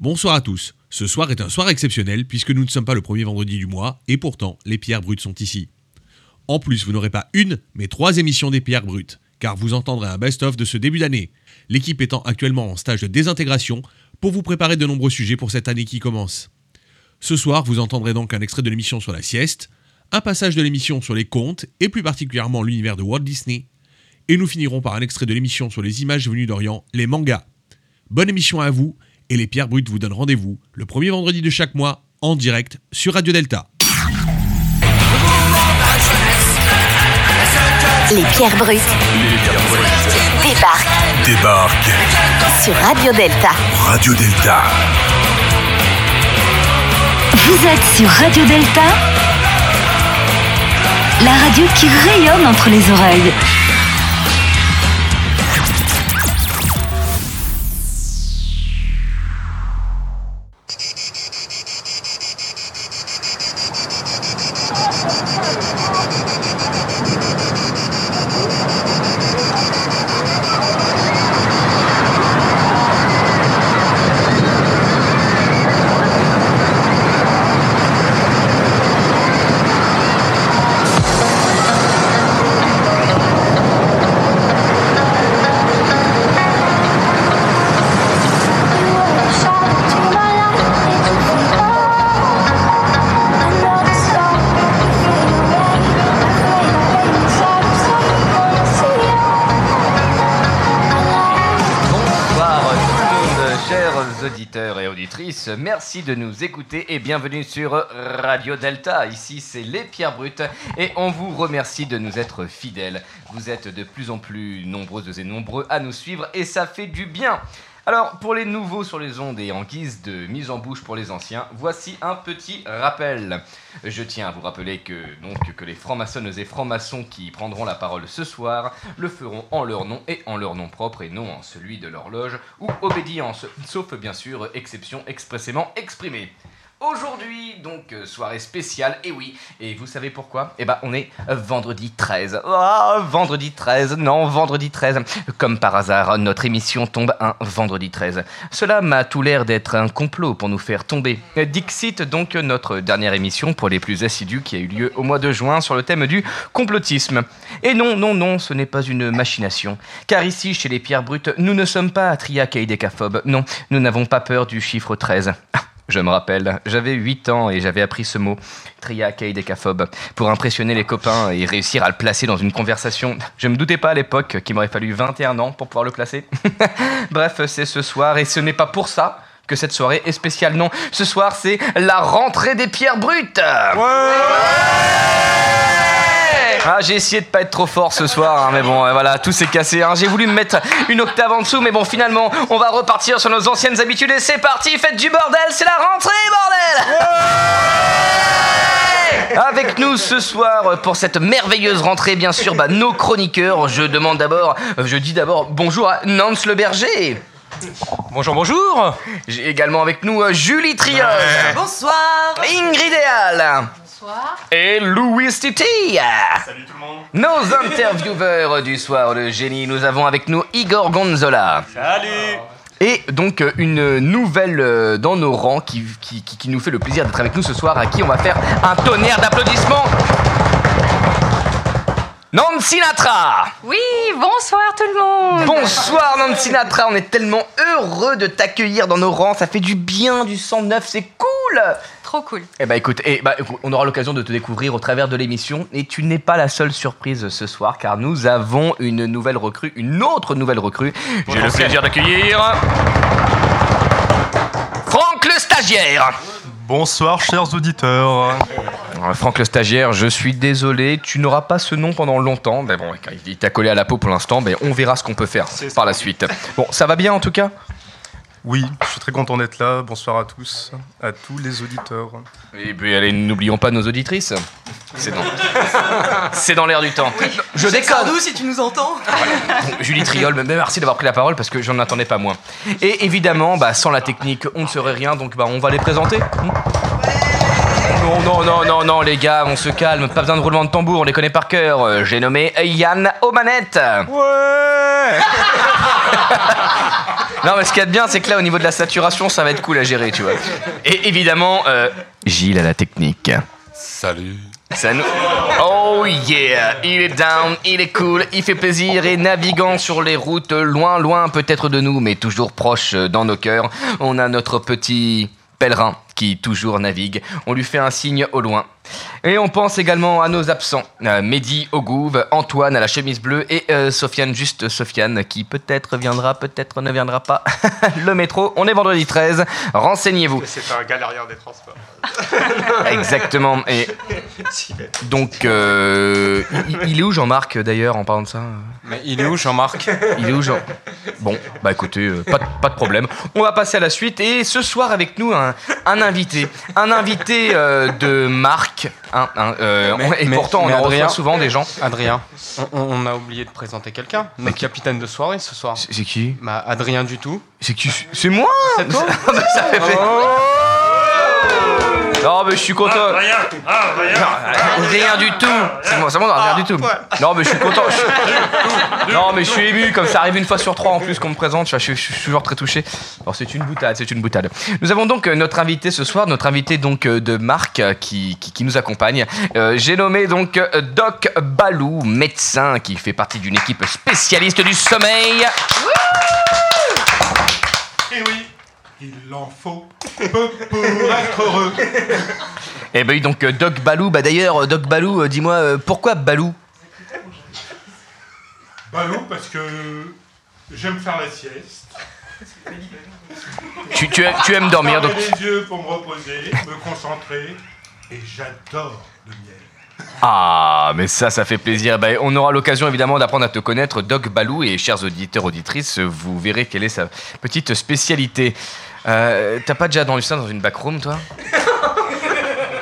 Bonsoir à tous. Ce soir est un soir exceptionnel puisque nous ne sommes pas le premier vendredi du mois et pourtant les pierres brutes sont ici. En plus, vous n'aurez pas une, mais trois émissions des pierres brutes, car vous entendrez un best-of de ce début d'année. L'équipe étant actuellement en stage de désintégration pour vous préparer de nombreux sujets pour cette année qui commence. Ce soir, vous entendrez donc un extrait de l'émission sur la sieste, un passage de l'émission sur les contes et plus particulièrement l'univers de Walt Disney, et nous finirons par un extrait de l'émission sur les images venues d'Orient, les mangas. Bonne émission à vous, et les Pierres Brutes vous donnent rendez-vous le premier vendredi de chaque mois en direct sur Radio Delta. Les Pierres Brutes débarquent Débarque sur Radio Delta. Radio Delta. Vous êtes sur Radio Delta, la radio qui rayonne entre les oreilles. Merci de nous écouter et bienvenue sur Radio Delta. Ici, c'est les Pierres Brutes et on vous remercie de nous être fidèles. Vous êtes de plus en plus nombreuses et nombreux à nous suivre et ça fait du bien. Alors, pour les nouveaux sur les ondes et en guise de mise en bouche pour les anciens, voici un petit rappel. Je tiens à vous rappeler que, donc, que les francs-maçonnes et francs-maçons qui prendront la parole ce soir le feront en leur nom et en leur nom propre et non en celui de leur loge ou obédience, sauf bien sûr exception expressément exprimée. Aujourd'hui, donc, euh, soirée spéciale, et oui, et vous savez pourquoi? Eh ben, on est euh, vendredi 13. Ah, vendredi 13, non, vendredi 13. Comme par hasard, notre émission tombe un vendredi 13. Cela m'a tout l'air d'être un complot pour nous faire tomber. Dixit, donc, notre dernière émission pour les plus assidus qui a eu lieu au mois de juin sur le thème du complotisme. Et non, non, non, ce n'est pas une machination. Car ici, chez les pierres brutes, nous ne sommes pas triacaïdécaphobes. Non, nous n'avons pas peur du chiffre 13. Je me rappelle, j'avais 8 ans et j'avais appris ce mot, triacaïdécaphobe, pour impressionner les copains et réussir à le placer dans une conversation. Je me doutais pas à l'époque qu'il m'aurait fallu 21 ans pour pouvoir le placer. Bref, c'est ce soir et ce n'est pas pour ça que cette soirée est spéciale. Non, ce soir c'est la rentrée des pierres brutes. Ah, j'ai essayé de pas être trop fort ce soir, hein, mais bon, euh, voilà, tout s'est cassé. hein. J'ai voulu me mettre une octave en dessous, mais bon, finalement, on va repartir sur nos anciennes habitudes et c'est parti, faites du bordel, c'est la rentrée, bordel Avec nous ce soir euh, pour cette merveilleuse rentrée, bien sûr, bah, nos chroniqueurs. Je demande d'abord, euh, je dis d'abord bonjour à Nance le Berger. Bonjour, bonjour J'ai également avec nous Julie Triol. Bonsoir Ingrid Eal. Bonsoir Et Louis Titi. Salut tout le monde. Nos intervieweurs du soir de génie, nous avons avec nous Igor Gonzola. Salut Et donc euh, une nouvelle euh, dans nos rangs qui, qui, qui- qui nous fait le plaisir d'être avec nous ce soir, à qui on va faire un tonnerre d'applaudissements. Nancy Sinatra Oui, bonsoir tout le monde Bonsoir Nancy Sinatra, on est tellement heureux de t'accueillir dans nos rangs, ça fait du bien, du sang neuf, c'est cool Trop cool. Eh bah écoute, eh bah, écoute, on aura l'occasion de te découvrir au travers de l'émission et tu n'es pas la seule surprise ce soir car nous avons une nouvelle recrue, une autre nouvelle recrue. J'ai le plaisir d'accueillir Franck le stagiaire. Bonsoir, chers auditeurs. Euh, Franck le stagiaire, je suis désolé, tu n'auras pas ce nom pendant longtemps. Mais bon, il t'a collé à la peau pour l'instant, mais on verra ce qu'on peut faire par la suite. Bon, ça va bien en tout cas? Oui, je suis très content d'être là. Bonsoir à tous, à tous les auditeurs. Et puis allez, n'oublions pas nos auditrices. C'est dans, c'est dans l'air du temps. Je déconne. Sardou, si tu nous entends Bon, Julie Triol, mais merci d'avoir pris la parole parce que j'en attendais pas moins. Et évidemment, bah, sans la technique, on ne serait rien, donc bah, on va les présenter. Non, non, non, non, non, les gars, on se calme. Pas besoin de roulement de tambour, on les connaît par cœur. Euh, J'ai nommé Yann aux manettes. Ouais Non, mais ce qu'il y a de bien, c'est que là, au niveau de la saturation, ça va être cool à gérer, tu vois. Et évidemment, euh, Gilles à la technique. Salut. Ça nous... Oh yeah Il est down, il est cool, il fait plaisir et naviguant sur les routes loin, loin peut-être de nous, mais toujours proche dans nos cœurs, on a notre petit pèlerin qui toujours navigue. On lui fait un signe au loin. Et on pense également à nos absents. Euh, Mehdi au gouve, Antoine à la chemise bleue et euh, Sofiane, juste Sofiane, qui peut-être viendra, peut-être ne viendra pas. Le métro, on est vendredi 13, renseignez-vous. C'est un galérien des transports. Exactement. Et donc, euh, il, il est où Jean-Marc d'ailleurs en parlant de ça Mais il est où Jean-Marc? Il est où Jean? Bon, bah écoutez, euh, pas, de- pas de problème. On va passer à la suite et ce soir avec nous un, un invité, un invité euh, de marque. hein, hein, euh, Mais- et mais- pourtant, on en Adrien- reçoit souvent des gens. Adrien, on, on a oublié de présenter quelqu'un. Notre capitaine de soirée ce soir. C'est qui Bah, Adrien du tout. C'est qui? C'est moi? C'est toi? Ça fait plaisir. Non, mais je suis content. Rien Ah, rien Non, rien du tout. C'est moi, c'est moi, rien du tout. Non, mais je suis content. je suis- Non, mais je suis ému, comme ça arrive une fois sur trois en plus qu'on me présente. Je suis, je suis toujours très touché. Alors, c'est une boutade, c'est une boutade. Nous avons donc euh, notre invité ce soir, notre invité donc euh, de Marc euh, qui, qui, qui nous accompagne. Euh, J'ai nommé donc euh, Doc Balou, médecin qui fait partie d'une équipe spécialiste du sommeil. Et oui, il en faut peu pour être heureux. Et ben donc euh, Doc Balou, bah d'ailleurs, euh, Doc Balou, euh, dis-moi pourquoi Balou? Balou, parce que j'aime faire la sieste. tu, tu, aimes- tu aimes dormir, donc les yeux pour me reposer, me concentrer. Et j'adore le miel. Ah, mais ça, ça fait plaisir. Ben, on aura l'occasion évidemment d'apprendre à te connaître, Doc Balou, et chers auditeurs, auditrices, vous verrez quelle est sa petite spécialité. Euh, T'as pas déjà dans ça dans une backroom, toi?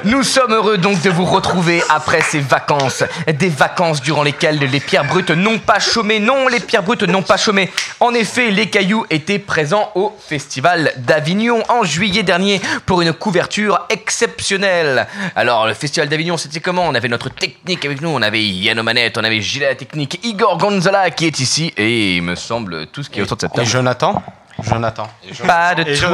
Nous sommes heureux donc de vous retrouver après ces vacances. Des vacances durant lesquelles les pierres brutes n'ont pas chômé. Non, les pierres brutes n'ont pas chômé. En effet, les cailloux étaient présents au Festival d'Avignon en juillet dernier pour une couverture exceptionnelle. Alors, le Festival d'Avignon, c'était comment? On avait notre technique avec nous. On avait Yann Omanette, on avait Gilles à la technique, Igor Gonzala qui est ici et il me semble tout ce qui est autour de cette Et table. Jonathan Jonathan. Pas de Et toi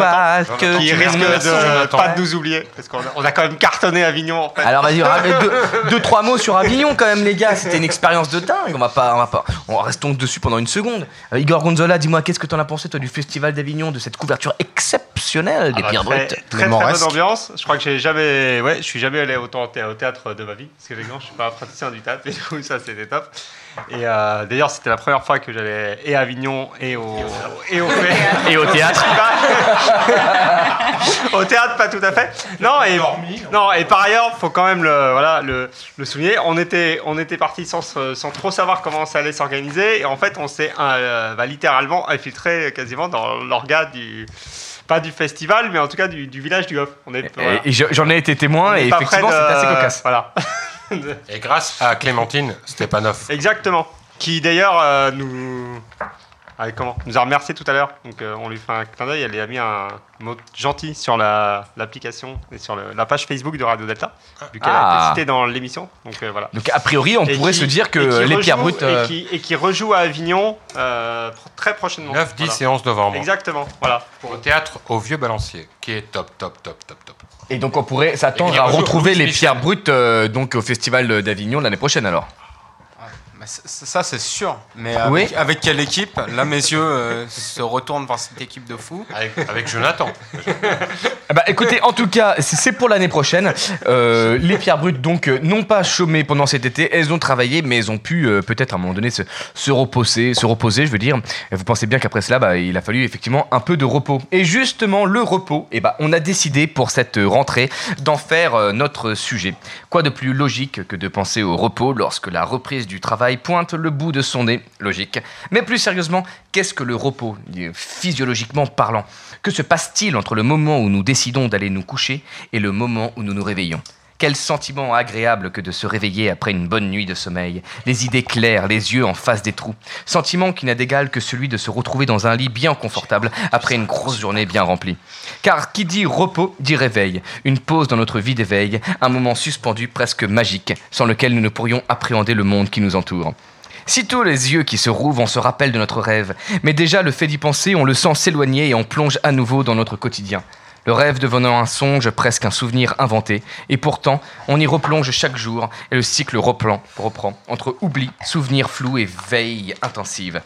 Jonathan, que Qui tu risque de pas de nous oublier, parce qu'on a, on a quand même cartonné Avignon en fait. Alors vas-y, ramène deux, deux, trois mots sur Avignon quand même les gars, c'était une expérience de dingue, on va pas, on va pas, on restons dessus pendant une seconde. Euh, Igor Gonzola, dis-moi qu'est-ce que t'en as pensé toi du festival d'Avignon, de cette couverture exceptionnelle des Ah bah, pierres brutes très, très bonne ambiance. Je crois que j'ai jamais, ouais, je suis jamais allé autant au thé- au théâtre de ma vie, parce qu'effectivement, je suis pas un praticien du théâtre, et du coup, ça c'était top. Et euh, d'ailleurs, c'était la première fois que j'allais et à Avignon et au et au fait. Et au théâtre au théâtre, pas tout à fait. Non, et, non, et par ailleurs, faut quand même le, voilà, le, le souligner. On était, on était parti sans, sans trop savoir comment ça allait s'organiser. Et en fait, on s'est euh, bah, littéralement infiltré quasiment dans l'orga du. Pas du festival, mais en tout cas du, du village du Hof. On est, voilà. Et, et je- j'en ai été témoin On et effectivement c'était assez cocasse. Voilà. Et grâce à Clémentine Stepanov. Exactement. Qui d'ailleurs euh, nous. ah, comment nous a remercié tout à l'heure. Donc euh, on lui fait un clin d'œil. Elle a mis un mot gentil sur la- l'application et sur le- la page Facebook de Radio Delta. Vu qu'elle a Ah. été citée dans l'émission. Donc euh, voilà. Donc a priori on Et pourrait qui- se dire que les rejoue- pierres brutes... euh, Et qui, et qui rejoue à Avignon euh, très prochainement. 9, 10 Voilà. et 11 novembre. Exactement. Voilà. Au théâtre au Vieux Balancier, qui est top, top, top, top, top. Et donc on pourrait s'attendre à retrouver les pierres brutes euh, donc au festival d'Avignon l'année prochaine alors. Ça, c'est sûr. Mais Oui. avec, quelle équipe? Là, mes yeux euh, se retournent vers cette équipe de fous. Avec, avec Jonathan. Ben, écoutez, en tout cas, c'est pour l'année prochaine. Euh, les pierres brutes, donc, euh, n'ont pas chômé pendant cet été. Elles ont travaillé, mais elles ont pu euh, peut-être à un moment donné se, se reposer, se reposer, je veux dire. Et vous pensez bien qu'après cela, bah, il a fallu effectivement un peu de repos. Et justement, le repos, eh ben, on a décidé pour cette rentrée d'en faire euh, notre sujet. Quoi de plus logique que de penser au repos lorsque la reprise du travail pointe le bout de son nez. Logique. Mais plus sérieusement, qu'est-ce que le repos, euh, physiologiquement parlant Que se passe-t-il entre le moment où nous décidons d'aller nous coucher et le moment où nous nous réveillons? Quel sentiment agréable que de se réveiller après une bonne nuit de sommeil, les idées claires, les yeux en face des trous. Sentiment qui n'a d'égal que celui de se retrouver dans un lit bien confortable après une grosse journée bien remplie. Car qui dit repos dit réveil, une pause dans notre vie d'éveil, un moment suspendu presque magique, sans lequel nous ne pourrions appréhender le monde qui nous entoure. Sitôt les yeux qui se rouvrent, on se rappelle de notre rêve. Mais déjà, le fait d'y penser, on le sent s'éloigner et on plonge à nouveau dans notre quotidien. Le rêve devenant un songe, presque un souvenir inventé. Et pourtant, on y replonge chaque jour et le cycle reprend, entre oubli, souvenir flou et veille intensive.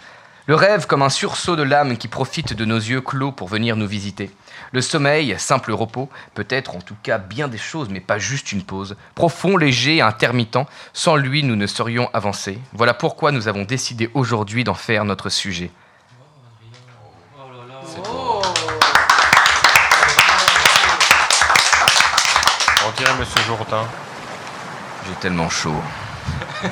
Le rêve comme un sursaut de l'âme qui profite de nos yeux clos pour venir nous visiter. Le sommeil, simple repos, peut être en tout cas bien des choses, mais pas juste une pause. Profond, léger, intermittent, sans lui nous ne serions avancés. Voilà pourquoi nous avons décidé aujourd'hui d'en faire notre sujet. On dirait Monsieur Jourdain. J'ai tellement chaud.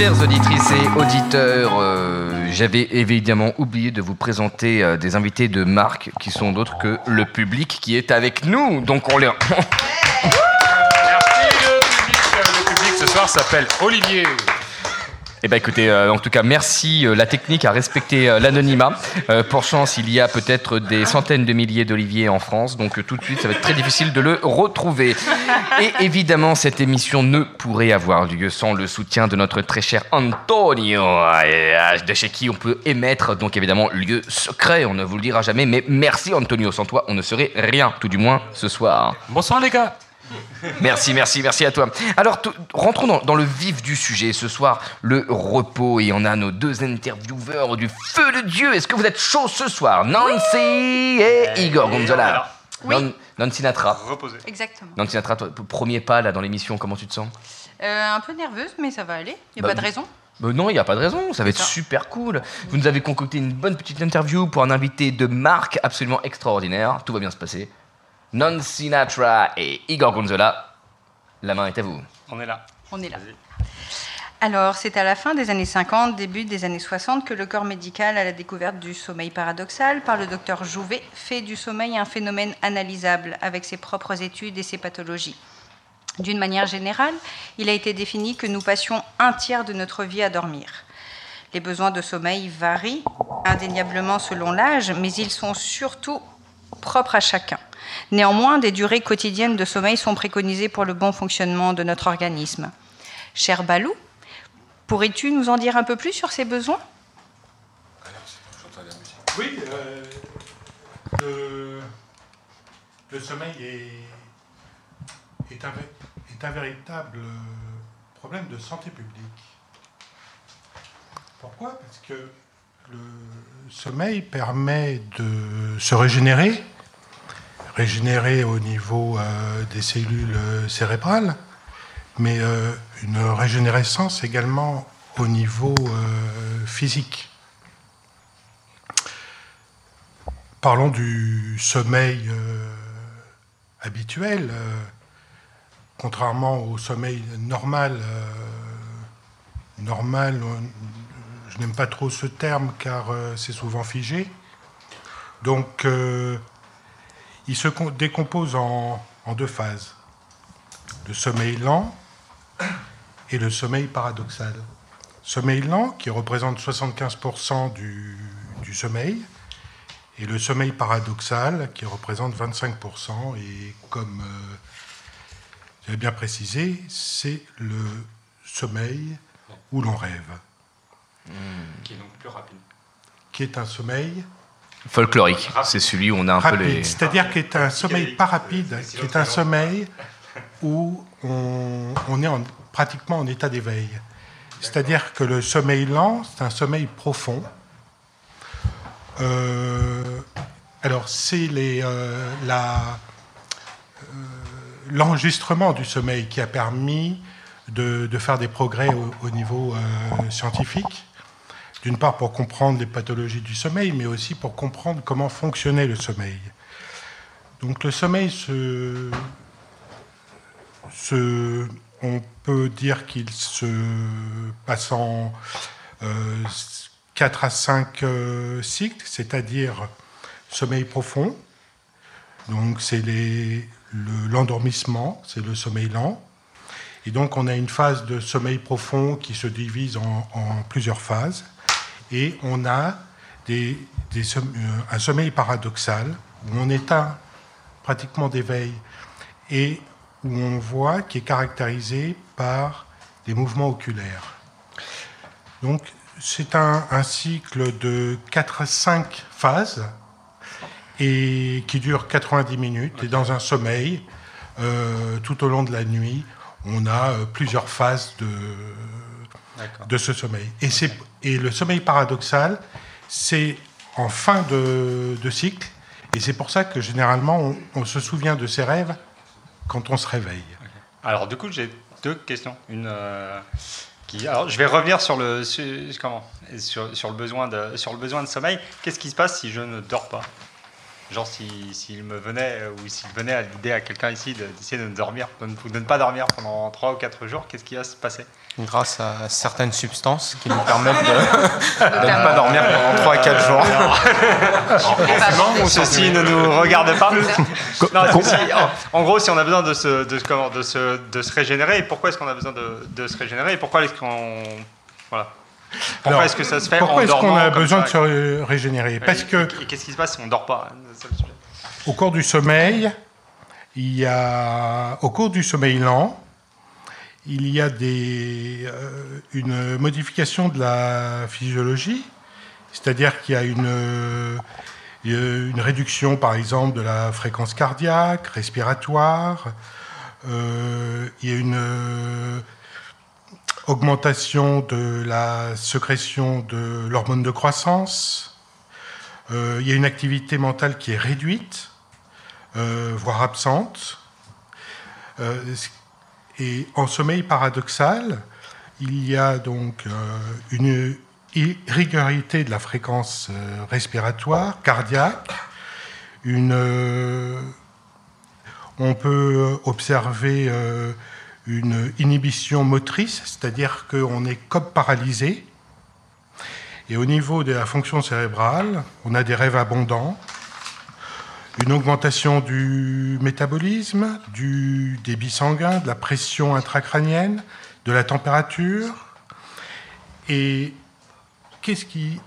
chères auditrices et auditeurs, euh, j'avais évidemment oublié de vous présenter euh, des invités de marque qui sont d'autres que le public qui est avec nous. Donc on les... Merci le public. Le public ce soir s'appelle Olivier. Eh ben écoutez, euh, en tout cas, merci. euh, la technique a respecté euh, l'anonymat. Pour chance, il y a peut-être des centaines de milliers d'Olivier en France, donc tout de suite, ça va être très difficile de le retrouver. Et évidemment, cette émission ne pourrait avoir lieu sans le soutien de notre très cher Antonio, de chez qui on peut émettre, donc évidemment, lieu secret, on ne vous le dira jamais, mais merci Antonio, sans toi, on ne serait rien, tout du moins ce soir. Bonsoir les gars. Merci, merci, merci à toi. Alors, rentrons dans, dans le vif du sujet. Ce soir, le repos, et on a nos deux intervieweurs du feu de Dieu. Est-ce que vous êtes chaud ce soir? Nancy et Igor Gonzola. Oui. Nan- Nancy Sinatra. Reposer. Exactement. Nancy toi, p- premier pas là dans l'émission, comment tu te sens? Euh, un peu nerveuse, mais ça va aller. Il n'y a Bah, pas de raison. Euh, Non, il n'y a pas de raison, ça va être ça. super cool. Vous nous avez concocté une bonne petite interview pour un invité de marque absolument extraordinaire. Tout va bien se passer. Nancy Sinatra et Igor Gonzola, la main est à vous. On est là. On est là. Alors, c'est à la fin des années 50, début des années 60 que le corps médical, à la découverte du sommeil paradoxal par le docteur Jouvet, fait du sommeil un phénomène analysable avec ses propres études et ses pathologies. D'une manière générale, il a été défini que nous passions un tiers de notre vie à dormir. Les besoins de sommeil varient indéniablement selon l'âge, mais ils sont surtout propres à chacun. Néanmoins, des durées quotidiennes de sommeil sont préconisées pour le bon fonctionnement de notre organisme. Cher Balou, pourrais-tu nous en dire un peu plus sur ces besoins? Oui, euh, le, sommeil est un véritable problème de santé publique. Pourquoi? Parce que le sommeil permet de se régénérer, régénérer au niveau euh, des cellules euh, cérébrales, mais euh, une régénérescence également au niveau physique. Parlons du sommeil habituel. contrairement au sommeil normal, normal, je n'aime pas trop ce terme car c'est souvent figé. Donc, il se décompose en, en deux phases. Le sommeil lent et le sommeil paradoxal. Sommeil lent, qui représente 75% du, du sommeil, et le sommeil paradoxal, qui représente 25%. Et comme euh, j'avais bien précisé, c'est le sommeil où l'on rêve, Qui est donc plus rapide. qui est un sommeil Folklorique, c'est celui où on a un peu les. c'est-à-dire qui est un sommeil pas rapide, qui est un sommeil où on, on est en- pratiquement en état d'éveil. C'est-à-dire que le sommeil lent, c'est un sommeil profond. Euh, alors, c'est les, euh, euh, l'enregistrement du sommeil qui a permis de, de faire des progrès au, au niveau scientifique. D'une part pour comprendre les pathologies du sommeil, mais aussi pour comprendre comment fonctionnait le sommeil. Donc le sommeil, on peut dire qu'il se passe en euh, 4 à 5 euh, cycles, c'est-à-dire sommeil profond. Donc c'est l'endormissement, c'est le sommeil lent. Et donc on a une phase de sommeil profond qui se divise en plusieurs phases. Et on a des, des som- euh, un sommeil paradoxal où on éteint pratiquement d'éveil et où on voit qui est caractérisé par des mouvements oculaires. Donc c'est un, un cycle de 4 à 5 phases et qui dure 90 minutes. Et dans un sommeil, euh, tout au long de la nuit, on a euh, plusieurs phases de, de ce sommeil. Et, et le sommeil paradoxal, c'est en fin de, de cycle. Et c'est pour ça que généralement, on, on se souvient de ses rêves quand on se réveille. Alors, du coup, j'ai deux questions. Une euh. Alors, je vais revenir sur le sur, comment sur, sur le besoin de sur le besoin de sommeil. Qu'est-ce qui se passe si je ne dors pas? Genre, si- s'il me venait euh, ou s'il venait à l'idée à quelqu'un ici de- d'essayer de ne dormir, de ne, de ne pas dormir pendant 3 ou 4 jours, qu'est-ce qui va se passer? Grâce à certaines substances qui nous permettent de, de ne pas dormir pendant 3 à 4 jours. Ou ceci ne nous regarde pas. Non, si- en, en gros, si on a besoin de se, de, comment, de se, de se régénérer, pourquoi est-ce qu'on a besoin de, de se régénérer et pourquoi est-ce qu'on. Voilà. Pourquoi est-ce que ça se fait Pourquoi est-ce qu'on a besoin de se ré- régénérer Parce que Et qu'est-ce qui se passe si on ne dort pas hein. Au cours du sommeil, il y a, au cours du sommeil lent, il y a des, euh, une modification de la physiologie, c'est-à-dire qu'il y a une, une réduction, par exemple, de la fréquence cardiaque, respiratoire. euh, il y a une augmentation de la sécrétion de l'hormone de croissance. Euh, il y a une activité mentale qui est réduite, euh, voire absente. Euh, et en sommeil paradoxal, il y a donc une irrégularité de la fréquence respiratoire, cardiaque, on peut observer une inhibition motrice, c'est-à-dire qu'on est comme paralysé. Et au niveau de la fonction cérébrale, on a des rêves abondants, une augmentation du métabolisme, du débit sanguin, de la pression intracrânienne, de la température. Et qu'est-ce qui.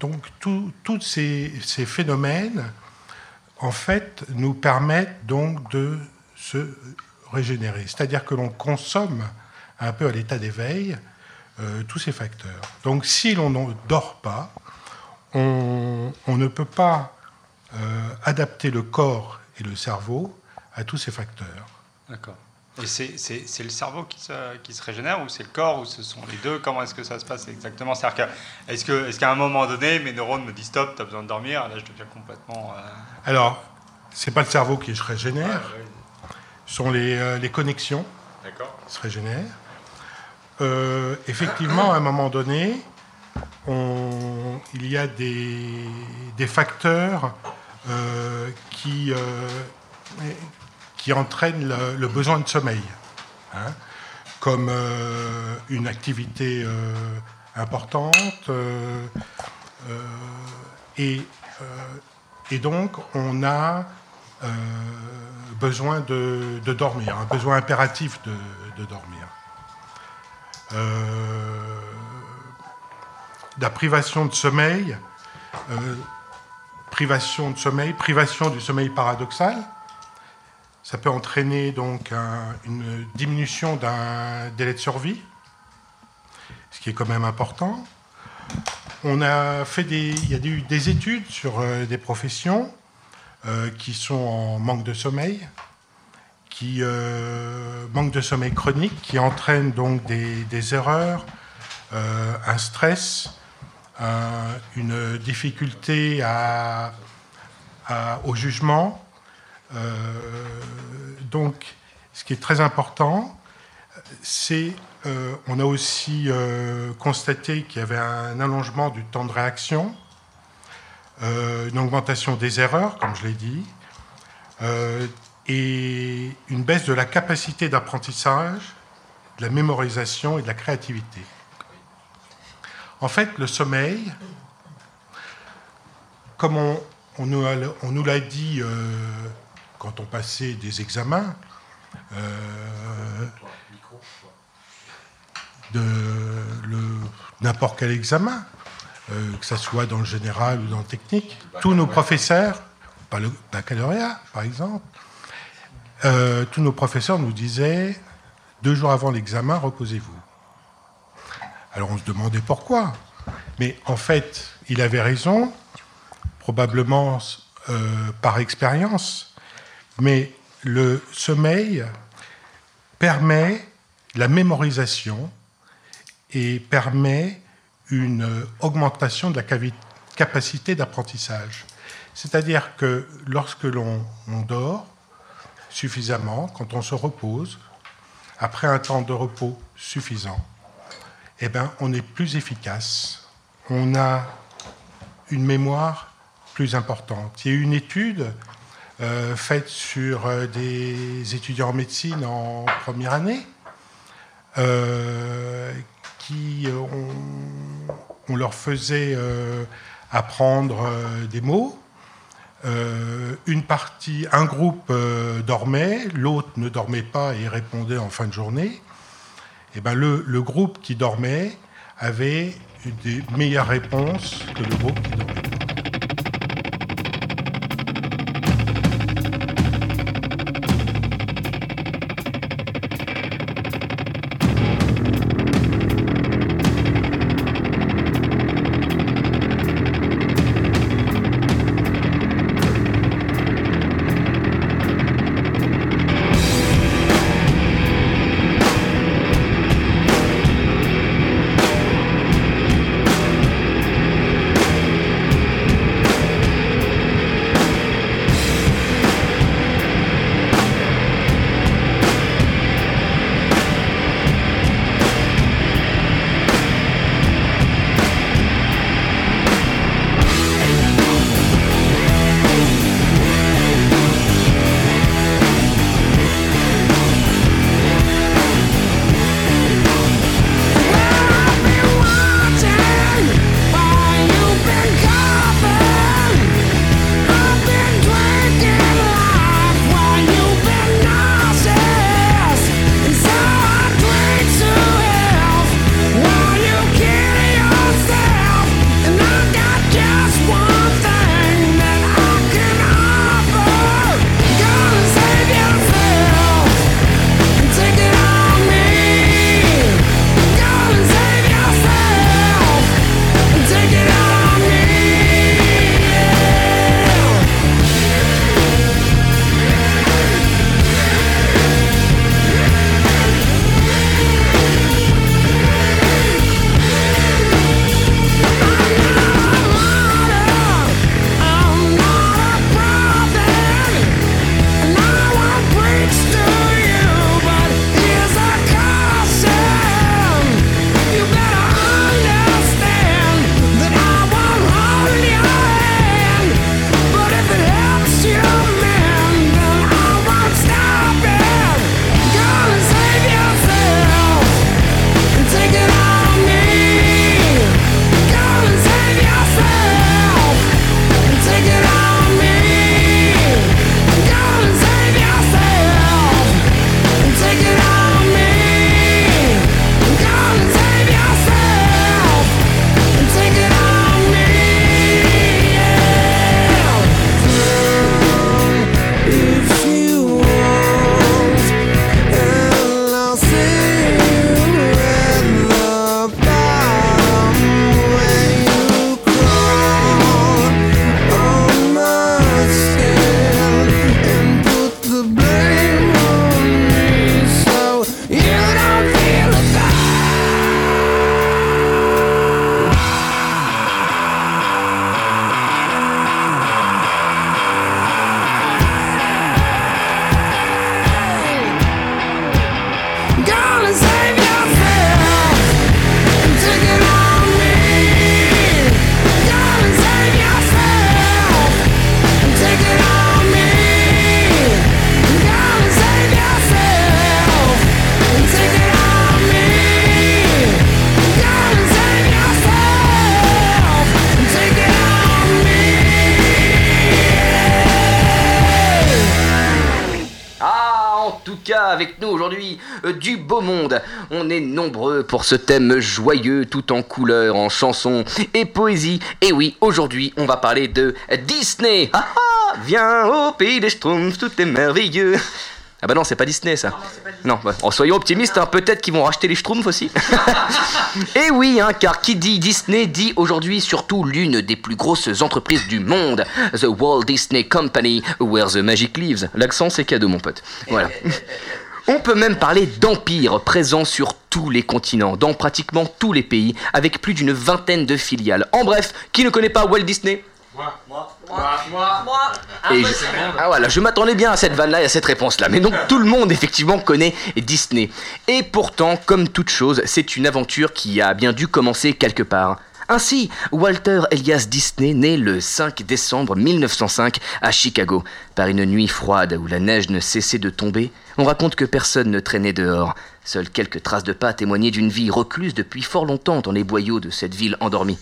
Donc, tous ces, ces phénomènes, en fait, nous permettent donc de se C'est-à-dire que l'on consomme un peu à l'état d'éveil euh, tous ces facteurs. Donc, si l'on ne dort pas, on, on ne peut pas euh, adapter le corps et le cerveau à tous ces facteurs. D'accord. Et c'est le cerveau qui se, qui se régénère ou c'est le corps ou ce sont les deux? Comment est-ce que ça se passe exactement? C'est-à-dire que, est-ce que- est-ce qu'à un moment donné, mes neurones me disent stop, tu as besoin de dormir Là, je deviens complètement. euh, Alors, c'est pas le cerveau qui se régénère, sont les, euh, les connexions qui se régénèrent. Euh, effectivement, à un moment donné, on- il y a des, des facteurs euh, qui, qui entraînent le, le besoin de sommeil, hein, comme une activité importante. et, et donc, on a besoin de, dormir, un besoin impératif de, dormir. Euh, la privation de sommeil, euh, privation de sommeil, privation du sommeil paradoxal, ça peut entraîner donc un- une diminution d'un délai de survie, ce qui est quand même important. On a fait des, il y a eu des études sur euh, des professions euh, qui sont en manque de sommeil, qui euh, manque de sommeil chronique, qui entraînent donc des, erreurs, euh, un stress, un- une difficulté au jugement. Euh, donc, ce qui est très important, c'est, euh, on a aussi constaté qu'il y avait un allongement du temps de réaction, une augmentation des erreurs, comme je l'ai dit, euh, et une baisse de la capacité d'apprentissage, de la mémorisation et de la créativité. En fait, le sommeil, comme on, nous l'a dit euh, quand on passait des examens, euh, de n'importe quel examen, euh, que ce soit dans le général ou dans le technique, tous nos professeurs, pas le baccalauréat par exemple, euh, tous nos professeurs nous disaient deux jours avant l'examen, reposez-vous. Alors on se demandait pourquoi. Mais en fait, il avait raison, probablement euh, par expérience, mais le sommeil permet la mémorisation et permet une euh, augmentation de la capacité d'apprentissage. C'est-à-dire que lorsque l'on on dort suffisamment, quand on se repose, après un temps de repos suffisant, eh ben, on est plus efficace. On a une mémoire plus importante. Il y a eu une étude euh, faite sur euh, des étudiants en médecine en première année euh, on, leur faisait euh, apprendre euh, des mots. Une partie, un groupe dormait, l'autre ne dormait pas et répondait en fin de journée. Et ben le, groupe qui dormait avait des meilleures réponses que le groupe qui dormait. Pour ce thème joyeux tout en couleurs, en chansons et poésie. Et oui, aujourd'hui on va parler de Disney. Ah ah, viens au pays des Schtroumpfs, tout est merveilleux. Ah bah non, c'est pas Disney ça. Non, bah, oh, soyons optimistes, hein, peut-être qu'ils vont racheter les Schtroumpfs aussi. Et oui, hein, car qui dit Disney dit aujourd'hui surtout l'une des plus grosses entreprises du monde, The Walt Disney Company, where the magic lives. L'accent c'est cadeau mon pote. Voilà. On peut même parler d'empire présent sur tous les continents, dans pratiquement tous les pays, avec plus d'une vingtaine de filiales. En bref, qui ne connaît pas Walt Disney? Et je, ah voilà, je m'attendais bien à cette vanne-là et à cette réponse-là. Mais donc tout le monde effectivement connaît Disney. Et pourtant, comme toute chose, c'est une aventure qui a bien dû commencer quelque part. Ainsi, Walter Elias Disney naît le 5 décembre 1905 à Chicago. Par une nuit froide où la neige ne cessait de tomber, on raconte que personne ne traînait dehors. Seules quelques traces de pas témoignaient d'une vie recluse depuis fort longtemps dans les boyaux de cette ville endormie.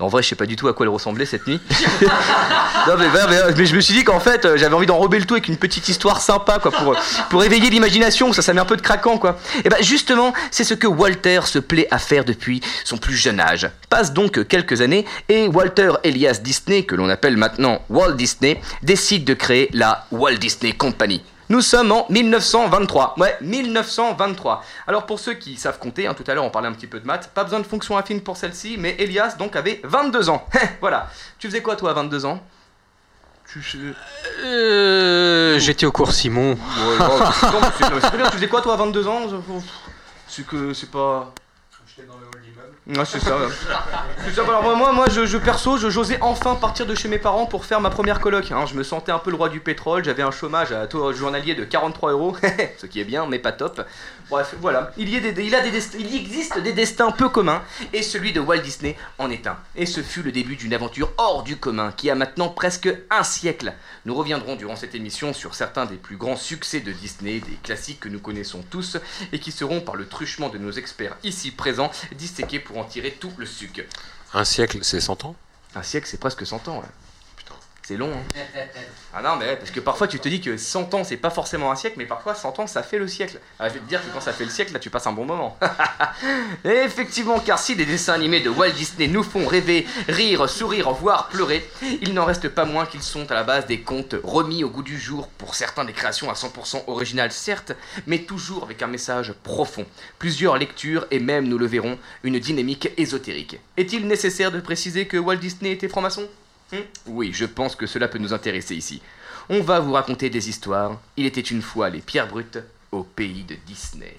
En vrai, je sais pas du tout à quoi elle ressemblait cette nuit. non, mais, mais, je me suis dit qu'en fait, euh, j'avais envie d'enrober le tout avec une petite histoire sympa, quoi, pour, pour éveiller l'imagination. Ça, ça met un peu de craquant, quoi. Et ben, justement, c'est ce que Walter se plaît à faire depuis son plus jeune âge. Passe donc quelques années et Walter Elias Disney, que l'on appelle maintenant Walt Disney, décide de créer la Walt Disney Company. Nous sommes en 1923. Ouais, 1923. Alors pour ceux qui savent compter, hein, tout à l'heure on parlait un petit peu de maths, pas besoin de fonction affine pour celle-ci, mais Elias donc avait 22 ans. voilà. Tu faisais quoi toi à 22 ans? Tu... Euh, J'étais au cours Simon. Ouais, non, c'est bien, tu faisais quoi toi à 22 ans? C'est que c'est pas... C'est ça. ça. Alors, moi, moi, je, perso, je j'osais enfin partir de chez mes parents pour faire ma première coloc. Hein. Je me sentais un peu le roi du pétrole. J'avais un chômage à taux journalier de 43 euros, ce qui est bien, mais pas top. Bref, voilà. Il y, a des, il, a des il existe des destins peu communs, et celui de Walt Disney en est un. Et ce fut le début d'une aventure hors du commun qui a maintenant presque un siècle. Nous reviendrons durant cette émission sur certains des plus grands succès de Disney, des classiques que nous connaissons tous, et qui seront, par le truchement de nos experts ici présents, disséqués pour en tirer tout le suc. Un siècle, c'est 100 ans? Un siècle, c'est presque 100 ans, ouais. C'est long, hein. Ah non, mais parce que parfois tu te dis que 100 ans c'est pas forcément un siècle, mais parfois 100 ans ça fait le siècle. Ah, je vais te dire que quand ça fait le siècle, là tu passes un bon moment. Effectivement, car si des dessins animés de Walt Disney nous font rêver, rire, sourire, voire pleurer, il n'en reste pas moins qu'ils sont à la base des contes remis au goût du jour, pour certains des créations à 100% originales certes, mais toujours avec un message profond. Plusieurs lectures et même, nous le verrons, une dynamique ésotérique. Est-il nécessaire de préciser que Walt Disney était franc-maçon? Hmm? Oui, je pense que cela peut nous intéresser ici. On va vous raconter des histoires. Il était une fois les pierres brutes au pays de Disney.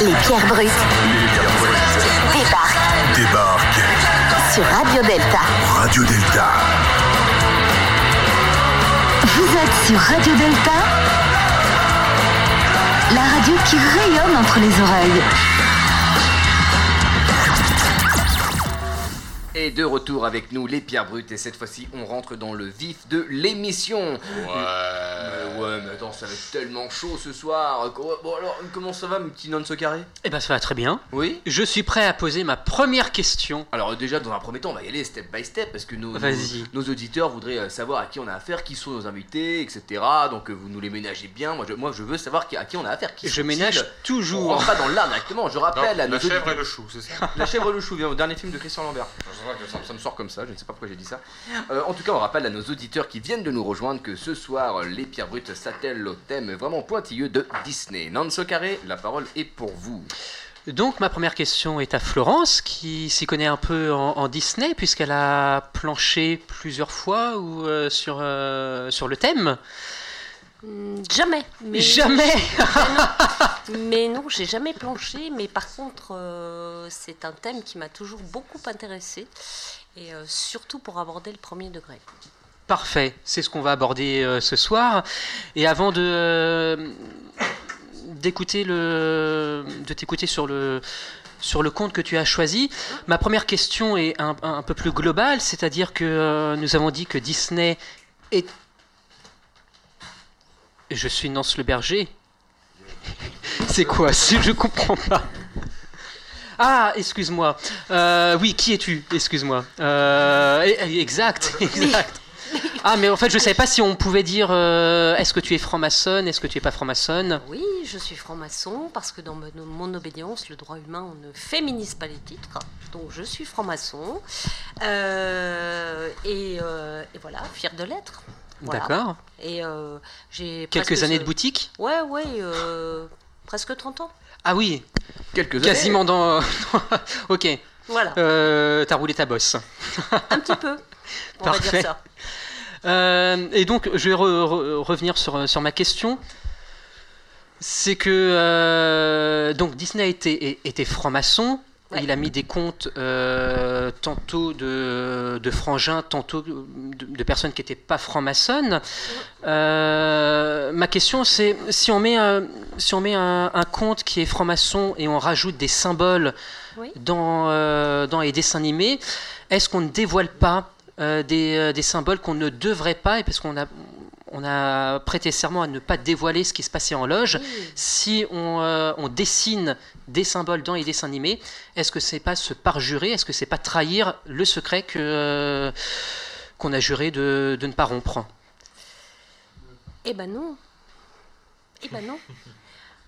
Les pierres brutes débarquent Débarque sur Radio Delta. Radio Delta. Sur Radio Delta, la radio qui rayonne entre les oreilles. Et de retour avec nous, les pierres brutes, et cette fois-ci, on rentre dans le vif de l'émission. Ouais. Mais ouais, mais attends, ça va être tellement chaud ce soir. Bon alors, comment ça va, mon petit nonce carré? Eh ben, ça va très bien. Oui? Je suis prêt à poser ma première question. Alors déjà, dans un premier temps, on va y aller step by step, parce que nos, nos, Vas-y. nos auditeurs voudraient euh, savoir à qui on a affaire, qui sont nos invités, etc. Donc euh, vous nous les ménagez bien. Moi, je, moi, je veux savoir à qui on a affaire. Qui Je ménage On toujours. rentre pas dans l'art directement. Je Non, rappelle à nos la chèvre auditeurs- et le chou, c'est ça La chèvre et le chou vient au dernier film de Christian Lambert. Ça, me sort comme ça, je ne sais pas pourquoi j'ai dit ça. Euh, en tout cas, on rappelle à nos auditeurs qui viennent de nous rejoindre que ce soir, les pierres brutes s'attellent au thème vraiment pointilleux de Disney. Nanso Carré, la parole est pour vous. Donc, ma première question est à Florence, qui s'y connaît un peu en, Disney, puisqu'elle a planché plusieurs fois euh, sur, euh, sur le thème. Hmm, Jamais. Mais Jamais Mais non, j'ai jamais planché. Mais par contre, euh, c'est un thème qui m'a toujours beaucoup intéressé. Et euh, surtout pour aborder le premier degré. Parfait, c'est ce qu'on va aborder euh, ce soir. Et avant de d'écouter le de t'écouter sur le sur le compte que tu as choisi, ma première question est un, un peu plus globale, c'est-à-dire que nous avons dit que Disney est je suis Nance le Berger. C'est quoi Si je comprends pas. Ah, excuse-moi. Euh, oui, qui es-tu? Excuse-moi. Euh, eh, eh, exact, exact. Ah, mais en fait, je savais pas si on pouvait dire euh, est-ce que tu es franc-maçonne, est-ce que tu es pas franc-maçonne? Oui, je suis franc-maçon parce que dans mon, obédience, le droit humain, on ne féminise pas les titres. Donc je suis franc-maçon. Et, et voilà, fier de l'être. Voilà. D'accord. Et euh, j'ai Quelques presque années ce- de boutique Ouais, ouais, euh, presque 30 ans. Ah oui, Quelques quasiment dans. ok. Voilà. Euh, T'as roulé ta bosse. Un petit peu. On va Parfait. dire ça. Euh, et donc, je vais re- re- revenir sur, sur ma question. C'est que euh, donc Disney était, était franc-maçon. Il a mis des comptes euh, tantôt de, de frangins, tantôt de, de personnes qui n'étaient pas francs-maçonnes. Euh, ma question, c'est si on met, un, si on met un, un compte qui est franc-maçon et on rajoute des symboles Oui. dans, euh, dans les dessins animés, est-ce qu'on ne dévoile pas euh, des, euh, des symboles qu'on ne devrait pas, et parce qu'on a, on a prêté serment à ne pas dévoiler ce qui se passait en loge, si on, euh, on dessine des symboles dans les dessins animés, est-ce que c'est pas se parjurer, est-ce que c'est pas trahir le secret que, euh, qu'on a juré de, de ne pas rompre? Eh ben non. Eh ben non.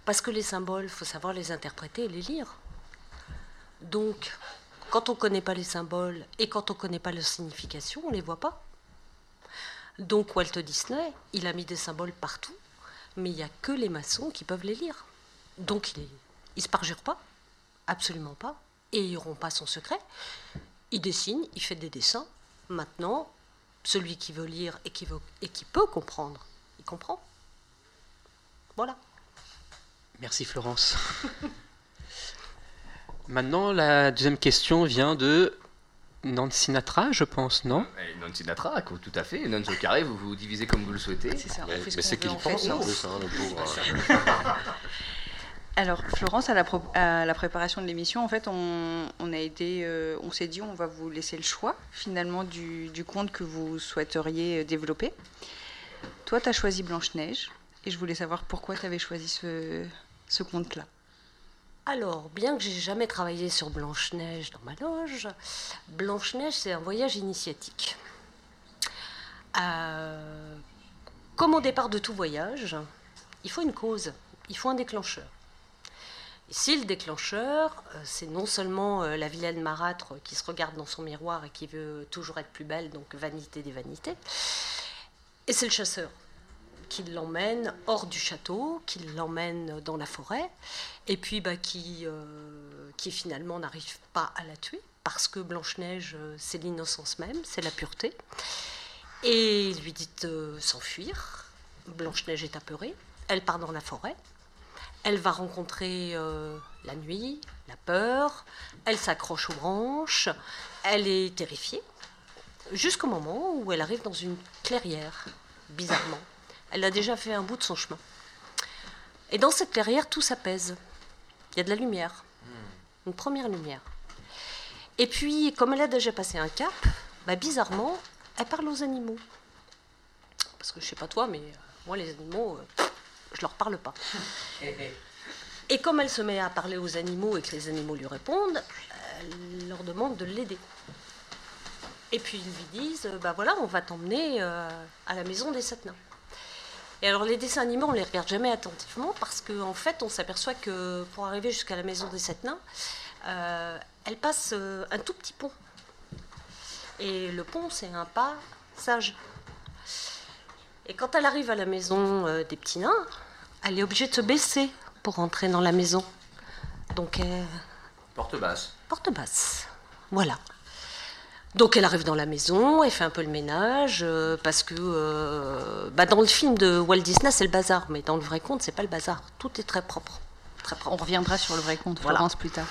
Parce que les symboles, faut savoir les interpréter et les lire. Donc, quand on ne connaît pas les symboles et quand on ne connaît pas leur signification, on ne les voit pas. Donc Walt Disney, il a mis des symboles partout, mais il n'y a que les maçons qui peuvent les lire. Donc il ne se parjure pas, absolument pas, et il rompt pas son secret. Il dessine, il fait des dessins. Maintenant, celui qui veut lire et qui, et qui peut comprendre, il comprend. Voilà. Merci Florence. Maintenant, la deuxième question vient de Nancy Sinatra, je pense, non? Eh, Non Sinatra, tout à fait. Non au carré, vous vous divisez comme vous le souhaitez. C'est ça, on Mais, mais c'est qu'il en pense en non. plus, hein, le pauvre. Alors, Florence, à la, pro- à la préparation de l'émission, en fait, on, on a été, euh, on s'est dit, on va vous laisser le choix finalement du, du conte que vous souhaiteriez euh, développer. Toi, tu as choisi Blanche-Neige, et je voulais savoir pourquoi tu avais choisi ce, ce conte-là. Alors, bien que j'ai jamais travaillé sur Blanche-Neige dans ma loge, Blanche-Neige, c'est un voyage initiatique. Euh, comme au départ de tout voyage, il faut une cause, il faut un déclencheur. Ici, le déclencheur, euh, c'est non seulement euh, la vilaine marâtre qui se regarde dans son miroir et qui veut toujours être plus belle, donc vanité des vanités, et c'est le chasseur qui l'emmène hors du château, qui l'emmène dans la forêt, et puis bah, qui, euh, qui finalement n'arrive pas à la tuer, parce que Blanche-Neige, euh, c'est l'innocence même, c'est la pureté. Et il lui dit s'enfuir. Blanche-Neige est apeurée, elle part dans la forêt, elle va rencontrer euh, la nuit, la peur, elle s'accroche aux branches, elle est terrifiée, jusqu'au moment où elle arrive dans une clairière, bizarrement. Elle a déjà fait un bout de son chemin. Et dans cette clairière, tout s'apaise. Il y a de la lumière, une première lumière. Et puis, comme elle a déjà passé un cap, bah, bizarrement, elle parle aux animaux. Parce que je sais pas toi, mais euh, moi, les animaux, euh, je leur parle pas. Et comme elle se met à parler aux animaux et que les animaux lui répondent, elle leur demande de l'aider. Et puis ils lui disent, euh, bah voilà, on va t'emmener euh, à la maison des sept nains. Et alors les dessins animés, on les regarde jamais attentivement parce qu'en en fait, on s'aperçoit que pour arriver jusqu'à la maison des sept nains, euh, elle passe euh, un tout petit pont. Et le pont, c'est un pas sage. Et quand elle arrive à la maison euh, des petits nains, elle est obligée de se baisser pour entrer dans la maison. Donc, Porte basse. porte basse. Voilà. Donc elle arrive dans la maison, elle fait un peu le ménage, euh, parce que euh, bah, dans le film de Walt Disney, c'est le bazar, mais dans le vrai conte, c'est pas le bazar. Tout est très propre. Très propre. On reviendra sur le vrai conte, Voilà. Florence, plus tard.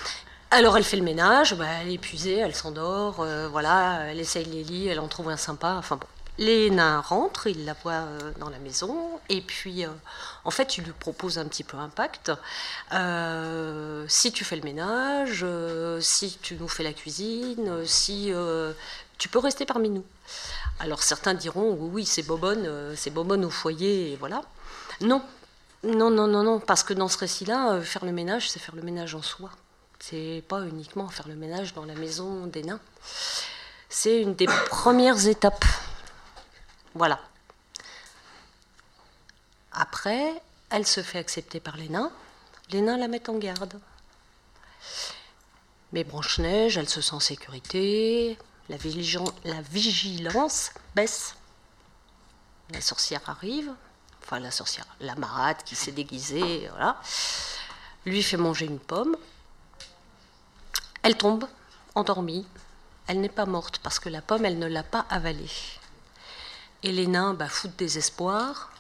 Alors elle fait le ménage, bah, elle est épuisée, elle s'endort, euh, voilà, elle essaye les lits, elle en trouve un sympa, enfin bon. Les nains rentrent, ils la voient euh, dans la maison, et puis euh, en fait, ils lui proposent un petit peu un pacte. Euh, si tu fais le ménage, si tu nous fais la cuisine, si tu peux rester parmi nous. Alors certains diront oui, c'est bobonne, euh, c'est bobonne au foyer, et voilà. Non, Non, non, non, non, parce que dans ce récit-là, euh, faire le ménage, c'est faire le ménage en soi. C'est pas uniquement faire le ménage dans la maison des nains. C'est une des premières étapes. Voilà. Après, elle se fait accepter par les nains. Les nains la mettent en garde. Mais Blanche-Neige, elle se sent en sécurité. La, vigilan- la vigilance baisse. La sorcière arrive. Enfin, la sorcière, la marade qui s'est déguisée, voilà. Lui fait manger une pomme. Elle tombe, endormie. Elle n'est pas morte parce que la pomme, elle ne l'a pas avalée. Et les nains, bah, foutent désespoir.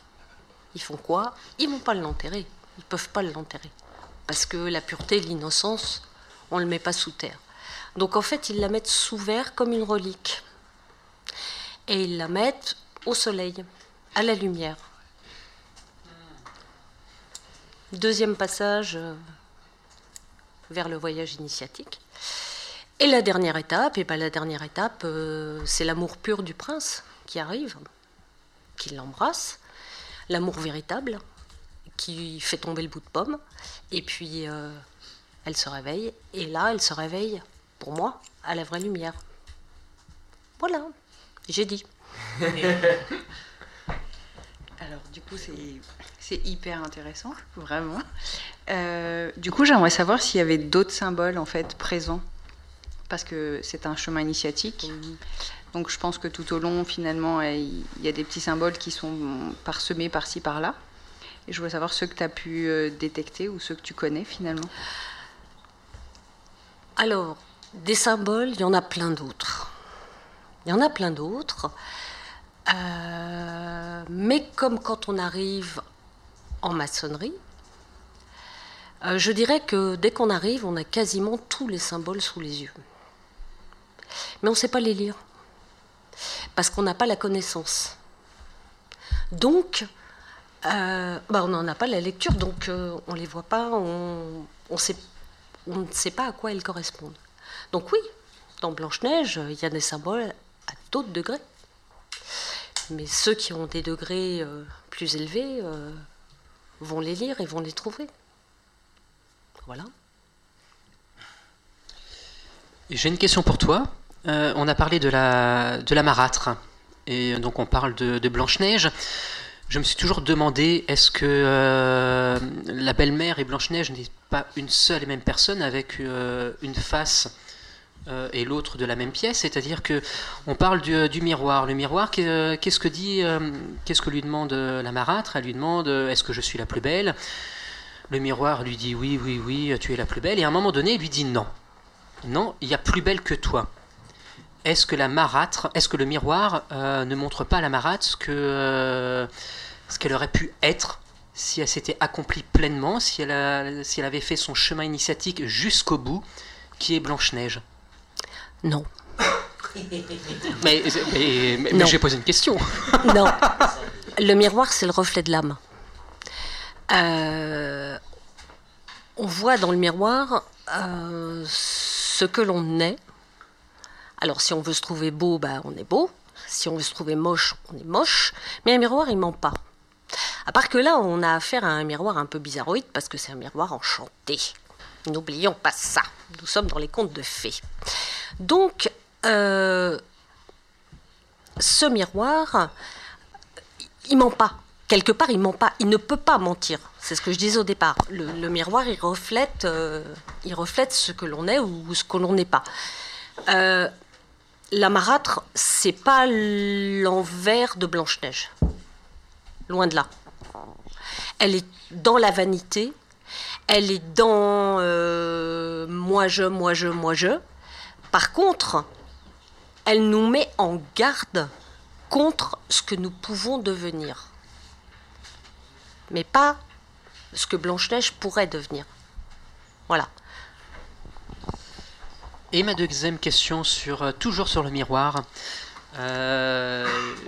Ils font quoi? Ils vont pas l'enterrer. Ils peuvent pas l'enterrer. Parce que la pureté, l'innocence, on ne le met pas sous terre. Donc en fait, ils la mettent sous verre comme une relique. Et ils la mettent au soleil, à la lumière. Deuxième passage euh, vers le voyage initiatique. Et la dernière étape, et ben la dernière étape, euh, c'est l'amour pur du prince qui arrive, qui l'embrasse, l'amour véritable, qui fait tomber le bout de pomme, et puis euh, elle se réveille, et là elle se réveille, pour moi, à la vraie lumière. Voilà, j'ai dit. Alors, du coup, c'est- hyper intéressant, vraiment. Euh, du coup, j'aimerais savoir s'il y avait d'autres symboles en fait présents, parce que c'est un chemin initiatique. Donc, je pense que tout au long, finalement, il y a des petits symboles qui sont parsemés par-ci par-là. Et je voudrais savoir ceux que tu as pu euh, détecter ou ceux que tu connais finalement. Alors, des symboles, il y en a plein d'autres. Il y en a plein d'autres. Euh, mais comme quand on arrive en maçonnerie, euh, je dirais que dès qu'on arrive, on a quasiment tous les symboles sous les yeux. Mais on ne sait pas les lire. Parce qu'on n'a pas la connaissance. Donc, euh, bah, on n'en a pas la lecture, donc on ne les voit pas, on, on ne sait pas à quoi elles correspondent. Donc oui, dans Blanche-Neige, il y a des symboles à d'autres degrés. Mais ceux qui ont des degrés euh, plus élevés euh, vont les lire et vont les trouver. Voilà. J'ai une question pour toi. Euh, on a parlé de la, marâtre, et donc on parle de, Blanche-Neige. Je me suis toujours demandé, est-ce que la belle-mère et Blanche-Neige n'est pas une seule et même personne avec une face euh, et l'autre de la même pièce C'est-à-dire que on parle du, miroir. Le miroir, qu'est- qu'est-ce que dit, euh, qu'est-ce que lui demande euh, la marâtre? Elle lui demande, euh, est-ce que je suis la plus belle? Le miroir lui dit, oui, oui, oui, tu es la plus belle. Et à un moment donné, il lui dit non. Non, il y a plus belle que toi. Est-ce que la marâtre, est-ce que le miroir euh, ne montre pas à la marâtre ce que euh, ce qu'elle aurait pu être si elle s'était accomplie pleinement, si elle, si elle avait fait son chemin initiatique jusqu'au bout, qui est Blanche-Neige? Non. Mais, mais- mais- mais Non. j'ai posé une question. Non. Le miroir, c'est le reflet de l'âme. Euh, on voit dans le miroir euh, ce que l'on est. Alors, si on veut se trouver beau, bah, on est beau. Si on veut se trouver moche, on est moche. Mais un miroir, il ment pas. À part que là, on a affaire à un miroir un peu bizarroïde parce que c'est un miroir enchanté. N'oublions pas ça. Nous sommes dans les contes de fées. Donc, euh, ce miroir, il ment pas. Quelque part, il ment pas. Il ne peut pas mentir. C'est ce que je disais au départ. Le, miroir, il reflète, euh, il reflète ce que l'on est ou ce que l'on n'est pas. Euh, la marâtre, c'est pas l'envers de Blanche-Neige. Loin de là. Elle est dans la vanité. Elle est dans euh, moi je, moi je, moi je. Par contre, elle nous met en garde contre ce que nous pouvons devenir. Mais pas ce que Blanche-Neige pourrait devenir. Voilà. Et ma deuxième question, sur, euh, toujours sur le miroir. Euh,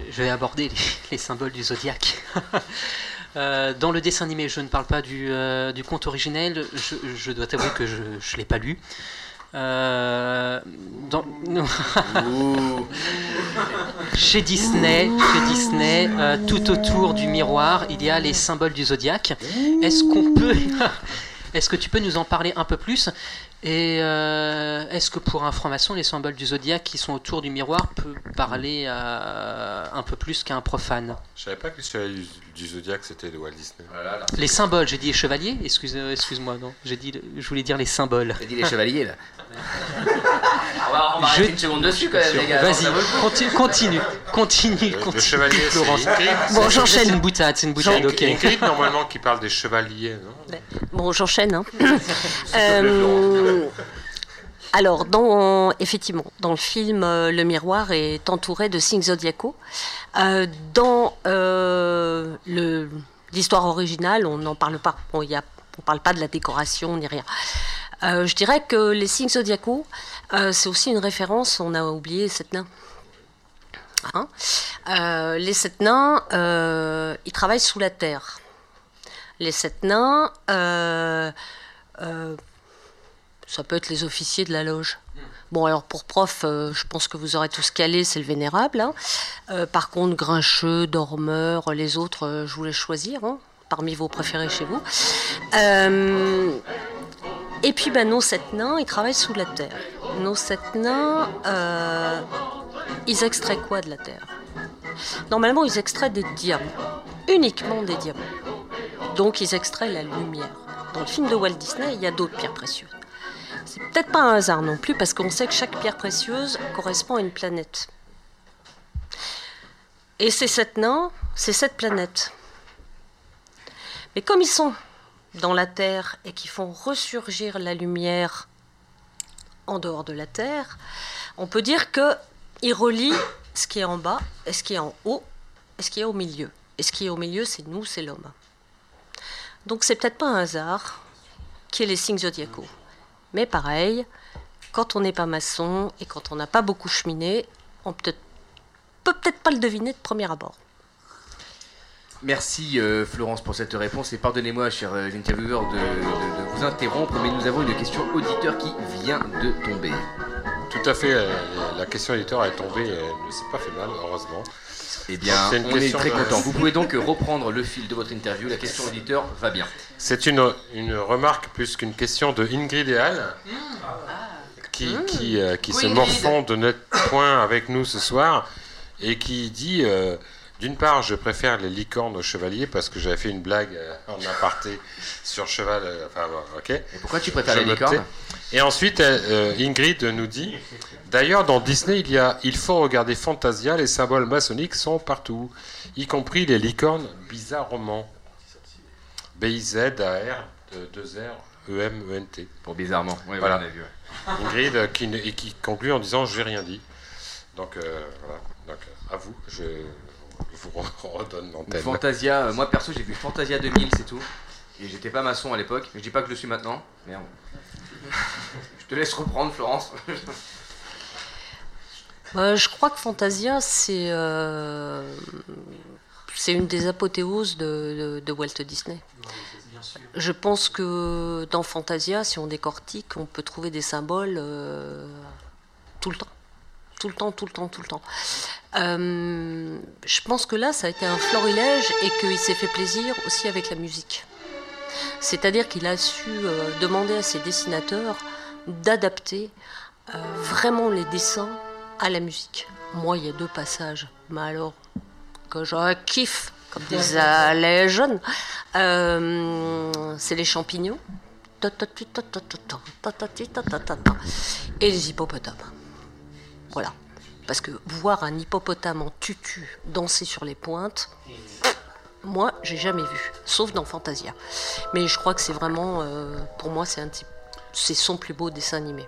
je vais aborder les, les symboles du zodiaque. Euh, dans le dessin animé, je ne parle pas du, euh, du conte originel, je, je dois t'avouer que je ne l'ai pas lu. Euh, dans- chez Disney, chez Disney tout autour du miroir, il y a les symboles du zodiaque. Est-ce qu'on peut. Est-ce que tu peux nous en parler un peu plus? Et euh, est-ce que pour information, les symboles du zodiaque qui sont autour du miroir peuvent parler euh, un peu plus qu'un profane? Je savais pas que les chevaliers du, Zodiac c'était de Walt Disney. Les symboles, j'ai dit chevalier Excuse, euh, excuse-moi, non. J'ai dit, je voulais dire les symboles. J'ai dit les chevaliers là. on va, on va arrêter une seconde dessus quand même, les gars. Vas-y, continue, continue, continue, Le- le continue, chevalier, c'est Florence. Bon, j'enchaîne. C'est une boutade, c'est une boutade, ok. Ingrid, normalement, qui parle des chevaliers, non Bon, j'enchaîne. hein. Euh, alors, dans, effectivement, dans le film, euh, le miroir est entouré de signes zodiacaux. Euh, dans euh, le- l'histoire originale, on n'en parle pas. Bon, il y a- on ne parle pas de la décoration ni rien. Euh, je dirais que les signes zodiacaux, euh, c'est aussi une référence, on a oublié sept nains. Hein Euh, les sept nains, ils travaillent sous la terre. Les sept nains, ça peut être les officiers de la loge. Bon, alors pour prof, je pense que vous aurez tous calé, c'est le vénérable. hein. Par contre, grincheux, dormeur, les autres, je vous laisse choisir, hein, parmi vos préférés chez vous. Et puis, ben, nos sept nains, ils travaillent sous la terre. Nos sept nains, euh, ils extraient quoi de la terre? Normalement, ils extraient des diamants, uniquement des diamants. Donc, ils extraient la lumière. Dans le film de Walt Disney, il y a d'autres pierres précieuses. C'est peut-être pas un hasard non plus, parce qu'on sait que chaque pierre précieuse correspond à une planète. Et ces sept nains, c'est sept planètes. Mais comme ils sont dans la Terre et qui font ressurgir la lumière en dehors de la Terre, on peut dire qu'ils relient ce qui est en bas et ce qui est en haut et ce qui est au milieu. Et ce qui est au milieu, c'est nous, c'est l'homme. Donc c'est peut-être pas un hasard qui est les signes zodiacaux. Mais pareil, quand on n'est pas maçon et quand on n'a pas beaucoup cheminé, on peut peut-être pas le deviner de premier abord. Merci euh, Florence pour cette réponse et pardonnez-moi, chers euh, intervieweurs, de, de- de vous interrompre, mais nous avons une question auditeur qui vient de tomber. Tout à fait, euh, la question éditeur est tombée, elle ne s'est pas fait mal, heureusement. Eh bien, C'est une on est question très de- content. Vous pouvez donc reprendre le fil de votre interview. La question auditeur va bien. C'est une, une remarque plus qu'une question de Ingrid et Anne, qui, qui, euh, qui se Oui, morfont de notre point avec nous ce soir, et qui dit euh, d'une part, je préfère les licornes aux chevaliers parce que j'avais fait une blague euh, en aparté sur cheval. euh, enfin, bon, ok. Et pourquoi tu préfères les licornes. Et ensuite, euh, Ingrid nous dit D'ailleurs, dans Disney, il, y a, il faut regarder Fantasia, les symboles maçonniques sont partout, y compris les licornes bizarrement. B-I-Z-A-R, 2-R, E-M-E-N-T. Pour bizarrement, oui, voilà. Ingrid qui, qui conclut en disant J'ai rien dit. Donc, voilà. Donc, à vous, je vous redonne l'antenne. Fantasia, euh, moi perso, j'ai vu Fantasia 2000, c'est tout. Et j'étais pas maçon à l'époque. Je dis pas que je le suis maintenant. Merde. je te laisse reprendre, Florence. Euh, je crois que Fantasia, c'est euh, c'est une des apothéoses de, de- de Walt Disney. Je pense que dans Fantasia, si on décortique, on peut trouver des symboles euh, tout le temps. Tout le temps, tout le temps, tout le temps. Euh, je pense que là, ça a été un florilège et qu'il s'est fait plaisir aussi avec la musique. C'est-à-dire qu'il a su euh, demander à ses dessinateurs d'adapter euh, vraiment les dessins à la musique. Moi, il y a deux passages, mais alors, que je kiffe, comme disaient les jeunes, euh, c'est les champignons et les hippopotames. Voilà. Parce que voir un hippopotame en tutu danser sur les pointes, moi, j'ai jamais vu, sauf dans Fantasia. Mais je crois que c'est vraiment, euh, pour moi, c'est un type, c'est son plus beau dessin animé.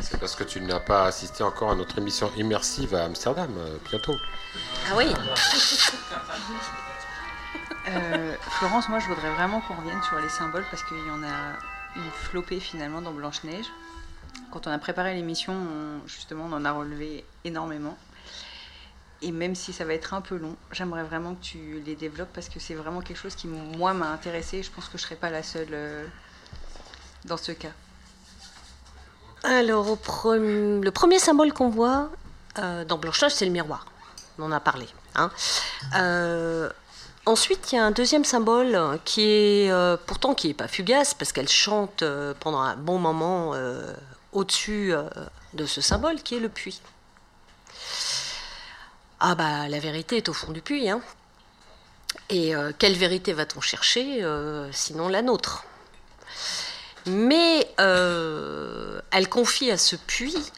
C'est parce que tu n'as pas assisté encore à notre émission immersive à Amsterdam, euh, bientôt. Ah oui Euh, Florence, moi je voudrais vraiment qu'on revienne sur les symboles parce qu'il y en a une flopée finalement dans Blanche-Neige. Quand on a préparé l'émission, on- justement, on en a relevé énormément. Et même si ça va être un peu long, j'aimerais vraiment que tu les développes parce que c'est vraiment quelque chose qui, moi, m'a intéressée. Je pense que je ne serai pas la seule euh, dans ce cas. Alors, le premier symbole qu'on voit euh, dans Blanche-Neige, c'est le miroir. On en a parlé. hein. Euh, ensuite, il y a un deuxième symbole qui est pourtant qui n'est pas fugace parce qu'elle chante pendant un bon moment au-dessus euh, de ce symbole, qui est le puits. Ah bah la vérité est au fond du puits. hein. Et euh, quelle vérité va-t-on chercher euh, sinon la nôtre? Mais elle confie à ce puits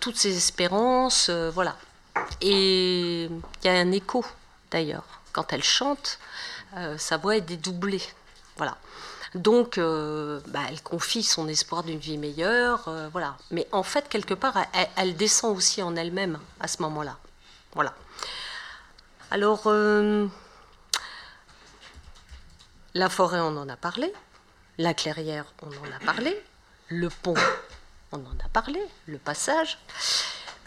toutes ses espérances, voilà. Et il y a un écho d'ailleurs. Quand elle chante, sa voix est dédoublée, voilà. Donc, euh, bah, elle confie son espoir d'une vie meilleure, euh, voilà. Mais en fait, quelque part, elle, descend aussi en elle-même à ce moment-là, voilà. Alors, euh, la forêt, on en a parlé. La clairière, on en a parlé. Le pont, on en a parlé. Le passage.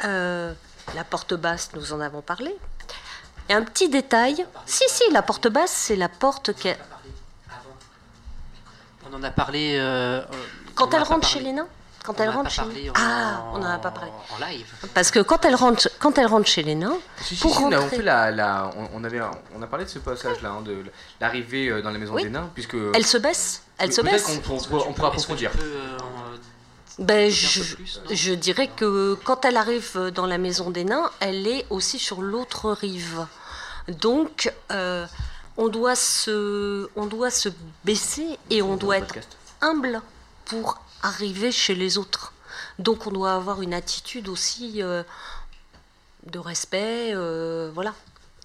La porte basse, nous en avons parlé. Et un petit détail. Si, si, la porte basse, c'est la porte qui. On en a parlé. euh, Quand elle a rentre chez les nains Quand On elle en a rentre chez les en- Ah, on n'en a pas parlé. En live. Parce que quand elle rentre, quand elle rentre chez les nains, Si, si, pour si, on a- on rentrer, fait la, la- on, on avait, on a parlé de ce passage-là, hein, de l'arrivée euh, dans la maison Oui. des nains, puisque elle se baisse. Elle se baisse. on, pourra- on pourra approfondir. Ben, je, je dirais que quand elle arrive dans la maison des nains, elle est aussi sur l'autre rive. Donc, euh, on, doit se, on doit se baisser et on doit être humble pour arriver chez les autres. Donc, on doit avoir une attitude aussi euh, de respect, euh, voilà.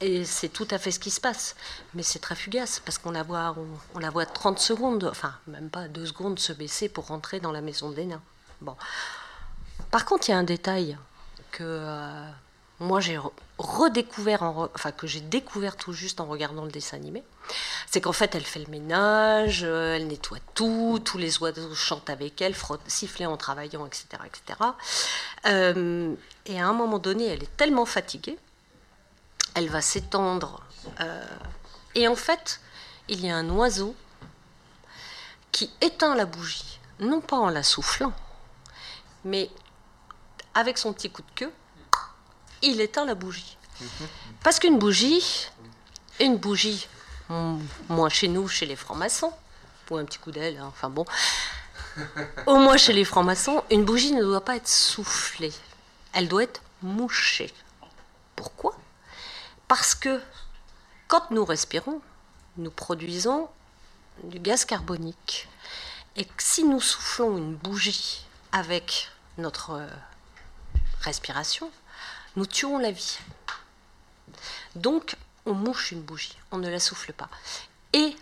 Et c'est tout à fait ce qui se passe. Mais c'est très fugace parce qu'on la voit, on, on la voit 30 secondes, enfin même pas 2 secondes se baisser pour rentrer dans la maison des nains. Bon. Par contre, il y a un détail que euh, moi j'ai re- redécouvert, en enfin que j'ai découvert tout juste en regardant le dessin animé. C'est qu'en fait, elle fait le ménage, euh, elle nettoie tout, tous les oiseaux chantent avec elle, frottent, sifflent en travaillant, etc. etc. Euh, et à un moment donné, elle est tellement fatiguée, elle va s'étendre. euh, et en fait, il y a un oiseau qui éteint la bougie, non pas en la soufflant, mais avec son petit coup de queue, il éteint la bougie. Parce qu'une bougie, une bougie, mm, moins chez nous, chez les francs-maçons, ou un petit coup d'aile, hein, enfin bon, au moins chez les francs-maçons, une bougie ne doit pas être soufflée, elle doit être mouchée. Pourquoi? Parce que quand nous respirons, nous produisons du gaz carbonique. Et si nous soufflons une bougie avec notre respiration, nous tuons la vie. Donc, on mouche une bougie, on ne la souffle pas. Et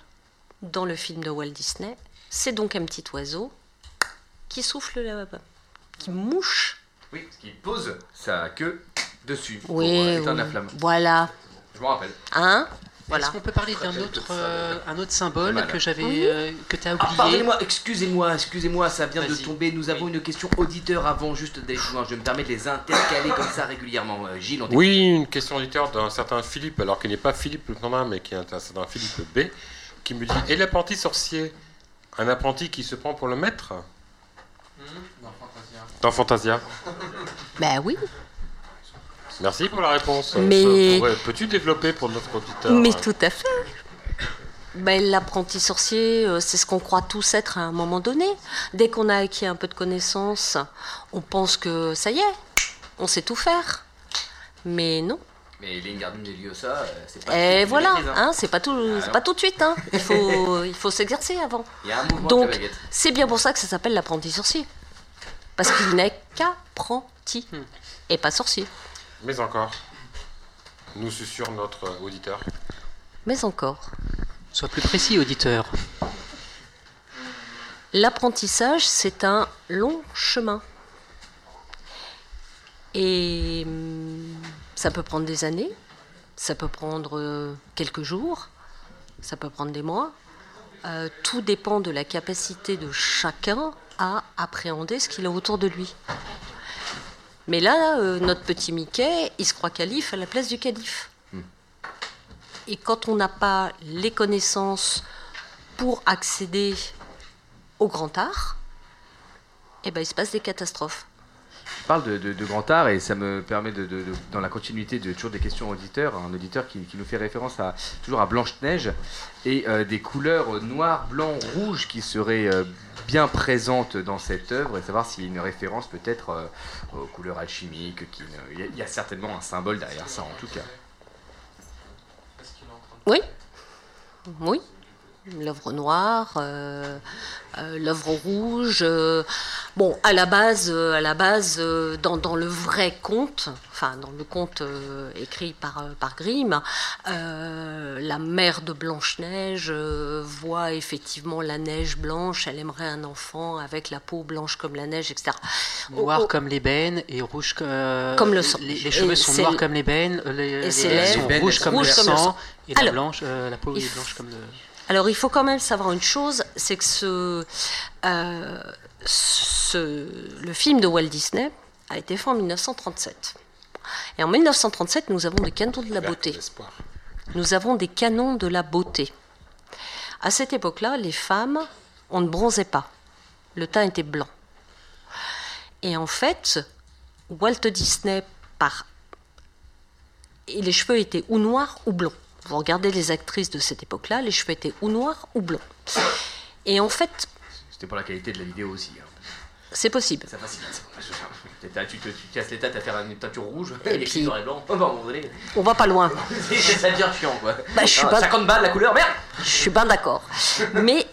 dans le film de Walt Disney, c'est donc un petit oiseau qui souffle, la- qui mouche. Oui, qui pose sa queue dessus pour Oui, euh, éteindre la oui. flamme. Voilà. Je me rappelle. Hein? Voilà. Est-ce qu'on peut parler d'un autre, euh, un autre symbole que j'avais, Oui. euh, que tu as Ah, oublié pardonnez-moi, excusez-moi, excusez-moi, ça vient de tomber. Nous avons une question auditeur avant juste plus loin. Je me permets de les intercaler comme ça régulièrement. Euh, Gilles, on. Oui, une question auditeur d'un certain Philippe, alors qu'il n'est pas Philippe le mais qui est un certain Philippe B, qui me dit Et l'apprenti sorcier? Un apprenti qui se prend pour le maître? Dans Fantasia. Ben oui. Merci pour la réponse. Mais- Peux-tu développer pour notre auditeur Mais tout à fait. Ben, L'apprenti sorcier, euh, c'est ce qu'on croit tous être à un moment donné. Dès qu'on a acquis un peu de connaissances, on pense que ça y est, on sait tout faire. Mais non. Mais des lieux, ça, euh, c'est pas. Et tout de voilà, maîtrise, hein, c'est pas tout, Ah pas tout de suite. Hein. Il faut, il faut s'exercer avant. Il y a un mouvement Donc, c'est bien pour ça que ça s'appelle l'apprenti sorcier, parce qu'il n'est qu'apprenti et pas sorcier. Mais encore, nous susurre notre auditeur. Mais encore. Sois plus précis, auditeur. L'apprentissage, c'est un long chemin. Et hum, ça peut prendre des années, ça peut prendre euh, quelques jours, ça peut prendre des mois. Euh, tout dépend de la capacité de chacun à appréhender ce qu'il a autour de lui. Mais là, euh, notre petit Mickey, il se croit calife à la place du calife. Et quand on n'a pas les connaissances pour accéder au grand art, eh ben, il se passe des catastrophes. Parle de, grand art et ça me permet dans la continuité de toujours des questions auditeurs, un auditeur qui, nous fait référence à toujours à Blanche Neige et euh, des couleurs noir, blanc, rouge qui seraient euh, bien présentes dans cette œuvre et savoir s'il y a une référence peut-être euh, aux couleurs alchimiques. qui il y a certainement un symbole derrière ça en tout cas. Oui, oui. L'œuvre noire, euh, euh, l'œuvre rouge. euh, bon, à la base, à la base, dans, dans le vrai conte, enfin dans le conte écrit par par Grimm, la mère de Blanche Neige euh, voit effectivement la neige blanche. Elle aimerait un enfant avec la peau blanche comme la neige, etc. Noir Oh, oh, comme l'ébène et rouge Comme le sang. Les, les cheveux Et sont noirs comme l'ébène, les, les ses lèvres sont rouges comme le sang et la Alors, blanche, la peau est blanche comme le. Alors il faut quand même savoir une chose, c'est que ce, euh, ce- le film de Walt Disney a été fait en 1937. Et en 1937, nous avons des canons de la beauté. Nous avons des canons de la beauté. À cette époque-là, les femmes, on ne bronzait pas. Le teint était blanc. Et en fait, Walt Disney, par... et les cheveux étaient ou noirs ou blonds. Vous regardez les actrices de cette époque-là, les cheveux étaient ou noirs ou blonds. Et en fait, C'était pour la qualité de la vidéo aussi. hein. c'est possible. Ça facilite. Tu, te, casses les têtes à faire une teinture rouge Et et les puis- et blanc. Oh, bah, On va pas loin. ça devient chiant quoi. Bah, je suis Ah, pas- 50 balles la couleur, merde Je suis bien d'accord. Mais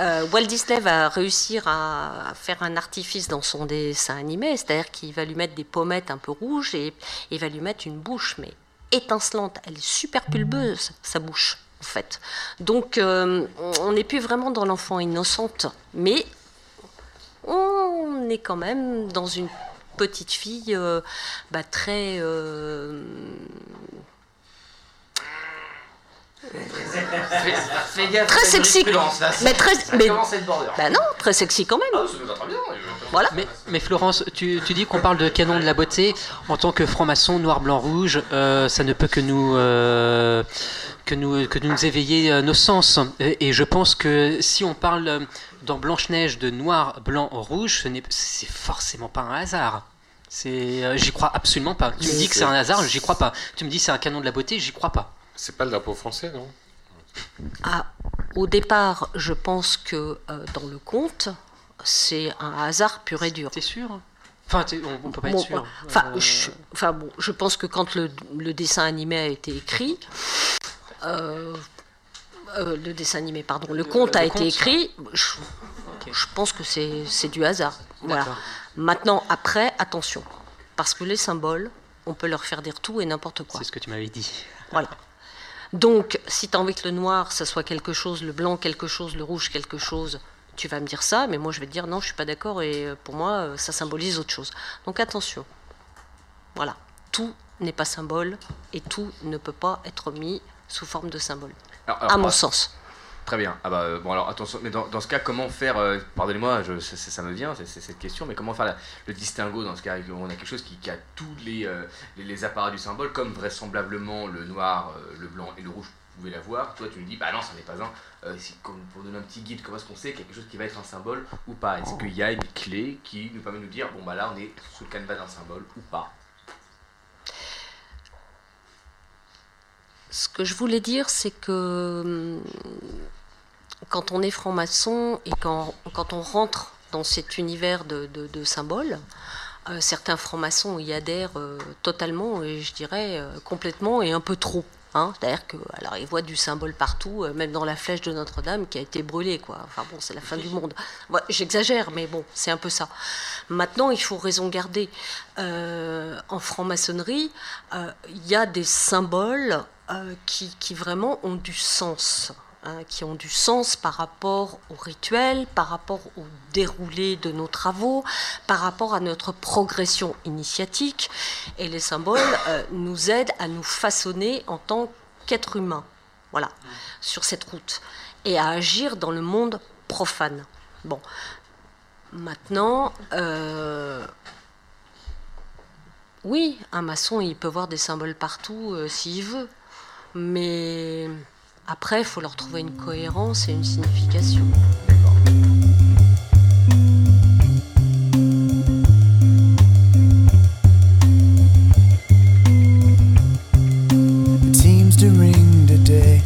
euh, Walt Disney va réussir à, à faire un artifice dans son dessin animé, c'est-à-dire qu'il va lui mettre des pommettes un peu rouges et il va lui mettre une bouche, mais étincelante. Elle est super pulbeuse, sa bouche, en fait. Donc, euh, on n'est plus vraiment dans l'enfant innocente, mais on est quand même dans une petite fille euh, bah, très. euh. Très sexy. Mais très. Mais, bah non, très sexy quand même. Ah, ça me va très bien. Voilà. Mais, mais Florence, tu, tu dis qu'on parle de canon de la beauté. En tant que franc-maçon noir, blanc, rouge, euh, ça ne peut que nous, euh, que nous, que nous éveiller euh, nos sens. Et, et je pense que si on parle dans Blanche-Neige de noir, blanc, rouge, ce n'est c'est forcément pas un hasard. C'est, euh, j'y crois absolument pas. Tu me dis que c'est- c'est un hasard, j'y crois pas. Tu me dis c'est un canon de la beauté, j'y crois pas. C'est pas le drapeau français, non? Ah, au départ, je pense que euh, dans le conte, c'est un hasard pur et dur. T'es sûr? Enfin, on, on peut pas Bon, être sûr. Enfin, Euh, je, enfin, bon, je pense que quand le, le dessin animé a été écrit, euh, euh, le dessin animé, pardon, le conte le a conte. été écrit, je, je pense que c'est du hasard. Voilà. Maintenant, après, attention, parce que les symboles, on peut leur faire dire tout et n'importe quoi. C'est ce que tu m'avais dit. Voilà. Donc, si tu as envie que le noir, ça soit quelque chose, le blanc quelque chose, le rouge quelque chose, tu vas me dire ça, mais moi je vais te dire non, je suis pas d'accord et euh, pour moi, euh, ça symbolise autre chose. Donc attention. Voilà. Tout n'est pas symbole et tout ne peut pas être mis sous forme de symbole. Alors, alors, à mon bah, sens. Très bien. Ah bah, euh, bon alors attention, mais dans, dans ce cas, comment faire, euh, pardonnez-moi, je- ça, me vient, c'est cette question, mais comment faire la- le distinguo dans ce cas On a quelque chose qui, qui a tous les, euh, les, les appareils du symbole, comme vraisemblablement le noir, le blanc et le rouge vous pouvez l'avoir. Toi tu me dis, bah non, ça n'est pas un. Euh, pour donner un petit guide, comment est-ce qu'on sait quelque chose qui va être un symbole ou pas? Est-ce qu'il y a une clé qui nous permet de nous dire, bon bah là on est sous le canevas d'un symbole ou pas? Ce que je voulais dire, c'est que hum, quand on est franc-maçon et quand, on rentre dans cet univers de, symboles, euh, certains francs-maçons y adhèrent euh, totalement et je dirais complètement et un peu trop. Hein. C'est-à-dire que, alors ils voient du symbole partout, euh, même dans la flèche de Notre-Dame qui a été brûlée, quoi. Enfin bon, c'est la fin du monde. Ouais, J'exagère, mais bon, c'est un peu ça. Maintenant, il faut raison garder. Euh, en franc-maçonnerie, euh, il y a des symboles qui, qui vraiment ont du sens. Hein, qui ont du sens par rapport au rituel, par rapport au déroulé de nos travaux, par rapport à notre progression initiatique. Et les symboles euh, nous aident à nous façonner en tant qu'être humain, voilà, sur cette route, et à agir dans le monde profane. Bon, maintenant, euh, oui, un maçon, il peut voir des symboles partout euh, s'il veut, mais après, il faut leur trouver une cohérence et une signification. It seems to ring today,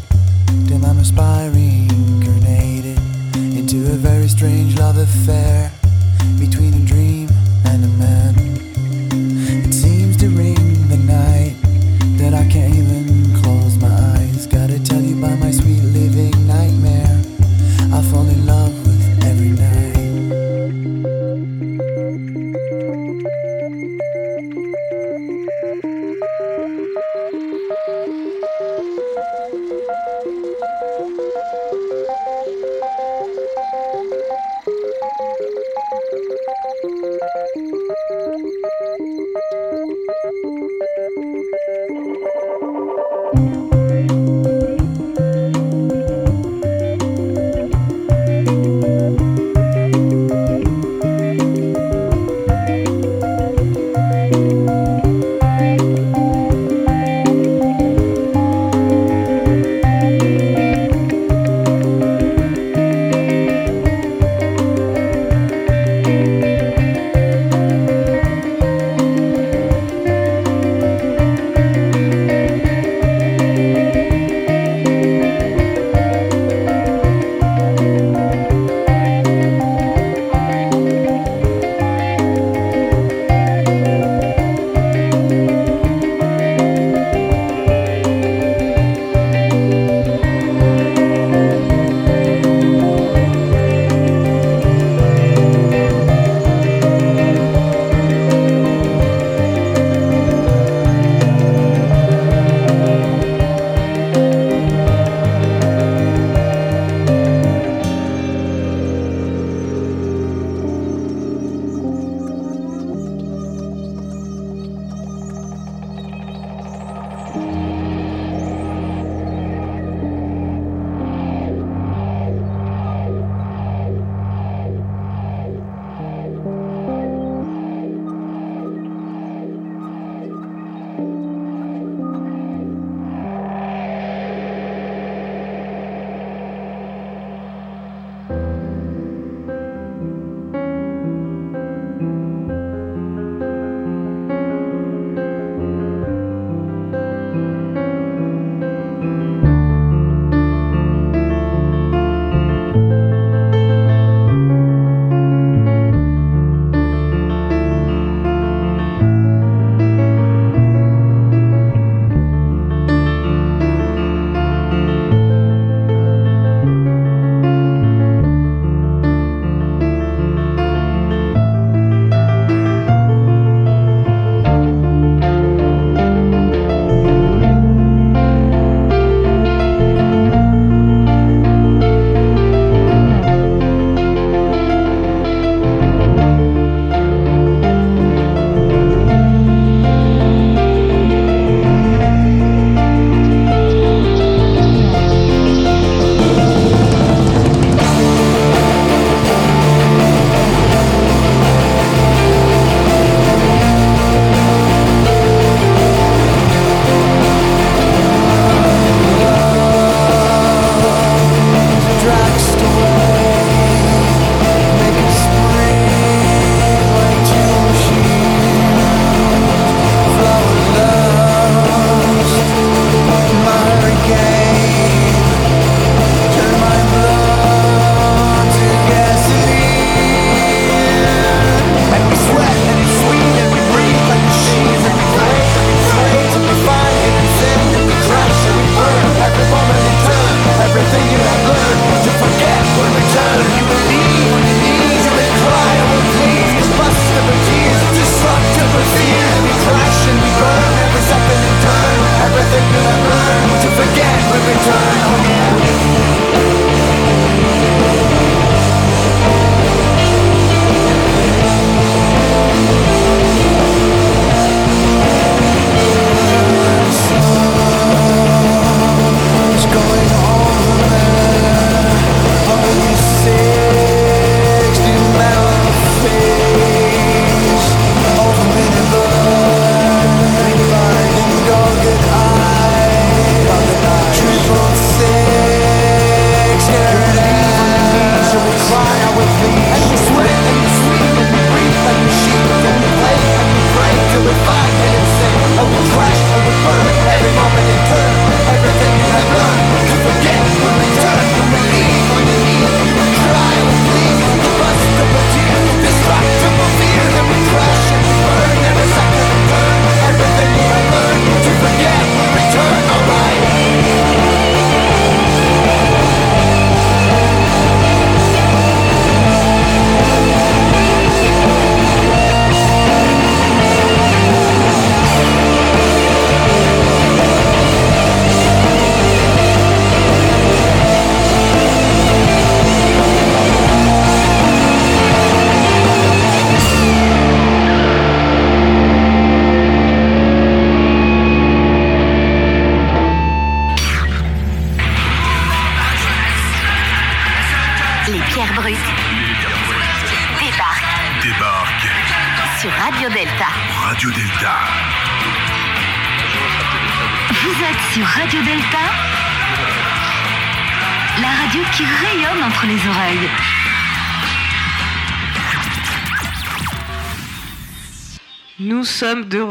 till I'm aspiring, into a very strange love affair.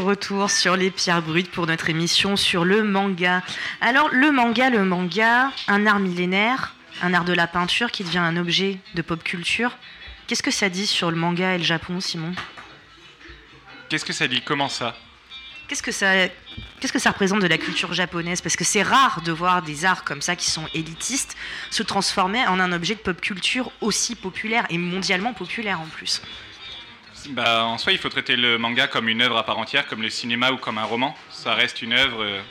Retour sur les pierres brutes pour notre émission sur le manga. Alors le manga, le manga, un art millénaire, un art de la peinture qui devient un objet de pop culture. Qu'est-ce que ça dit sur le manga et le Japon, Simon? Qu'est-ce que ça dit? Comment ça? Qu'est-ce que ça, qu'est-ce que ça représente de la culture japonaise? Parce que c'est rare de voir des arts comme ça qui sont élitistes se transformer en un objet de pop culture aussi populaire et mondialement populaire en plus. Bah, En soi, il faut traiter le manga comme une œuvre à part entière, comme le cinéma ou comme un roman. Ça reste une œuvre, euh,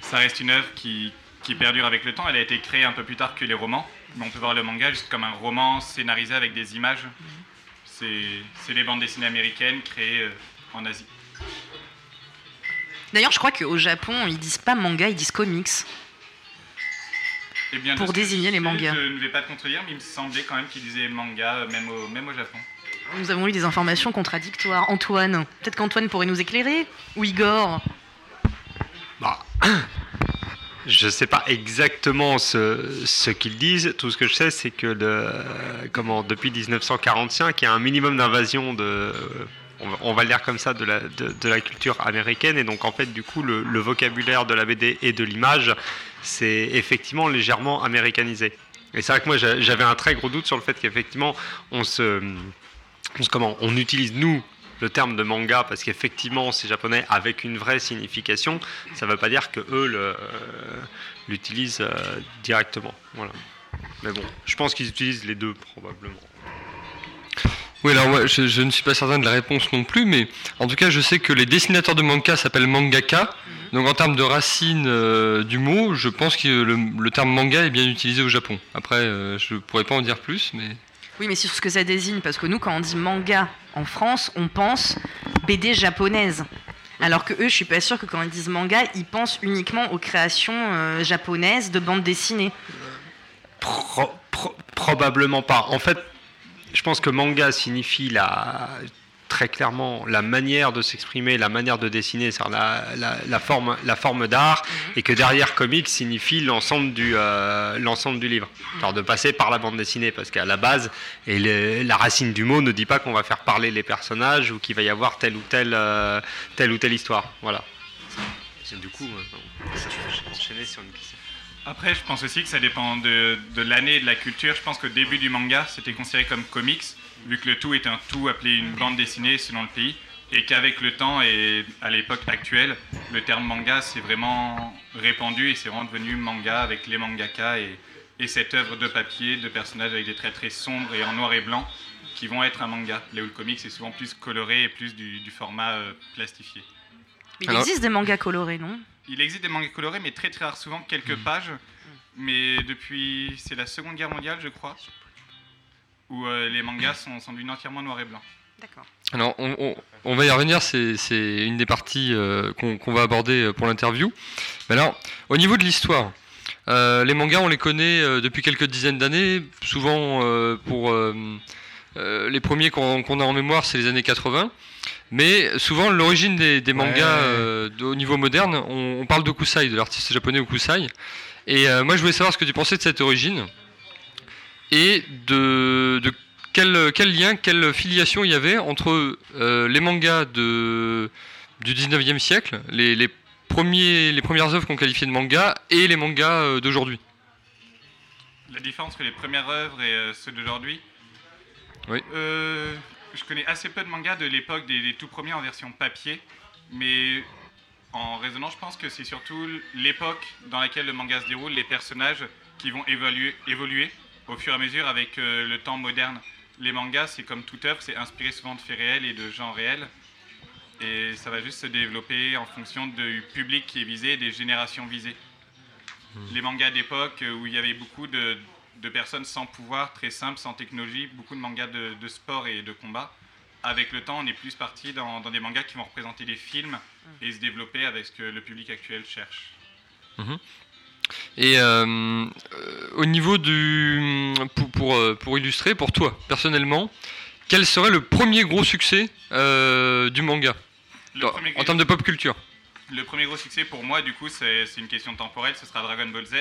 ça reste une œuvre qui, qui perdure avec le temps. Elle a été créée un peu plus tard que les romans, mais on peut voir le manga juste comme un roman scénarisé avec des images. C'est c'est les bandes dessinées américaines créées euh, en Asie. D'ailleurs, je crois qu'au Japon, ils disent pas manga, ils disent comics. Eh bien, Pour désigner les mangas. Je ne vais pas te contredire, mais il me semblait quand même qu'ils disaient manga, euh, même au, même au Japon. Nous avons eu des informations contradictoires. Antoine, peut-être qu'Antoine pourrait nous éclairer Ou Igor Bah, je ne sais pas exactement ce, qu'ils disent. Tout ce que je sais, c'est que depuis 1945, il y a un minimum d'invasion de. On va, dire comme ça, de la, culture américaine. Et donc, en fait, du coup, le, le vocabulaire de la BD et de l'image, c'est effectivement légèrement américanisé. Et c'est vrai que moi, j'a- j'avais un très gros doute sur le fait qu'effectivement, on se- comment, on utilise nous le terme de manga parce qu'effectivement c'est japonais avec une vraie signification. Ça ne veut pas dire que eux euh, l'utilisent euh, directement. Voilà. Mais bon, je pense qu'ils utilisent les deux probablement. Oui, alors je, je ne suis pas certain de la réponse non plus, mais en tout cas, je sais que les dessinateurs de manga s'appellent mangaka. Donc, en termes de racines euh, du mot, je pense que le, le terme manga est bien utilisé au Japon. Après, je ne pourrais pas en dire plus, mais. Oui, mais c'est sur ce que ça désigne, parce que nous, quand on dit manga en France, on pense BD japonaise. Alors que eux, je suis pas sûre que quand ils disent manga, ils pensent uniquement aux créations euh, japonaises de bandes dessinées. Pro- pro- probablement pas. En fait, je pense que manga signifie la, très clairement la manière de s'exprimer, la manière de dessiner, c'est-à-dire la, la- la forme, la forme d'art, et que derrière comics signifie l'ensemble du, euh, l'ensemble du livre. Alors de passer par la bande dessinée, parce qu'à la base, et le- la racine du mot ne dit pas qu'on va faire parler les personnages ou qu'il va y avoir telle ou telle, euh, telle ou telle histoire. Voilà. Et du coup, euh, enchaîner sur une question. Après, je pense aussi que ça dépend de, de l'année et de la culture. Je pense qu'au début du manga, c'était considéré comme comics, vu que le tout est un tout appelé une bande dessinée selon le pays, et qu'avec le temps et à l'époque actuelle, le terme manga s'est vraiment répandu et c'est vraiment devenu manga avec les mangaka et, et cette œuvre de papier de personnages avec des traits très sombres et en noir et blanc qui vont être un manga. Là où le comics est souvent plus coloré et plus du, du format euh, plastifié. Mais il existe des mangas colorés, non? Il existe des mangas colorés, mais très très rare, souvent quelques pages. Mais depuis, c'est la Seconde Guerre mondiale, je crois, où euh, les mangas sont, sont devenus entièrement noir et blanc. D'accord. Alors, on, on- on va y revenir, c'est une des parties euh, qu'on va aborder euh, pour l'interview. Mais alors, au niveau de l'histoire, euh, les mangas, on les connaît euh, depuis quelques dizaines d'années. Souvent, euh, pour euh, euh, les premiers qu'on a en mémoire, c'est les années 80. Mais souvent, l'origine des, des mangas Ouais. euh, au niveau moderne, on, on parle de Kusai, de l'artiste japonais Okusai. Et euh, moi, je voulais savoir ce que tu pensais de cette origine et de, de quel, quel lien, quelle filiation il y avait entre euh, les mangas de, du 19e siècle, les, les, premiers, les premières œuvres qu'on qualifiait de manga, et les mangas euh, d'aujourd'hui? La différence entre les premières œuvres et euh, ceux d'aujourd'hui? Oui. Euh, Je connais assez peu de mangas de l'époque des, des tout premiers en version papier, mais en raisonnant, je pense que c'est surtout l'époque dans laquelle le manga se déroule, les personnages qui vont évoluer, évoluer au fur et à mesure avec euh, le temps moderne. Les mangas, c'est comme toute œuvre, c'est inspiré souvent de faits réels et de gens réels. Et ça va juste se développer en fonction du public qui est visé et des générations visées. Les mangas d'époque euh, où il y avait beaucoup de, de personnes sans pouvoir, très simples, sans technologie, beaucoup de mangas de, de sport et de combat. Avec le temps, on est plus parti dans, dans des mangas qui vont représenter des films et se développer avec ce que le public actuel cherche. Mhm. Et euh, euh, au niveau du. Pour, pour, euh, pour illustrer, pour toi, personnellement, quel serait le premier gros succès euh, du manga? Premier en termes de pop culture Le premier gros succès pour moi, du coup, c'est une question temporelle, ce sera Dragon Ball Z.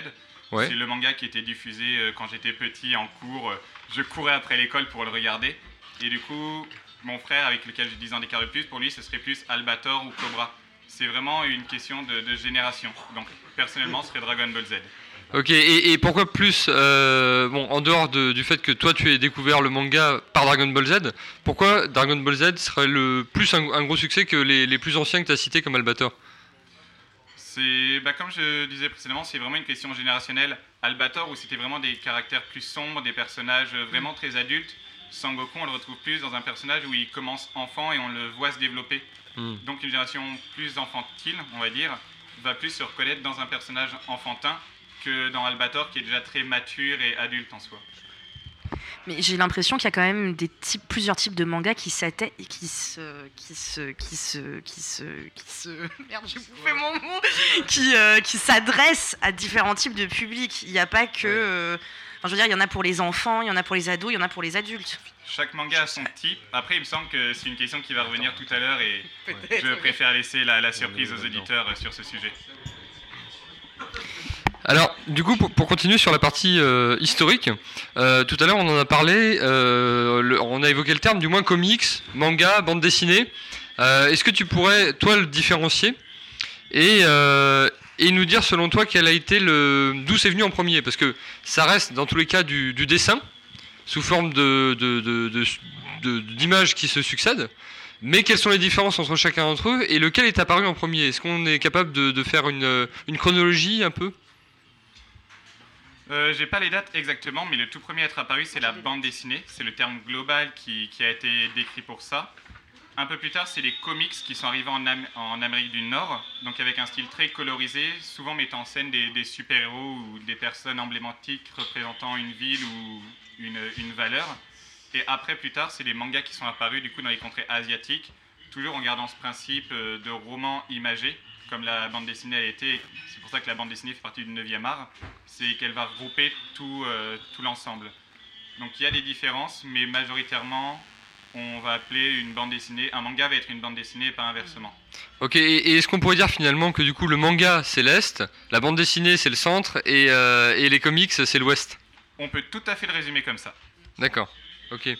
Ouais. C'est le manga qui était diffusé quand j'étais petit en cours. Je courais après l'école pour le regarder. Et du coup, mon frère, avec lequel j'ai 10 ans d'écart de plus, pour lui, ce serait plus Albator ou Cobra. C'est vraiment une question de, de génération. Donc, personnellement, ce serait Dragon Ball Z. Ok, et, et pourquoi plus, euh, bon, en dehors de- du fait que toi tu aies découvert le manga par Dragon Ball Z, pourquoi Dragon Ball Z serait le plus un, un gros succès que les, les plus anciens que tu as cités comme Albator C'est, bah, comme je disais précédemment, c'est vraiment une question générationnelle. Albator, où c'était vraiment des caractères plus sombres, des personnages vraiment très adultes. Sangoku, on le retrouve plus dans un personnage où il commence enfant et on le voit se développer. Hmm. Donc une génération plus enfantine, on va dire, va plus se reconnaître dans un personnage enfantin que dans Albator, qui est déjà très mature et adulte en soi. Mais j'ai l'impression qu'il y a quand même des types, plusieurs types de mangas qui s'atta- qui se, qui se, qui se, qui se, qui se, merde, j'ai bouffé mon mot, qui, euh, qui s'adressent à différents types de publics. Il n'y a pas que, euh, enfin, je veux dire, il y en a pour les enfants, il y en a pour les ados, il y en a pour les adultes. Chaque manga a son type. Après, il me semble que c'est une question qui va revenir tout à l'heure et je préfère laisser la, la surprise aux auditeurs euh, sur ce sujet. Alors, du coup, pour, pour continuer sur la partie euh, historique, euh, tout à l'heure on en a parlé, euh, le- on a évoqué le terme, du moins comics, manga, bande dessinée. Euh, Est-ce que tu pourrais, toi, le différencier et, euh, et nous dire, selon toi, quel a été le d'où c'est venu en premier? Parce que ça reste, dans tous les cas, du, du dessin, sous forme de, de- de- de- de- d'images qui se succèdent. Mais quelles sont les différences entre chacun d'entre eux et lequel est apparu en premier? Est-ce qu'on est capable de, de faire une, une chronologie un peu? Euh, J'ai pas les dates exactement, mais le tout premier à être apparu, c'est la bande dessinée. C'est le terme global qui, qui a été décrit pour ça. Un peu plus tard, c'est les comics qui sont arrivés en, Am- en Amérique du Nord, donc avec un style très colorisé, souvent mettant en scène des, super-héros ou des personnes emblématiques représentant une ville ou une, une valeur. Et après, plus tard, c'est les mangas qui sont apparus du coup dans les contrées asiatiques, toujours en gardant ce principe euh, de roman imagé, comme la bande dessinée a été. C'est pour ça que la bande dessinée fait partie du 9e art, c'est qu'elle va regrouper tout, euh, tout l'ensemble. Donc il y a des différences, mais majoritairement, on va appeler une bande dessinée, un manga va être une bande dessinée et pas inversement. Ok, et, est-ce qu'on pourrait dire finalement que du coup le manga c'est l'Est, la bande dessinée c'est le centre et, euh, et les comics c'est l'Ouest? On peut tout à fait le résumer comme ça. D'accord, ok. Et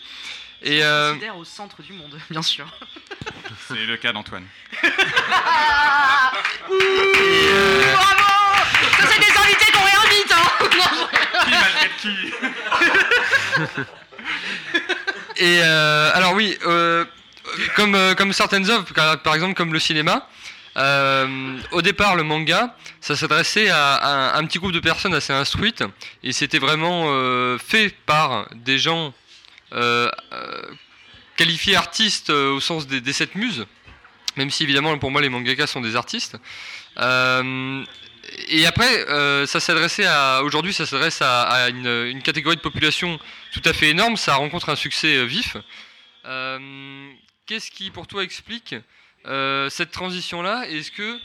On euh, considère au centre du monde, bien sûr. C'est le cas d'Antoine. Bravo Ça, c'est des invités qu'on réinvite, hein Qui maltraite qui? Et euh, alors oui, euh, comme, euh, comme certaines œuvres, par exemple comme le cinéma, au départ le manga, ça s'adressait à, un petit groupe de personnes assez instruites et c'était vraiment fait par des gens qualifiés artistes au sens des, des sept muses, même si évidemment pour moi les mangakas sont des artistes. Et après, euh, ça s'adressait à. Aujourd'hui, ça s'adresse à, une, catégorie de population tout à fait énorme. Ça rencontre un succès euh, vif. Euh, Qu'est-ce qui, pour toi, explique cette transition-là? Est-ce que,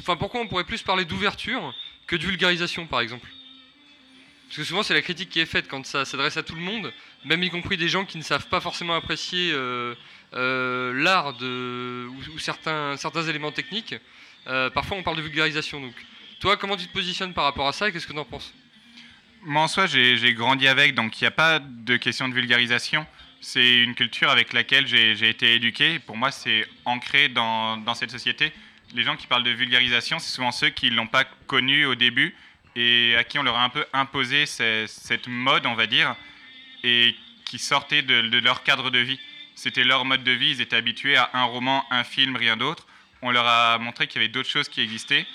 enfin, pourquoi on pourrait plus parler d'ouverture que de vulgarisation, par exemple? Parce que souvent, c'est la critique qui est faite quand ça s'adresse à tout le monde, même y compris des gens qui ne savent pas forcément apprécier l'art ou, ou certains certains éléments techniques. Euh, parfois, on parle de vulgarisation. Donc, toi, comment tu te positionnes par rapport à ça et qu'est-ce que tu en penses? Moi, en soi, j'ai grandi avec, donc il n'y a pas de question de vulgarisation. C'est une culture avec laquelle j'ai été éduqué. Pour moi, c'est ancré dans, cette société. Les gens qui parlent de vulgarisation, c'est souvent ceux qui ne l'ont pas connu au début et à qui on leur a un peu imposé ce- cette mode, on va dire, et qui sortaient de leur cadre de vie. C'était leur mode de vie, ils étaient habitués à un roman, un film, rien d'autre. On leur a montré qu'il y avait d'autres choses qui existaient.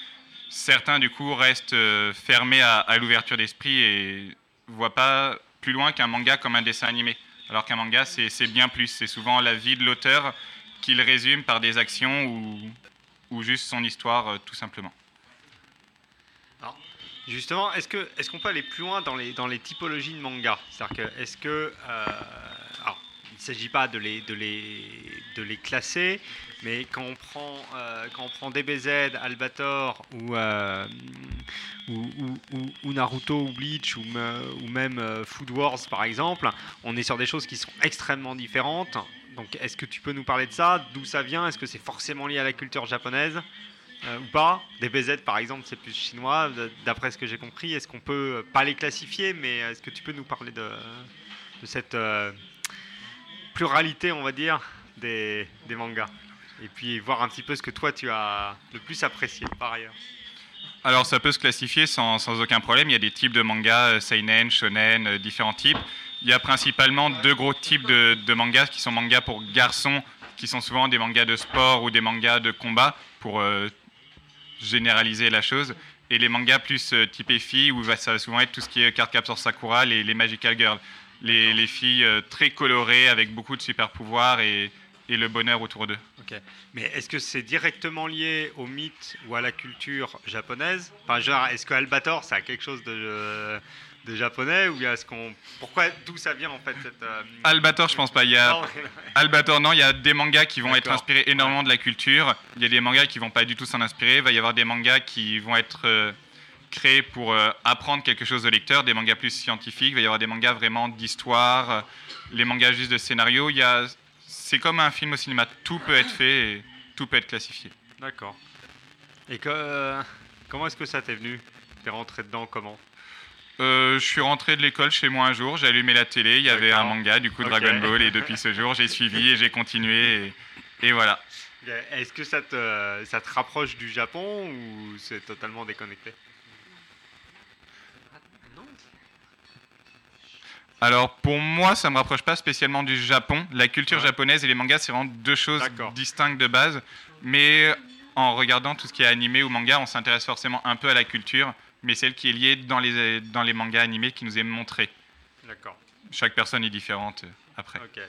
Certains, du coup, restent euh, fermés à, l'ouverture d'esprit et voient pas plus loin qu'un manga comme un dessin animé. Alors qu'un manga, c'est bien plus. C'est souvent la vie de l'auteur qu'il résume par des actions ou, juste son histoire, euh, tout simplement. Justement, est-ce qu'on peut aller plus loin dans les typologies de manga? C'est-à-dire est-ce que euh, ne s'agit pas de les de les de les classer, mais quand on prend, euh, quand on prend DBZ, Albator ou, euh, ou, ou- Naruto ou Bleach ou, me- ou même euh, Food Wars par exemple, on est sur des choses qui sont extrêmement différentes. Donc est-ce que tu peux nous parler de ça? D'où ça vient? Est-ce que c'est forcément lié à la culture japonaise ou pas? DBZ par exemple c'est plus chinois d'après ce que j'ai compris. Est-ce qu'on peut pas les classifier mais est-ce que tu peux nous parler de, de cette pluralité on va dire des, mangas et puis voir un petit peu ce que toi tu as le plus apprécié par ailleurs. Alors ça peut se classifier sans, aucun problème. Il y a des types de mangas, euh, seinen, shonen, euh, différents types. Il y a principalement deux gros types de, mangas qui sont mangas pour garçons, qui sont souvent des mangas de sport ou des mangas de combat, pour euh, généraliser la chose. Et les mangas plus typés filles, où ça va souvent être tout ce qui est Card Captor Sakura, les, les Magical Girls. Les, les filles euh, très colorées, avec beaucoup de super pouvoirs et, et le bonheur autour d'eux. Mais est-ce que c'est directement lié au mythe ou à la culture japonaise? Enfin, genre, est-ce que Albator, ça a quelque chose de, de japonais ou est-ce qu'on pourquoi d'où ça vient en fait cette euh, Albator, je pense pas. Il y a Non. Albator, non. Il y a des mangas qui vont être inspirés énormément de la culture. Il y a des mangas qui vont pas du tout s'en inspirer. Il va y avoir des mangas qui vont être euh, créés pour euh, apprendre quelque chose au lecteur. Des mangas plus scientifiques. Il va y avoir des mangas vraiment d'histoire. euh, Les mangas juste de scénario. Il y a, c'est comme un film au cinéma. Tout peut être fait et tout peut être classifié. D'accord. Et que, euh, comment est-ce que ça t'est venu? T'es rentré dedans comment? Je suis rentré de l'école chez moi un jour, j'ai allumé la télé, il y avait un manga, du coup. Dragon Ball, et depuis ce jour j'ai suivi et j'ai continué, et, et voilà. Est-ce que ça te, ça te rapproche du Japon ou c'est totalement déconnecté? Alors pour moi, ça me rapproche pas spécialement du Japon. La culture Ouais. japonaise et les mangas, c'est vraiment deux choses distinctes de base. Mais en regardant tout ce qui est animé ou manga, on s'intéresse forcément un peu à la culture, mais celle qui est liée dans les, dans les mangas animés qui nous est montrée. D'accord. Chaque personne est différente euh, après. Ok.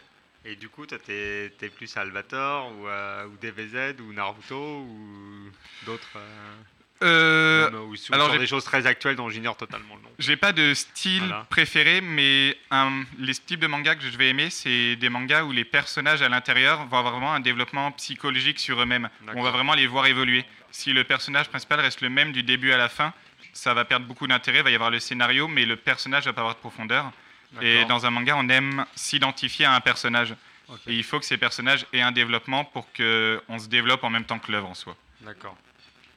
Et du coup, toi, t'es es plus Albator ou, euh, ou DBZ ou Naruto ou d'autres euh, Euh, ou sur, alors sur des choses très actuelles dont j'ignore totalement le nom. J'ai pas de style Voilà. préféré, mais un- les types de mangas que je vais aimer, c'est des mangas où les personnages à l'intérieur vont avoir vraiment un développement psychologique sur eux-mêmes. On va vraiment les voir évoluer. Si le personnage principal reste le même du début à la fin, ça va perdre beaucoup d'intérêt. Il va y avoir le scénario, mais le personnage va pas avoir de profondeur. Et dans un manga, on aime s'identifier à un personnage. Et il faut que ces personnages aient un développement pour qu'on se développe en même temps que l'œuvre en soi. D'accord.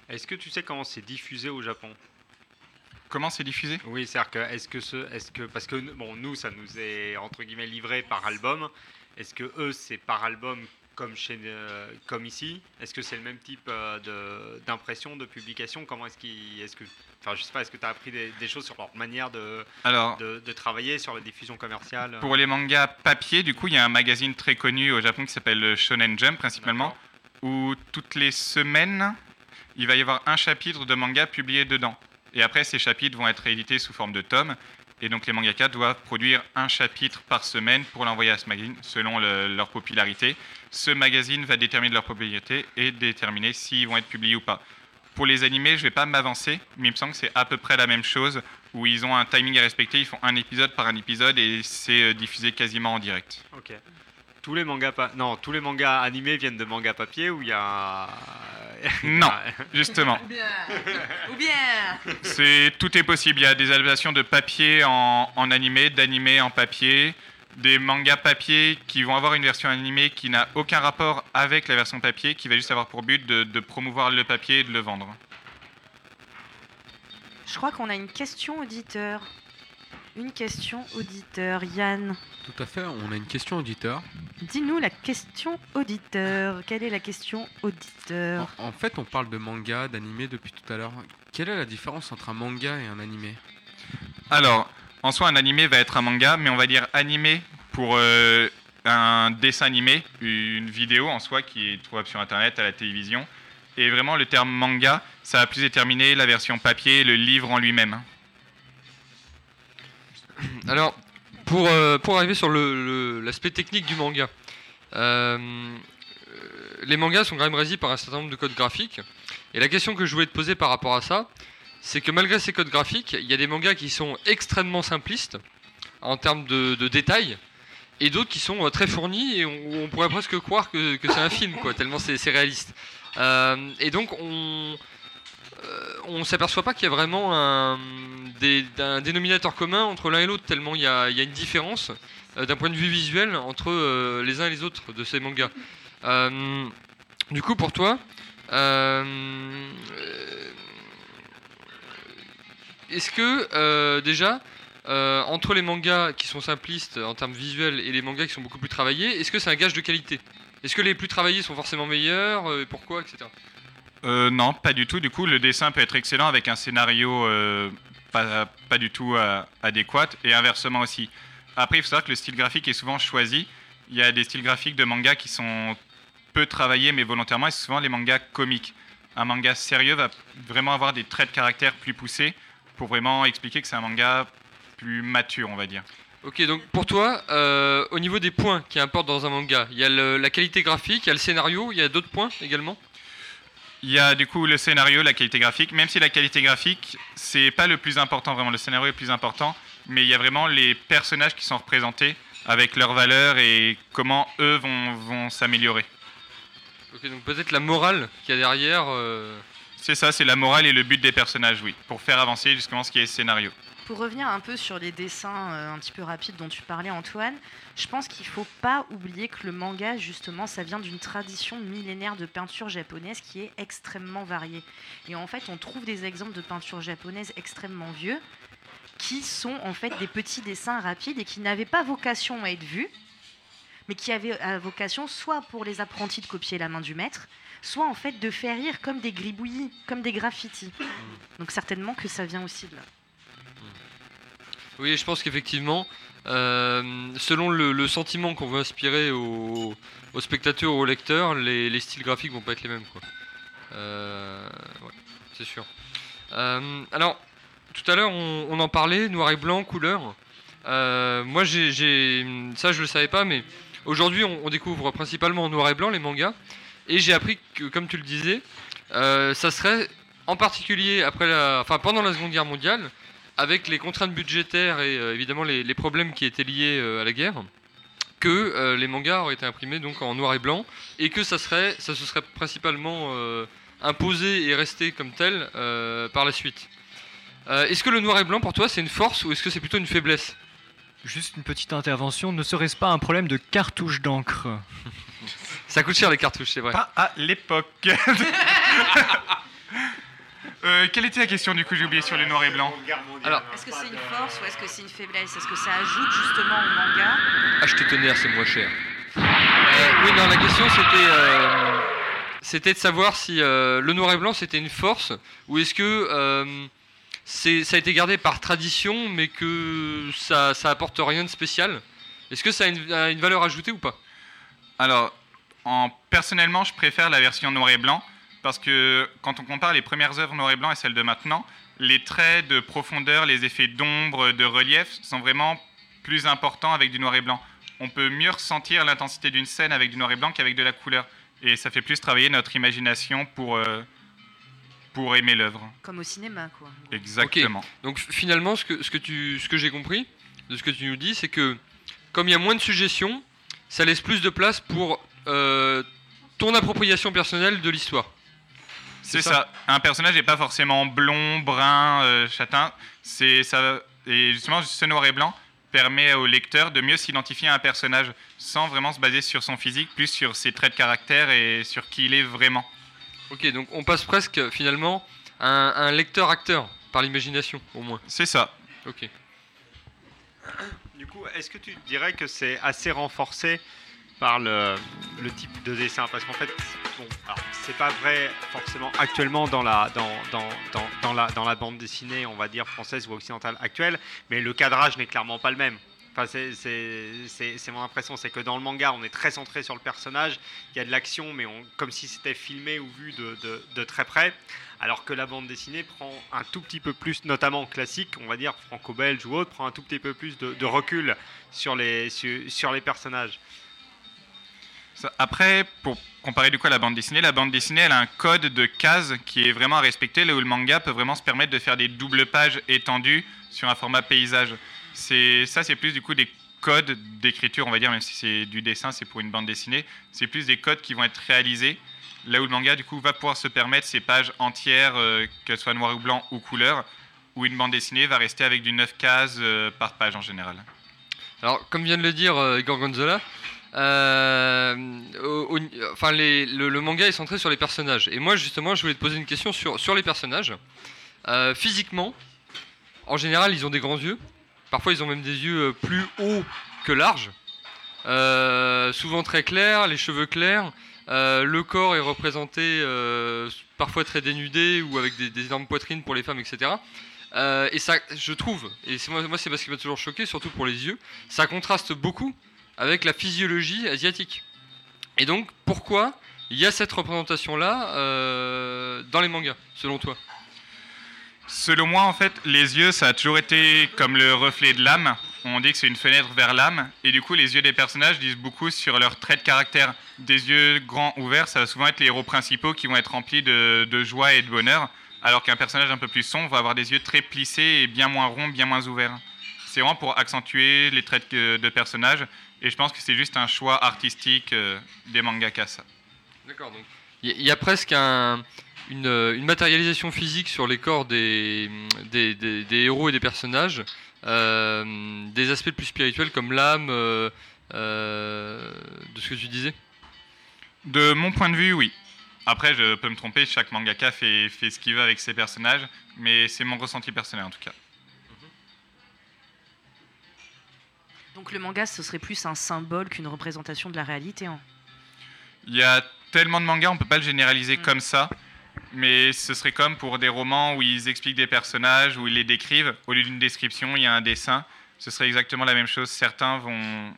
Est-ce que tu sais comment c'est diffusé au Japon? Comment c'est diffusé? Oui, c'est-à-dire que est-ce que ce, est-ce que parce que bon, nous, ça nous est entre guillemets livré par album. Est-ce que eux, c'est par album comme chez, euh, comme ici? Est-ce que c'est le même type euh, de d'impression, de publication? Comment est-ce qu'ils, est-ce que, enfin, je sais pas, est-ce que tu as appris des, des choses sur leur manière de, Alors- de, de travailler sur la diffusion commerciale? Pour les mangas papier, du coup, il y a un magazine très connu au Japon qui s'appelle le Shonen Jump principalement, où toutes les semaines, il va y avoir un chapitre de manga publié dedans. Et après, ces chapitres vont être réédités sous forme de tomes. Et donc, les mangaka doivent produire un chapitre par semaine pour l'envoyer à ce magazine, selon le- leur popularité. Ce magazine va déterminer leur popularité et déterminer s'ils vont être publiés ou pas. Pour les animés, je ne vais pas m'avancer, mais il me semble que c'est à peu près la même chose, où ils ont un timing à respecter, ils font un épisode par un épisode et c'est euh, diffusé quasiment en direct. Ok. Tous les mangas, pa- non, tous les mangas animés viennent de mangas papier où il y a. Non, justement. Ou bien C'est tout est possible. Il y a des adaptations de papier en, en animé, d'animé en papier, des mangas papier qui vont avoir une version animée qui n'a aucun rapport avec la version papier, qui va juste avoir pour but de, de promouvoir le papier et de le vendre. Je crois qu'on a une question auditeur. Une question auditeur. Yann, Tout à fait, on a une question auditeur. dis-nous la question auditeur. Quelle est la question auditeur? En, en fait, on parle de manga, d'animé depuis tout à l'heure. Quelle est la différence entre un manga et un animé? Alors, en soi, un animé va être un manga, mais on va dire animé pour euh, un dessin animé, une vidéo en soi qui est trouvable sur Internet, à la télévision. Et vraiment, le terme manga, ça va plus déterminer la version papier, le livre en lui-même. Alors, pour, euh, pour arriver sur l'aspect technique du manga, euh, les mangas sont quand même régis par un certain nombre de codes graphiques. Et la question que je voulais te poser par rapport à ça, c'est que malgré ces codes graphiques, il y a des mangas qui sont extrêmement simplistes en termes de, de détails, et d'autres qui sont euh, très fournis et on, pourrait presque croire que, que c'est un film, quoi, tellement c'est réaliste. Et donc on euh, on s'aperçoit pas qu'il y a vraiment un, dénominateur commun entre l'un et l'autre, tellement il y a, une différence euh, d'un point de vue visuel entre euh, les uns et les autres de ces mangas. Du coup, pour toi, est-ce que déjà, entre les mangas qui sont simplistes en termes visuels et les mangas qui sont beaucoup plus travaillés, est-ce que c'est un gage de qualité? Est-ce que les plus travaillés sont forcément meilleurs Pourquoi Etc. Euh, non, pas du tout. Du coup, le dessin peut être excellent avec un scénario euh, pas, pas du tout euh, adéquat et inversement aussi. Après, il faut savoir que le style graphique est souvent choisi. Il y a des styles graphiques de manga qui sont peu travaillés mais volontairement et souvent les mangas comiques. Un manga sérieux va vraiment avoir des traits de caractère plus poussés pour vraiment expliquer que c'est un manga plus mature, on va dire. Ok, donc pour toi, au niveau des points qui importent dans un manga, il y a la qualité graphique, il y a le scénario, il y a d'autres points également? Il y a du coup le scénario, la qualité graphique, même si la qualité graphique, c'est pas le plus important vraiment, le scénario est le plus important, mais il y a vraiment les personnages qui sont représentés avec leurs valeurs et comment eux vont, vont s'améliorer. Ok, donc peut-être la morale qu'il y a derrière. euh, C'est ça, c'est la morale et le but des personnages, oui, pour faire avancer justement ce qui est scénario. Pour revenir un peu sur les dessins euh, un petit peu rapides dont tu parlais, Antoine, je pense qu'il faut pas oublier que le manga, justement, ça vient d'une tradition millénaire de peinture japonaise qui est extrêmement variée. Et en fait, on trouve des exemples de peinture japonaise extrêmement vieux qui sont en fait des petits dessins rapides et qui n'avaient pas vocation à être vus, mais qui avaient euh, vocation soit pour les apprentis de copier la main du maître, soit en fait de faire rire comme des gribouillis, comme des graffitis. Donc certainement que ça vient aussi de là. Oui, je pense qu'effectivement, euh, selon le, sentiment qu'on veut inspirer aux, spectateurs ou aux lecteurs, les, les styles graphiques vont pas être les mêmes. Quoi. Euh, c'est sûr. Euh, alors, tout à l'heure, on, en parlait, noir et blanc, couleur. Moi, j'ai, ça, je le savais pas, mais aujourd'hui, on, découvre principalement en noir et blanc les mangas. Et j'ai appris que, comme tu le disais, ça serait en particulier après la, enfin, pendant la Seconde Guerre mondiale, avec les contraintes budgétaires et euh, évidemment les, les problèmes qui étaient liés euh, à la guerre, que euh, les mangas auraient été imprimés donc en noir et blanc et que ça serait, ça se serait principalement imposé et resté comme tel par la suite. Est-ce que le noir et blanc pour toi c'est une force ou est-ce que c'est plutôt une faiblesse? Juste une petite intervention, ne serait-ce pas un problème de cartouche d'encre? Ça coûte cher les cartouches, c'est vrai. Pas à l'époque. Euh, quelle était la question du coup J'ai oublié sur le noir et blanc. Alors, Est-ce que c'est une force ou est-ce que c'est une faiblesse? Est-ce que ça ajoute justement au manga? Acheter tonnerre, c'est moins cher. Euh, oui, non, la question c'était euh, c'était de savoir si euh, le noir et blanc c'était une force ou est-ce que euh, c'est ça a été gardé par tradition mais que ça ça apporte rien de spécial? Est-ce que ça a une, a une valeur ajoutée ou pas? Alors, en, personnellement, je préfère la version noir et blanc parce que quand on compare les premières œuvres noir et blanc et celles de maintenant, les traits de profondeur, les effets d'ombre, de relief sont vraiment plus importants avec du noir et blanc. On peut mieux ressentir l'intensité d'une scène avec du noir et blanc qu'avec de la couleur. Et ça fait plus travailler notre imagination pour, euh, pour aimer l'œuvre. Comme au cinéma, quoi. Exactement. Donc finalement, ce que, ce que, tu, ce que j'ai compris de ce que tu nous dis, c'est que comme il y a moins de suggestions, ça laisse plus de place pour euh, ton appropriation personnelle de l'histoire. C'est ça. Un personnage n'est pas forcément blond, brun, euh, châtain. C'est ça. Et justement, ce noir et blanc permet au lecteur de mieux s'identifier à un personnage sans vraiment se baser sur son physique, plus sur ses traits de caractère et sur qui il est vraiment. Ok, donc on passe presque finalement à un, à un lecteur-acteur par l'imagination, au moins. C'est ça. Ok. Du coup, est-ce que tu dirais que c'est assez renforcé par le, type de dessin Parce qu'en fait, bon, c'est pas vrai forcément actuellement dans la, dans, dans, dans, la, dans la bande dessinée, on va dire française ou occidentale actuelle, mais le cadrage n'est clairement pas le même. Enfin, c'est- mon impression, c'est que dans le manga, on est très centré sur le personnage, il y a de l'action, mais on, comme si c'était filmé ou vu de, de- très près, alors que la bande dessinée prend un tout petit peu plus, notamment classique, on va dire franco-belge ou autre, prend un tout petit peu plus de, recul sur les, sur les personnages. Après, pour comparer du coup à la bande dessinée, la bande dessinée, elle a un code de cases qui est vraiment à respecter, là où le manga peut vraiment se permettre de faire des doubles pages étendues sur un format paysage. C'est ça, c'est plus du coup des codes d'écriture, on va dire, même si c'est du dessin, c'est pour une bande dessinée. C'est plus des codes qui vont être réalisés. Là où le manga, du coup, va pouvoir se permettre ces pages entières, euh, qu'elles soient noir ou blanc ou couleur, où une bande dessinée va rester avec du 9 cases euh, par page en général. Alors, comme vient de le dire euh, Igor Gonzola, euh, enfin, le, manga est centré sur les personnages. Et moi, justement, je voulais te poser une question sur, les personnages. Euh, physiquement, en général, ils ont des grands yeux. Parfois, ils ont même des yeux euh, plus hauts que larges. Souvent très clairs, les cheveux clairs. Le corps est représenté parfois très dénudé ou avec des, énormes poitrines pour les femmes, etc. Et ça, je trouve, et moi c'est parce qu'il m'a toujours choqué, surtout pour les yeux, ça contraste beaucoup avec la physiologie asiatique. Et donc, pourquoi il y a cette représentation-là euh, dans les mangas, selon toi? Selon moi, en fait, les yeux, ça a toujours été comme le reflet de l'âme. On dit que c'est une fenêtre vers l'âme. Et du coup, les yeux des personnages disent beaucoup sur leurs traits de caractère. Des yeux grands ouverts, ça va souvent être les héros principaux qui vont être remplis de, joie et de bonheur. Alors qu'un personnage un peu plus sombre va avoir des yeux très plissés et bien moins ronds, bien moins ouverts. C'est vraiment pour accentuer les traits de, de personnages. Et je pense que c'est juste un choix artistique euh, des mangakas. ça. D'accord, donc il y, a presque un- une, euh, une matérialisation physique sur les corps des, des, des- des héros et des personnages, euh, des aspects plus spirituels comme l'âme, euh, euh, de ce que tu disais? De mon point de vue, oui. Après, je peux me tromper, chaque mangaka fait, fait ce qu'il veut avec ses personnages, mais c'est mon ressenti personnel en tout cas. Donc le manga, ce serait plus un symbole qu'une représentation de la réalité. hein. Il y a tellement de mangas, on peut pas le généraliser comme ça, mais ce serait comme pour des romans où ils expliquent des personnages, où ils les décrivent. Au lieu d'une description, il y a un dessin. Ce serait exactement la même chose. Certains vont,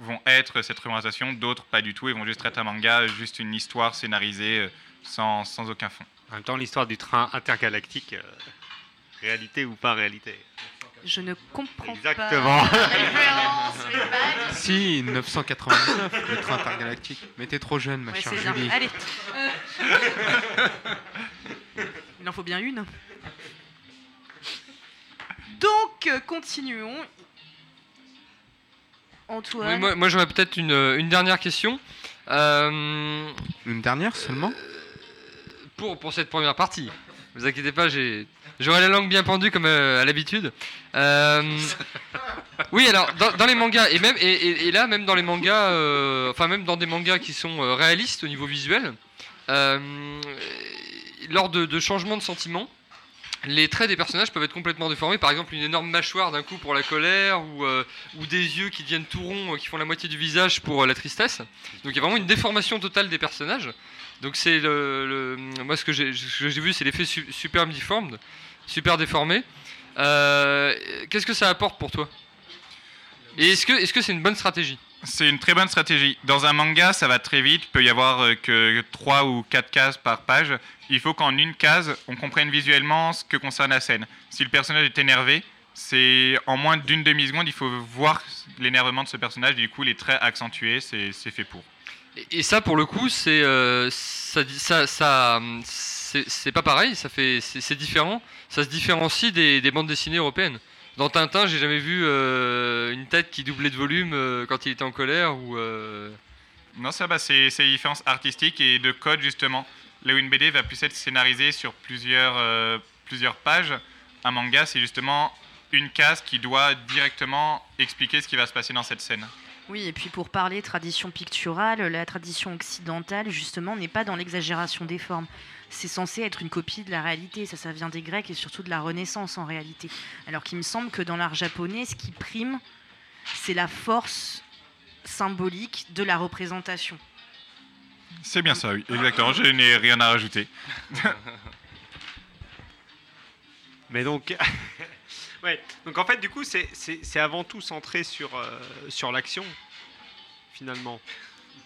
vont être cette représentation, d'autres pas du tout. Ils vont juste être un manga, juste une histoire scénarisée euh, sans, sans aucun fond. En même temps, l'histoire du train intergalactique, euh, réalité ou pas réalité Je ne comprends Exactement. pas tout. Si, 999, le train intergalactique. Mais t'es trop jeune, ma Ouais, chère bien. Julie. Allez. Il en faut bien une. Donc, euh, continuons. Antoine. Oui, moi, moi, j'aurais peut-être une, une dernière question. Euh, Une dernière seulement? pour, pour cette première partie. Ne vous inquiétez pas, j'aurai la langue bien pendue comme euh, à l'habitude. Euh, oui, alors dans, dans les mangas et même et, et- et là même dans les mangas, euh, enfin même dans des mangas qui sont réalistes au niveau visuel, lors de, de changements de sentiments, les traits des personnages peuvent être complètement déformés. Par exemple, une énorme mâchoire d'un coup pour la colère, ou, euh, ou des yeux qui deviennent tout ronds, euh, qui font la moitié du visage pour euh, la tristesse. Donc il y a vraiment une déformation totale des personnages. Donc c'est le, moi ce que j'ai vu, c'est l'effet su- super deformed, super déformé. Euh, Qu'est-ce que ça apporte pour toi? Et est-ce que est-ce que c'est une bonne stratégie? C'est une très bonne stratégie. Dans un manga, ça va très vite. Il peut y avoir euh, que 3 ou 4 cases par page. Il faut qu'en une case, on comprenne visuellement ce que concerne la scène. Si le personnage est énervé, c'est en moins d'une demi-seconde, il faut voir l'énervement de ce personnage. Du coup, les traits accentués, c'est fait pour. Et- ça, pour le coup, c'est euh, ça, c'est pas pareil. Ça fait, c'est différent. Ça se différencie des, des bandes dessinées européennes. Dans Tintin, j'ai jamais vu euh, une tête qui doublait de volume euh, quand il était en colère Non, ça, bah, c'est les différences artistiques et de code, justement. Là où une BD va plus être scénarisée sur plusieurs, plusieurs pages, un manga, c'est justement une case qui doit directement expliquer ce qui va se passer dans cette scène. Oui, et puis pour parler tradition picturale, la tradition occidentale, justement, n'est pas dans l'exagération des formes. C'est censé être une copie de la réalité. Ça, ça vient des Grecs et surtout de la Renaissance en réalité. Alors qu'il me semble que dans l'art japonais, ce qui prime, c'est la force symbolique de la représentation. C'est bien ça, oui, exactement. Je n'ai rien à rajouter. Mais donc, ouais. donc en fait, du coup, c'est- c'est c'est avant tout centré sur, euh, sur l'action, finalement.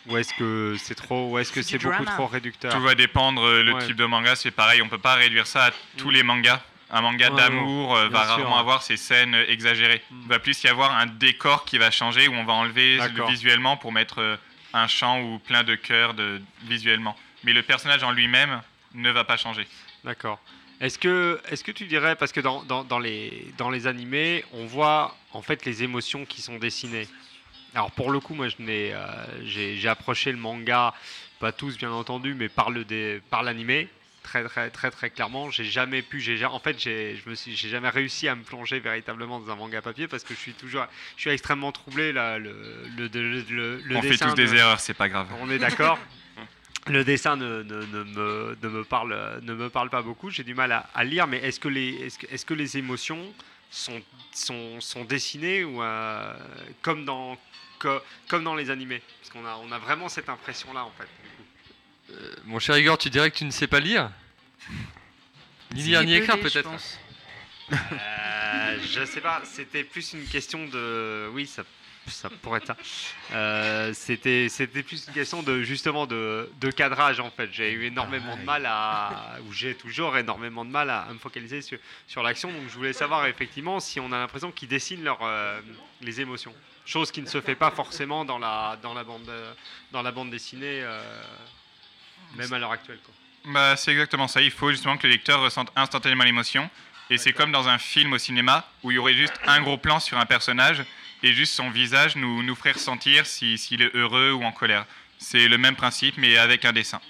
Ou est-ce que c'est trop, ou est-ce que C'est beaucoup drama. trop réducteur Tout va dépendre, euh, le Ouais. type de manga, c'est pareil, on peut pas réduire ça à tous les mangas. Un manga Ouais, d'amour euh, va sûr. rarement avoir ces scènes exagérées. Il va plus y avoir un décor qui va changer où on va enlever le visuellement pour mettre un champ ou plein de cœurs de, visuellement. Mais le personnage en lui-même ne va pas changer. D'accord. Est-ce que, est que tu dirais, parce que dans, dans, dans les, dans les animés, on voit en fait les émotions qui sont dessinées. Alors pour le coup, moi, je n'ai, euh, j'ai, approché le manga, pas tous bien entendu, mais par, le dé- par l'animé, très très très très clairement. J'ai jamais pu, j'ai, ja- en fait, j'ai, je me suis, j'ai jamais réussi à me plonger véritablement dans un manga papier parce que je suis toujours, je suis extrêmement troublé là, le, le, le, le- On fait tous des de- erreurs, c'est pas grave. On est d'accord. Le dessin ne, ne- ne me, ne me parle, ne me parle pas beaucoup. J'ai du mal à, à lire, mais est-ce que les, est-ce que, est-ce que les émotions sont, sont, sont dessinées ou euh, comme dans, co- comme dans les animés? Parce qu'on a, on a vraiment cette impression-là en fait. Euh, Mon cher Igor, tu dirais que tu ne sais pas lire? Ni lire ni écrire peut-être Euh, je sais pas, c'était plus une question de. Oui, ça, ça pourrait être ça. Euh, c'était, c'était plus une question de justement de, de cadrage en fait. J'ai eu énormément de mal à. Ou j'ai toujours énormément de mal à, à me focaliser sur, sur l'action. Donc je voulais savoir effectivement si on a l'impression qu'ils dessinent leur, euh, les émotions. Chose qui ne se fait pas forcément dans la, dans la, bande, euh, dans la bande dessinée, euh, même à l'heure actuelle. Quoi. Bah, c'est exactement ça. Il faut justement que le lecteur ressente instantanément l'émotion. Et c'est comme dans un film au cinéma où il y aurait juste un gros plan sur un personnage et juste son visage nous, nous ferait ressentir si- s'il est heureux ou en colère. C'est le même principe mais avec un dessin.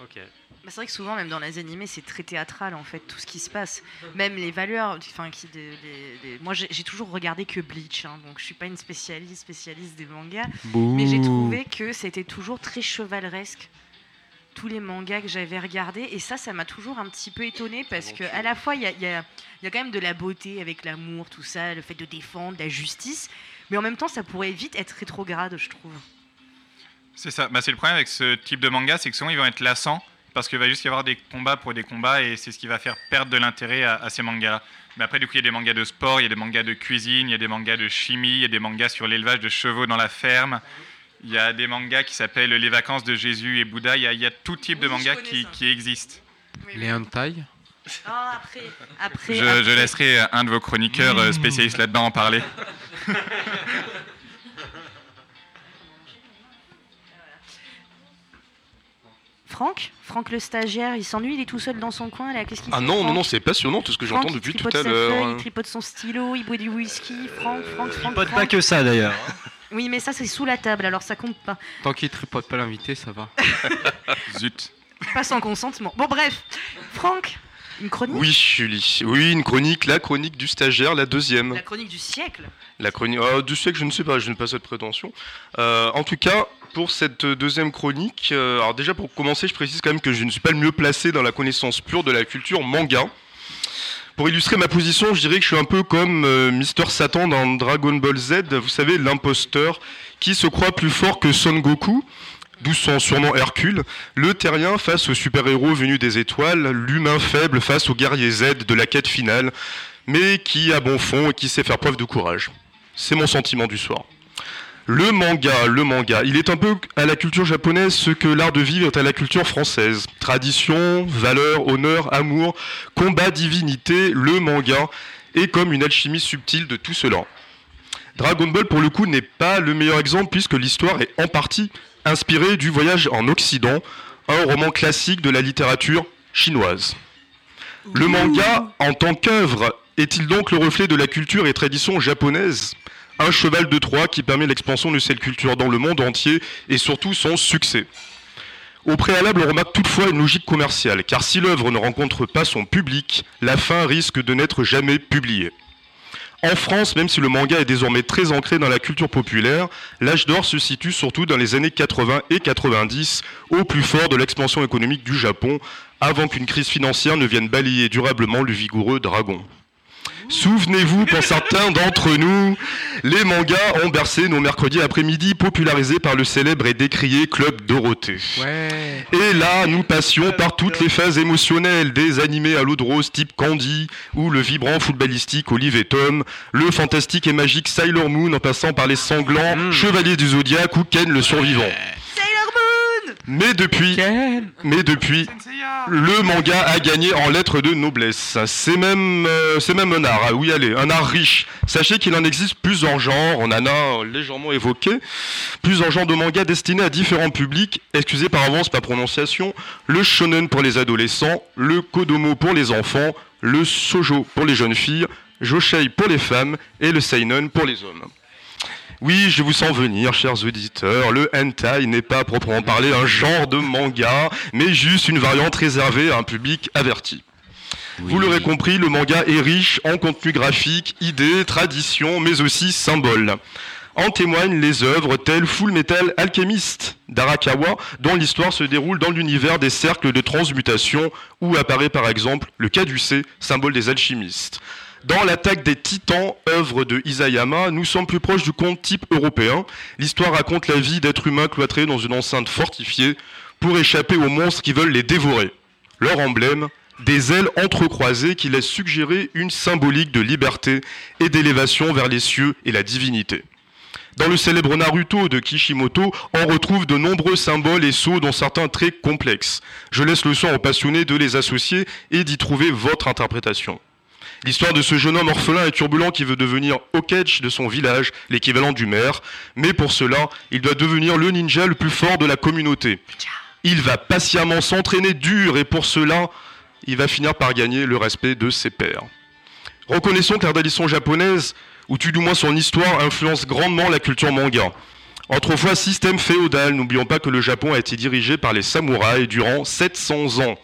Ok. Bah, c'est vrai que souvent, même dans les animés, c'est très théâtral en fait, tout ce qui se passe. Même les valeurs. Enfin, qui, des- les- les- Moi, j'ai j'ai toujours regardé que Bleach, hein, donc je suis pas une spécialiste, spécialiste des mangas. Bouh. Mais j'ai trouvé que c'était toujours très chevaleresque. Tous les mangas que j'avais regardés, et ça, ça m'a toujours un petit peu étonné parce que à la fois, il y a, il y a- il y a quand même de la beauté avec l'amour, tout ça, le fait de défendre, la justice, mais en même temps, ça pourrait vite être rétrograde, je trouve. C'est ça. Bah, c'est le problème avec ce type de manga, c'est que souvent ils vont être lassants parce qu'il va juste y avoir des combats pour des combats et c'est ce qui va faire perdre de l'intérêt à, à ces mangas-là. Mais après, du coup, il y a des mangas de sport, il y a des mangas de cuisine, il y a des mangas de chimie, il y a des mangas sur l'élevage de chevaux dans la ferme. Il y a des mangas qui s'appellent Les vacances de Jésus et Bouddha. Il y a, il y a tout type de Oui, mangas qui, qui existent. Les hentai Ah, après, après, Je, après. je laisserai un de vos chroniqueurs euh, spécialistes là-dedans en parler. Franck Franck le stagiaire, il s'ennuie, il est tout seul dans son coin là. Qu'est-ce qu'il Ah fait, non, non, non, c'est passionnant tout ce que Franck, j'entends il depuis tout tripote à l'heure. feuille, hein. Il tripote son stylo, il boit du whisky. Franck, Franck, Franck. Pas Franck. pas que ça d'ailleurs. Oui, mais ça c'est sous la table, alors ça compte pas. Tant qu'il tripote pas l'invité, ça va. Zut. Pas sans consentement. Bon, bref. Franck, une chronique? Oui, Julie. Oui, une chronique, la chronique du stagiaire, la deuxième. La chronique du siècle? La chronique ah, du siècle, je ne sais pas, je n'ai pas cette prétention. Euh, en tout cas, pour cette deuxième chronique, euh, alors déjà pour commencer, je précise quand même que je ne suis pas le mieux placé dans la connaissance pure de la culture manga. Pour illustrer ma position, je dirais que je suis un peu comme euh, Mister Satan dans Dragon Ball Z, vous savez, l'imposteur qui se croit plus fort que Son Goku, d'où son surnom Hercule, le terrien face au super-héros venu des étoiles, l'humain faible face au guerrier Z de la quête finale, mais qui a bon fond et qui sait faire preuve de courage. C'est mon sentiment du soir. Le manga, le manga, il est un peu à la culture japonaise ce que l'art de vivre est à la culture française. Tradition, valeur, honneur, amour, combat, divinité, le manga est comme une alchimie subtile de tout cela. Dragon Ball, pour le coup, n'est pas le meilleur exemple puisque l'histoire est en partie inspirée du voyage en Occident, un roman classique de la littérature chinoise. Le manga, en tant qu'œuvre, est-il donc le reflet de la culture et tradition japonaise? Un cheval de Troie qui permet l'expansion de cette culture dans le monde entier et surtout son succès. Au préalable, on remarque toutefois une logique commerciale, car si l'œuvre ne rencontre pas son public, la fin risque de n'être jamais publiée. En France, même si le manga est désormais très ancré dans la culture populaire, l'âge d'or se situe surtout dans les années 80 et 90, au plus fort de l'expansion économique du Japon, avant qu'une crise financière ne vienne balayer durablement le vigoureux dragon. Souvenez-vous, pour certains d'entre nous, les mangas ont bercé nos mercredis après-midi popularisés par le célèbre et décrié Club Dorothée. Et là, nous passions par toutes les phases émotionnelles, des animés à l'eau de rose type Candy, ou le vibrant footballistique Olive et Tom, le fantastique et magique Sailor Moon en passant par les sanglants Chevaliers du Zodiaque ou Ken le survivant. Mais depuis, mais depuis, le manga a gagné en lettres de noblesse. C'est même, euh, c'est même un art. Ah oui, allez, un art riche. Sachez qu'il en existe plusieurs genres. On en a légèrement évoqué plusieurs genres de manga destinés à différents publics. Excusez par avance ma prononciation. Le shonen pour les adolescents, le kodomo pour les enfants, le sojo pour les jeunes filles, joshei pour les femmes et le seinen pour les hommes. Oui, je vous sens venir, chers auditeurs. Le hentai n'est pas à proprement parler un genre de manga, mais juste une variante réservée à un public averti. Vous l'aurez compris, le manga est riche en contenu graphique, idées, traditions, mais aussi symboles. En témoignent les œuvres telles Full Metal Alchemist d'Arakawa, dont l'histoire se déroule dans l'univers des cercles de transmutation, où apparaît par exemple le caducée, symbole des alchimistes. Dans l'attaque des titans, œuvre de Isayama, nous sommes plus proches du conte type européen. L'histoire raconte la vie d'êtres humains cloîtrés dans une enceinte fortifiée pour échapper aux monstres qui veulent les dévorer. Leur emblème, des ailes entrecroisées qui laissent suggérer une symbolique de liberté et d'élévation vers les cieux et la divinité. Dans le célèbre Naruto de Kishimoto, on retrouve de nombreux symboles et sceaux dont certains très complexes. Je laisse le soin aux passionnés de les associer et d'y trouver votre interprétation. L'histoire de ce jeune homme orphelin et turbulent qui veut devenir Okage de son village, l'équivalent du maire, mais pour cela, il doit devenir le ninja le plus fort de la communauté. Il va patiemment s'entraîner dur et pour cela, il va finir par gagner le respect de ses pairs. Reconnaissons que la japonaise, ou tout du moins son histoire, influence grandement la culture manga. Autrefois système féodal, n'oublions pas que le Japon a été dirigé par les samouraïs durant 700 ans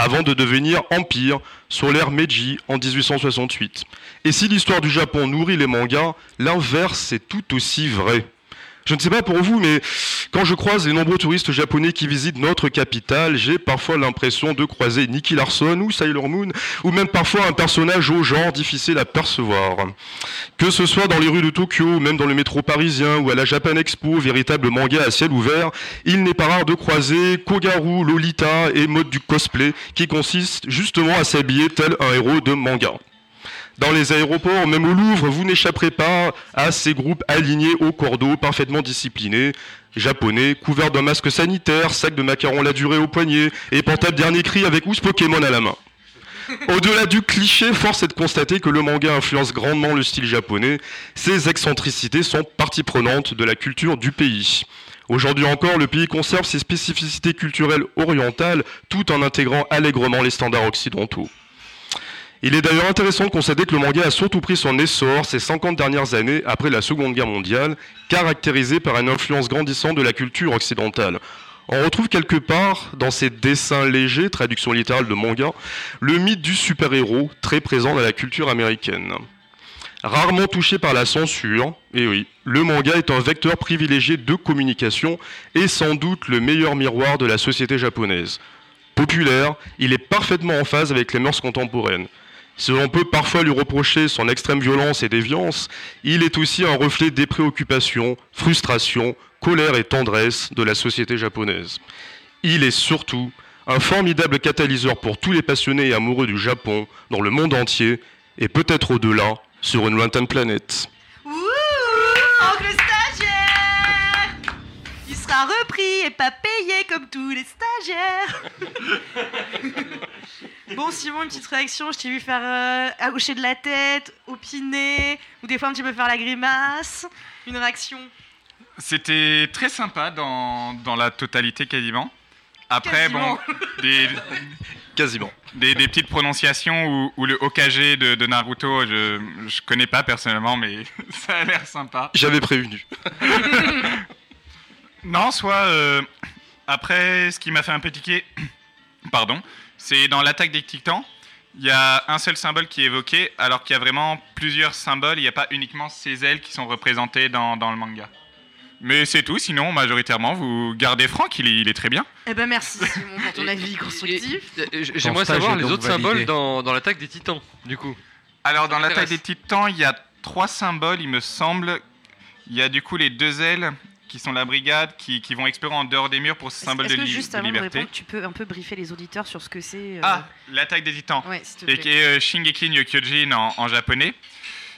avant de devenir empire sur l'ère Meiji en 1868. Et si l'histoire du Japon nourrit les mangas, l'inverse est tout aussi vrai. Je ne sais pas pour vous, mais quand je croise les nombreux touristes japonais qui visitent notre capitale, j'ai parfois l'impression de croiser Nicky Larson ou Sailor Moon, ou même parfois un personnage au genre difficile à percevoir. Que ce soit dans les rues de Tokyo, même dans le métro parisien, ou à la Japan Expo, véritable manga à ciel ouvert, il n'est pas rare de croiser Kogaru, Lolita et mode du cosplay, qui consiste justement à s'habiller tel un héros de manga. Dans les aéroports, même au Louvre, vous n'échapperez pas à ces groupes alignés au cordeau, parfaitement disciplinés, japonais, couverts d'un masque sanitaire, sac de macarons la durée au poignet et portable dernier cri avec Ous Pokémon à la main. Au-delà du cliché, force est de constater que le manga influence grandement le style japonais. Ses excentricités sont partie prenante de la culture du pays. Aujourd'hui encore, le pays conserve ses spécificités culturelles orientales tout en intégrant allègrement les standards occidentaux. Il est d'ailleurs intéressant de constater que le manga a surtout pris son essor ces 50 dernières années après la Seconde Guerre mondiale, caractérisé par une influence grandissante de la culture occidentale. On retrouve quelque part dans ces dessins légers, traduction littérale de manga, le mythe du super-héros très présent dans la culture américaine. Rarement touché par la censure, et oui, le manga est un vecteur privilégié de communication et sans doute le meilleur miroir de la société japonaise. Populaire, il est parfaitement en phase avec les mœurs contemporaines. Si l'on peut parfois lui reprocher son extrême violence et déviance, il est aussi un reflet des préoccupations, frustrations, colère et tendresse de la société japonaise. Il est surtout un formidable catalyseur pour tous les passionnés et amoureux du Japon dans le monde entier et peut-être au-delà sur une lointaine planète. Ouh Oncle stagiaire Sera repris et pas payé comme tous les stagiaires Bon Simon, une petite réaction, je t'ai vu faire euh, hocher de la tête, opiner, ou des fois un petit peu faire la grimace. Une réaction C'était très sympa dans, dans la totalité quasiment. Après, Quasiment. bon, des, Quasiment. des, des petites prononciations ou, ou le Hokage de, de Naruto, je, je connais pas personnellement, mais ça a l'air sympa. J'avais prévenu. Non, soit euh, après, ce qui m'a fait un peu tiquer, pardon, c'est dans l'attaque des titans, il y a un seul symbole qui est évoqué, alors qu'il y a vraiment plusieurs symboles, il n'y a pas uniquement ces ailes qui sont représentées dans, dans le manga. Mais c'est tout, sinon, majoritairement, vous gardez Franck, il est, il est très bien. Eh ben merci Simon pour ton avis constructif. J'aimerais savoir les autres symboles dans, dans l'attaque des titans, du coup. Alors, dans l'attaque des titans, il y a trois symboles, il me semble. Il y a du coup les deux ailes qui sont la brigade, qui, qui vont explorer en dehors des murs pour ce symbole de, que li- juste avant de liberté. répondre, tu peux un peu briefer les auditeurs sur ce que c'est euh, Ah, l'attaque des titans. Ouais, Et qui est euh, Shingeki no Kyojin en, en japonais.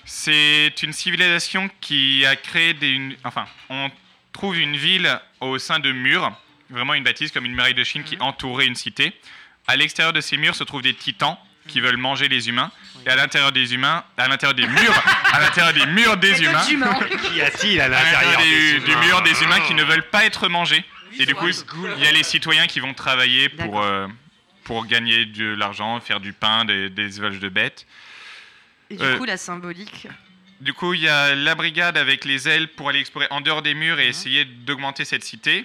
C'est une civilisation qui a créé des. une- enfin, on trouve une ville au sein de murs, vraiment une bâtisse comme une muraille de Chine qui entourait une cité. À l'extérieur de ces murs se trouvent des titans qui veulent manger les humains. Et à l'intérieur des humains, à l'intérieur des murs, à l'intérieur des murs des humains, Qu'y a-t-il à à l'intérieur des- des du humains mur des humains qui ne veulent pas être mangés. Et du coup, il y a les citoyens qui vont travailler pour, euh, pour gagner de l'argent, faire du pain, des, des élevages de bêtes. Et du Euh, coup, la symbolique. Du coup, il y a la brigade avec les ailes pour aller explorer en dehors des murs et essayer d'augmenter cette cité.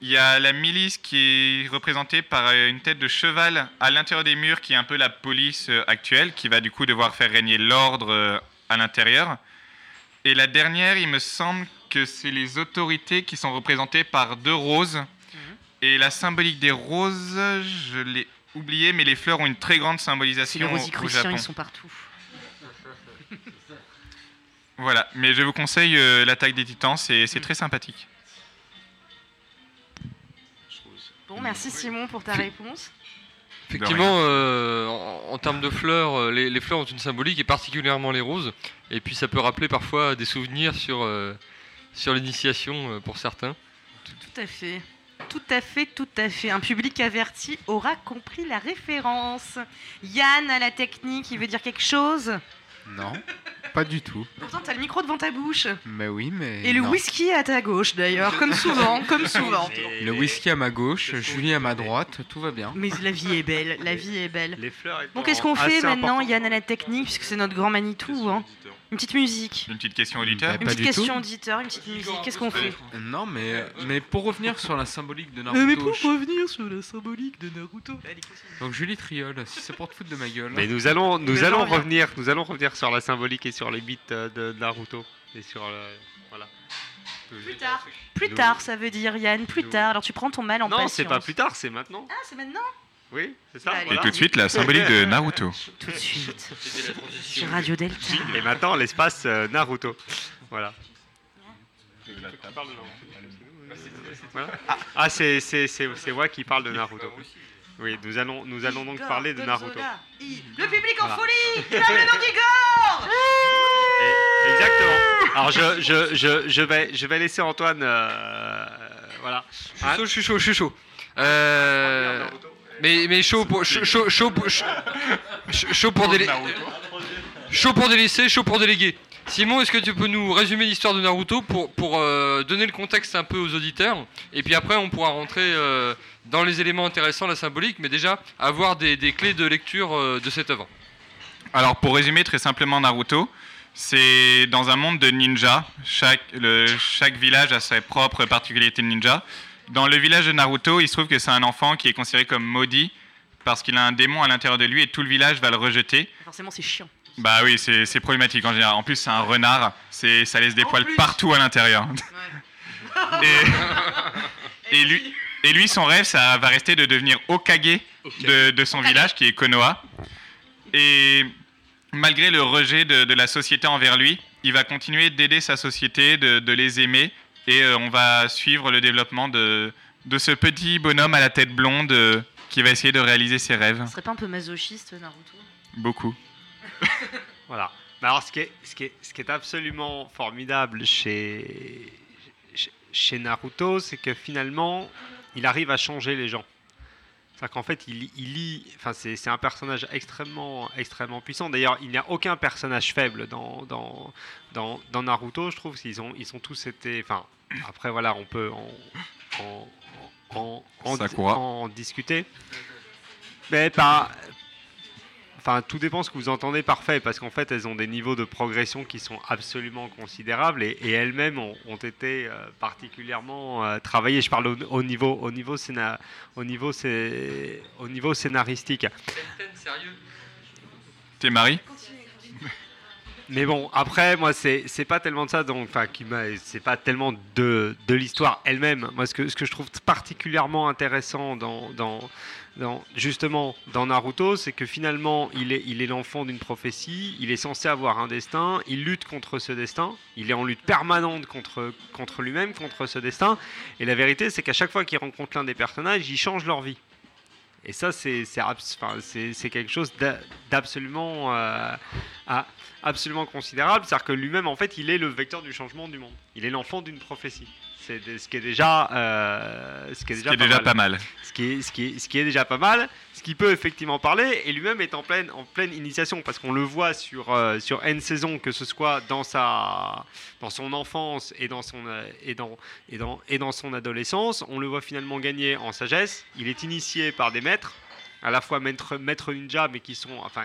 Il y a la milice qui est représentée par euh, une tête de cheval à l'intérieur des murs, qui est un peu la police euh, actuelle, qui va du coup devoir faire régner l'ordre euh, à l'intérieur. Et la dernière, il me semble que c'est les autorités qui sont représentées par deux roses. Et la symbolique des roses, je l'ai oublié, mais les fleurs ont une très grande symbolisation les rosicruciens, ils sont partout. Voilà, mais je vous conseille euh, l'attaque des titans, c'est c'est très sympathique. Bon, merci Simon pour ta réponse. Effectivement, euh, en, en termes de fleurs, euh, les, les fleurs ont une symbolique et particulièrement les roses. Et puis ça peut rappeler parfois des souvenirs sur, euh, sur l'initiation euh, pour certains. Tout à fait. Tout à fait, tout à fait. Un public averti aura compris la référence. Yann à la technique, il veut dire quelque chose? Non, pas du tout. Pourtant, t'as le micro devant ta bouche. Mais oui, mais. Et le non. whisky à ta gauche d'ailleurs, comme souvent, comme souvent. Le whisky à ma gauche, Julie à ma droite, tout va bien. Mais la vie est belle, la vie est belle. Les fleurs Bon, qu'est-ce qu'on fait maintenant, Yann à la technique, puisque c'est notre grand Manitou hein Une petite musique. Une petite question auditeur Une petite question auditeur, une petite musique. Qu'est-ce qu'on fait Non, mais, mais pour revenir sur la symbolique de Euh, Naruto. mais pour je- revenir sur la symbolique de Naruto. Donc Julie Triol, si c'est pour te foutre de ma gueule. Mais nous allons, nous Mais allons revenir, nous allons revenir sur la symbolique et sur les bits euh, de Naruto et sur le, voilà. Plus tard. Plus tard, ça veut dire Yann, plus tard. Alors tu prends ton mal en Non, patience. c'est pas plus tard, c'est maintenant. Ah, c'est maintenant? Oui, c'est ça. Allez. Et voilà. tout de suite, la symbolique de Naruto. Tout de suite. Sur Radio Delta. Et maintenant, l'espace euh, Naruto. Voilà. Voilà. Ah, ah, c'est c'est- c'est- c'est moi qui parle de Naruto. Oui, nous allons, nous allons donc parler de Naruto. Le public en Voilà. folie Clame le nom d'Igor Exactement. Alors je, je, je, je, vais, je vais laisser Antoine. euh, voilà. Je suis chaud, je suis chaud. Euh, mais, mais chaud pour chaud, chaud, chaud chaud, pour délé- chaud pour délaisser, chaud pour déléguer. Simon, est-ce que tu peux nous résumer l'histoire de Naruto pour, euh, donner le contexte un peu aux auditeurs? Et puis après, on pourra rentrer euh, dans les éléments intéressants, la symbolique, mais déjà avoir des, clés de lecture euh, de cette œuvre. Alors pour résumer très simplement Naruto, c'est dans un monde de ninjas. Chaque, le- chaque village a ses propres particularités de ninja. Dans le village de Naruto, il se trouve que c'est un enfant qui est considéré comme maudit parce qu'il a un démon à l'intérieur de lui et tout le village va le rejeter. Forcément, c'est chiant. Bah oui, c'est problématique en général. En plus, c'est un renard, c'est ça laisse des poils partout à l'intérieur. et, et lui, et lui, son rêve, ça va rester de devenir Okage de, de son village, qui est Konoha. Et malgré le rejet de, de la société envers lui, il va continuer d'aider sa société, de, de les aimer, et euh, on va suivre le développement de, de ce petit bonhomme à la tête blonde euh, qui va essayer de réaliser ses rêves. Ce serait pas un peu masochiste, Naruto? Beaucoup. Voilà. Mais alors, ce qui est, ce qui est, ce qui est absolument formidable chez, chez- chez Naruto, c'est que finalement, il arrive à changer les gens. C'est-à-dire qu'en fait, il, il lit. Enfin, c'est c'est un personnage extrêmement, extrêmement puissant. D'ailleurs, il n'y a aucun personnage faible dans, dans, dans, dans Naruto, je trouve. Ils ont, ils ont tous été. Enfin, après, voilà, on peut en, en, en, en- discuter. Mais pas. Enfin, tout dépend ce que vous entendez par fait, parce qu'en fait, elles ont des niveaux de progression qui sont absolument considérables et, et elles-mêmes ont, ont été euh, particulièrement euh, travaillées. Je parle au, au niveau, au niveau, scéna- au niveau, c'est, au niveau scénaristique. T'es Marie Mais bon, après, moi, c'est pas tellement de ça, donc, enfin, c'est pas tellement de, de l'histoire elle-même. Moi, ce que, ce que je trouve particulièrement intéressant dans, dans, dans- justement dans Naruto, c'est que finalement, il est, il est l'enfant d'une prophétie, il est censé avoir un destin, il lutte contre ce destin, il est en lutte permanente contre, contre lui-même, contre ce destin, et la vérité, c'est qu'à chaque fois qu'il rencontre l'un des personnages, il change leur vie. Et ça, c'est quelque chose d'a- d'absolument euh, absolument considérable. C'est-à-dire que lui-même, en fait, il est le vecteur du changement du monde. Il est l'enfant d'une prophétie. C'est ce qui est déjà, euh, ce qui est déjà, qui est déjà pas mal. Ce qui est, ce qui est, ce qui est déjà pas mal, ce qui peut effectivement parler, et lui-même est en pleine, en pleine initiation, parce qu'on le voit sur, euh, sur N saison, que ce soit dans, sa, dans son enfance et dans son, euh, et, dans, et, dans, et dans son adolescence, on le voit finalement gagner en sagesse. Il est initié par des maîtres, à la fois maîtres ninja, mais qui sont, enfin,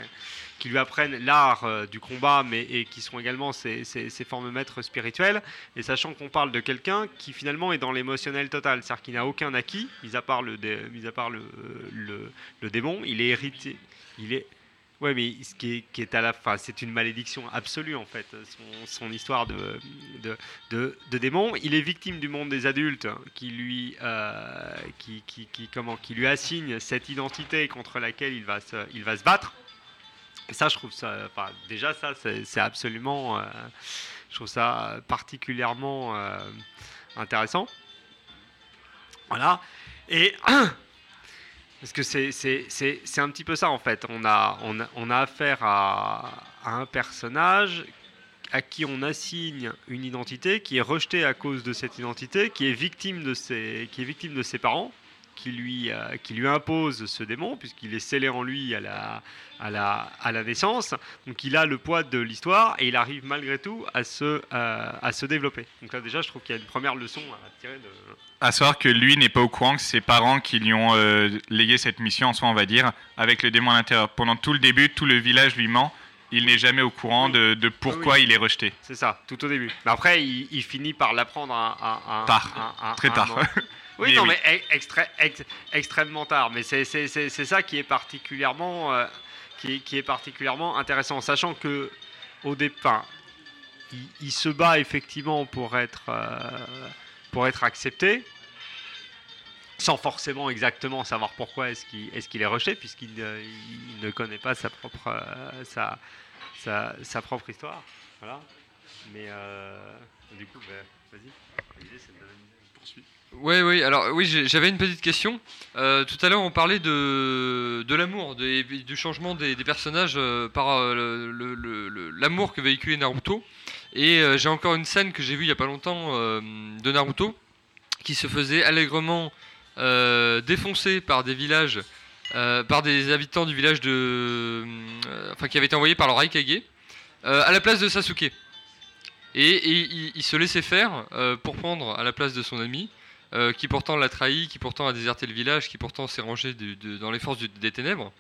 qui lui apprennent l'art euh, du combat, mais et qui sont également ses, formes maîtres spirituelles. Et sachant qu'on parle de quelqu'un qui finalement est dans l'émotionnel total, c'est-à-dire qu'il n'a aucun acquis, mis à part le, mis à part le, le démon, il est hérité, il est Ouais, mais ce qui est, à la fin, c'est une malédiction absolue en fait, son, histoire de, démon. Il est victime du monde des adultes hein, qui lui, euh, qui, comment, qui lui assigne cette identité contre laquelle il va se, battre. Et ça, je trouve ça, déjà ça, c'est absolument, euh, je trouve ça particulièrement euh, intéressant. Voilà. Et parce que c'est- un petit peu ça en fait. On a, on a, on a affaire à, à un personnage à qui on assigne une identité qui est rejetée à cause de cette identité, qui est victime de ses, qui est victime de ses parents, qui lui, euh, qui lui impose ce démon, puisqu'il est scellé en lui à la, à, la, à la naissance. Donc il a le poids de l'histoire et il arrive malgré tout à se, euh, à se développer. Donc là déjà, je trouve qu'il y a une première leçon à tirer de... À savoir que lui n'est pas au courant que ses parents qui lui ont euh, légué cette mission, en soi, on va dire, avec le démon à l'intérieur. Pendant tout le début, tout le village lui ment. Il n'est jamais au courant de, de pourquoi Oui. il est rejeté. C'est ça, tout au début. Mais après, il, il finit par l'apprendre à, à- à- Tard. à- Très tard. Oui, Mais non, oui. mais ex- extrêmement tard. Mais c'est ça qui est particulièrement, euh, qui, qui est particulièrement intéressant, sachant que au départ, il, il se bat effectivement pour être, euh, pour être accepté, sans forcément exactement savoir pourquoi est-ce qu'il est, est rejeté, puisqu'il ne, connaît pas sa propre, euh, sa, sa, sa propre histoire. Voilà. Mais du coup, bah, vas-y. L'idée, c'est de poursuite. Oui, oui, alors oui, j'avais une petite question. Euh, tout à l'heure, on parlait de, de l'amour, du changement des, personnages euh, par euh, l'amour que véhiculait Naruto. Et j'ai encore une scène que j'ai vue il n'y a pas longtemps de Naruto qui se faisait allègrement défoncer par des villages, par des habitants du village de. enfin, qui avaient été envoyés par le Raikage, à la place de Sasuke. Et, il, se laissait faire pour prendre à la place de son ami, euh, qui pourtant l'a trahi, qui pourtant a déserté le village, qui pourtant s'est rangé de- dans les forces du- des ténèbres.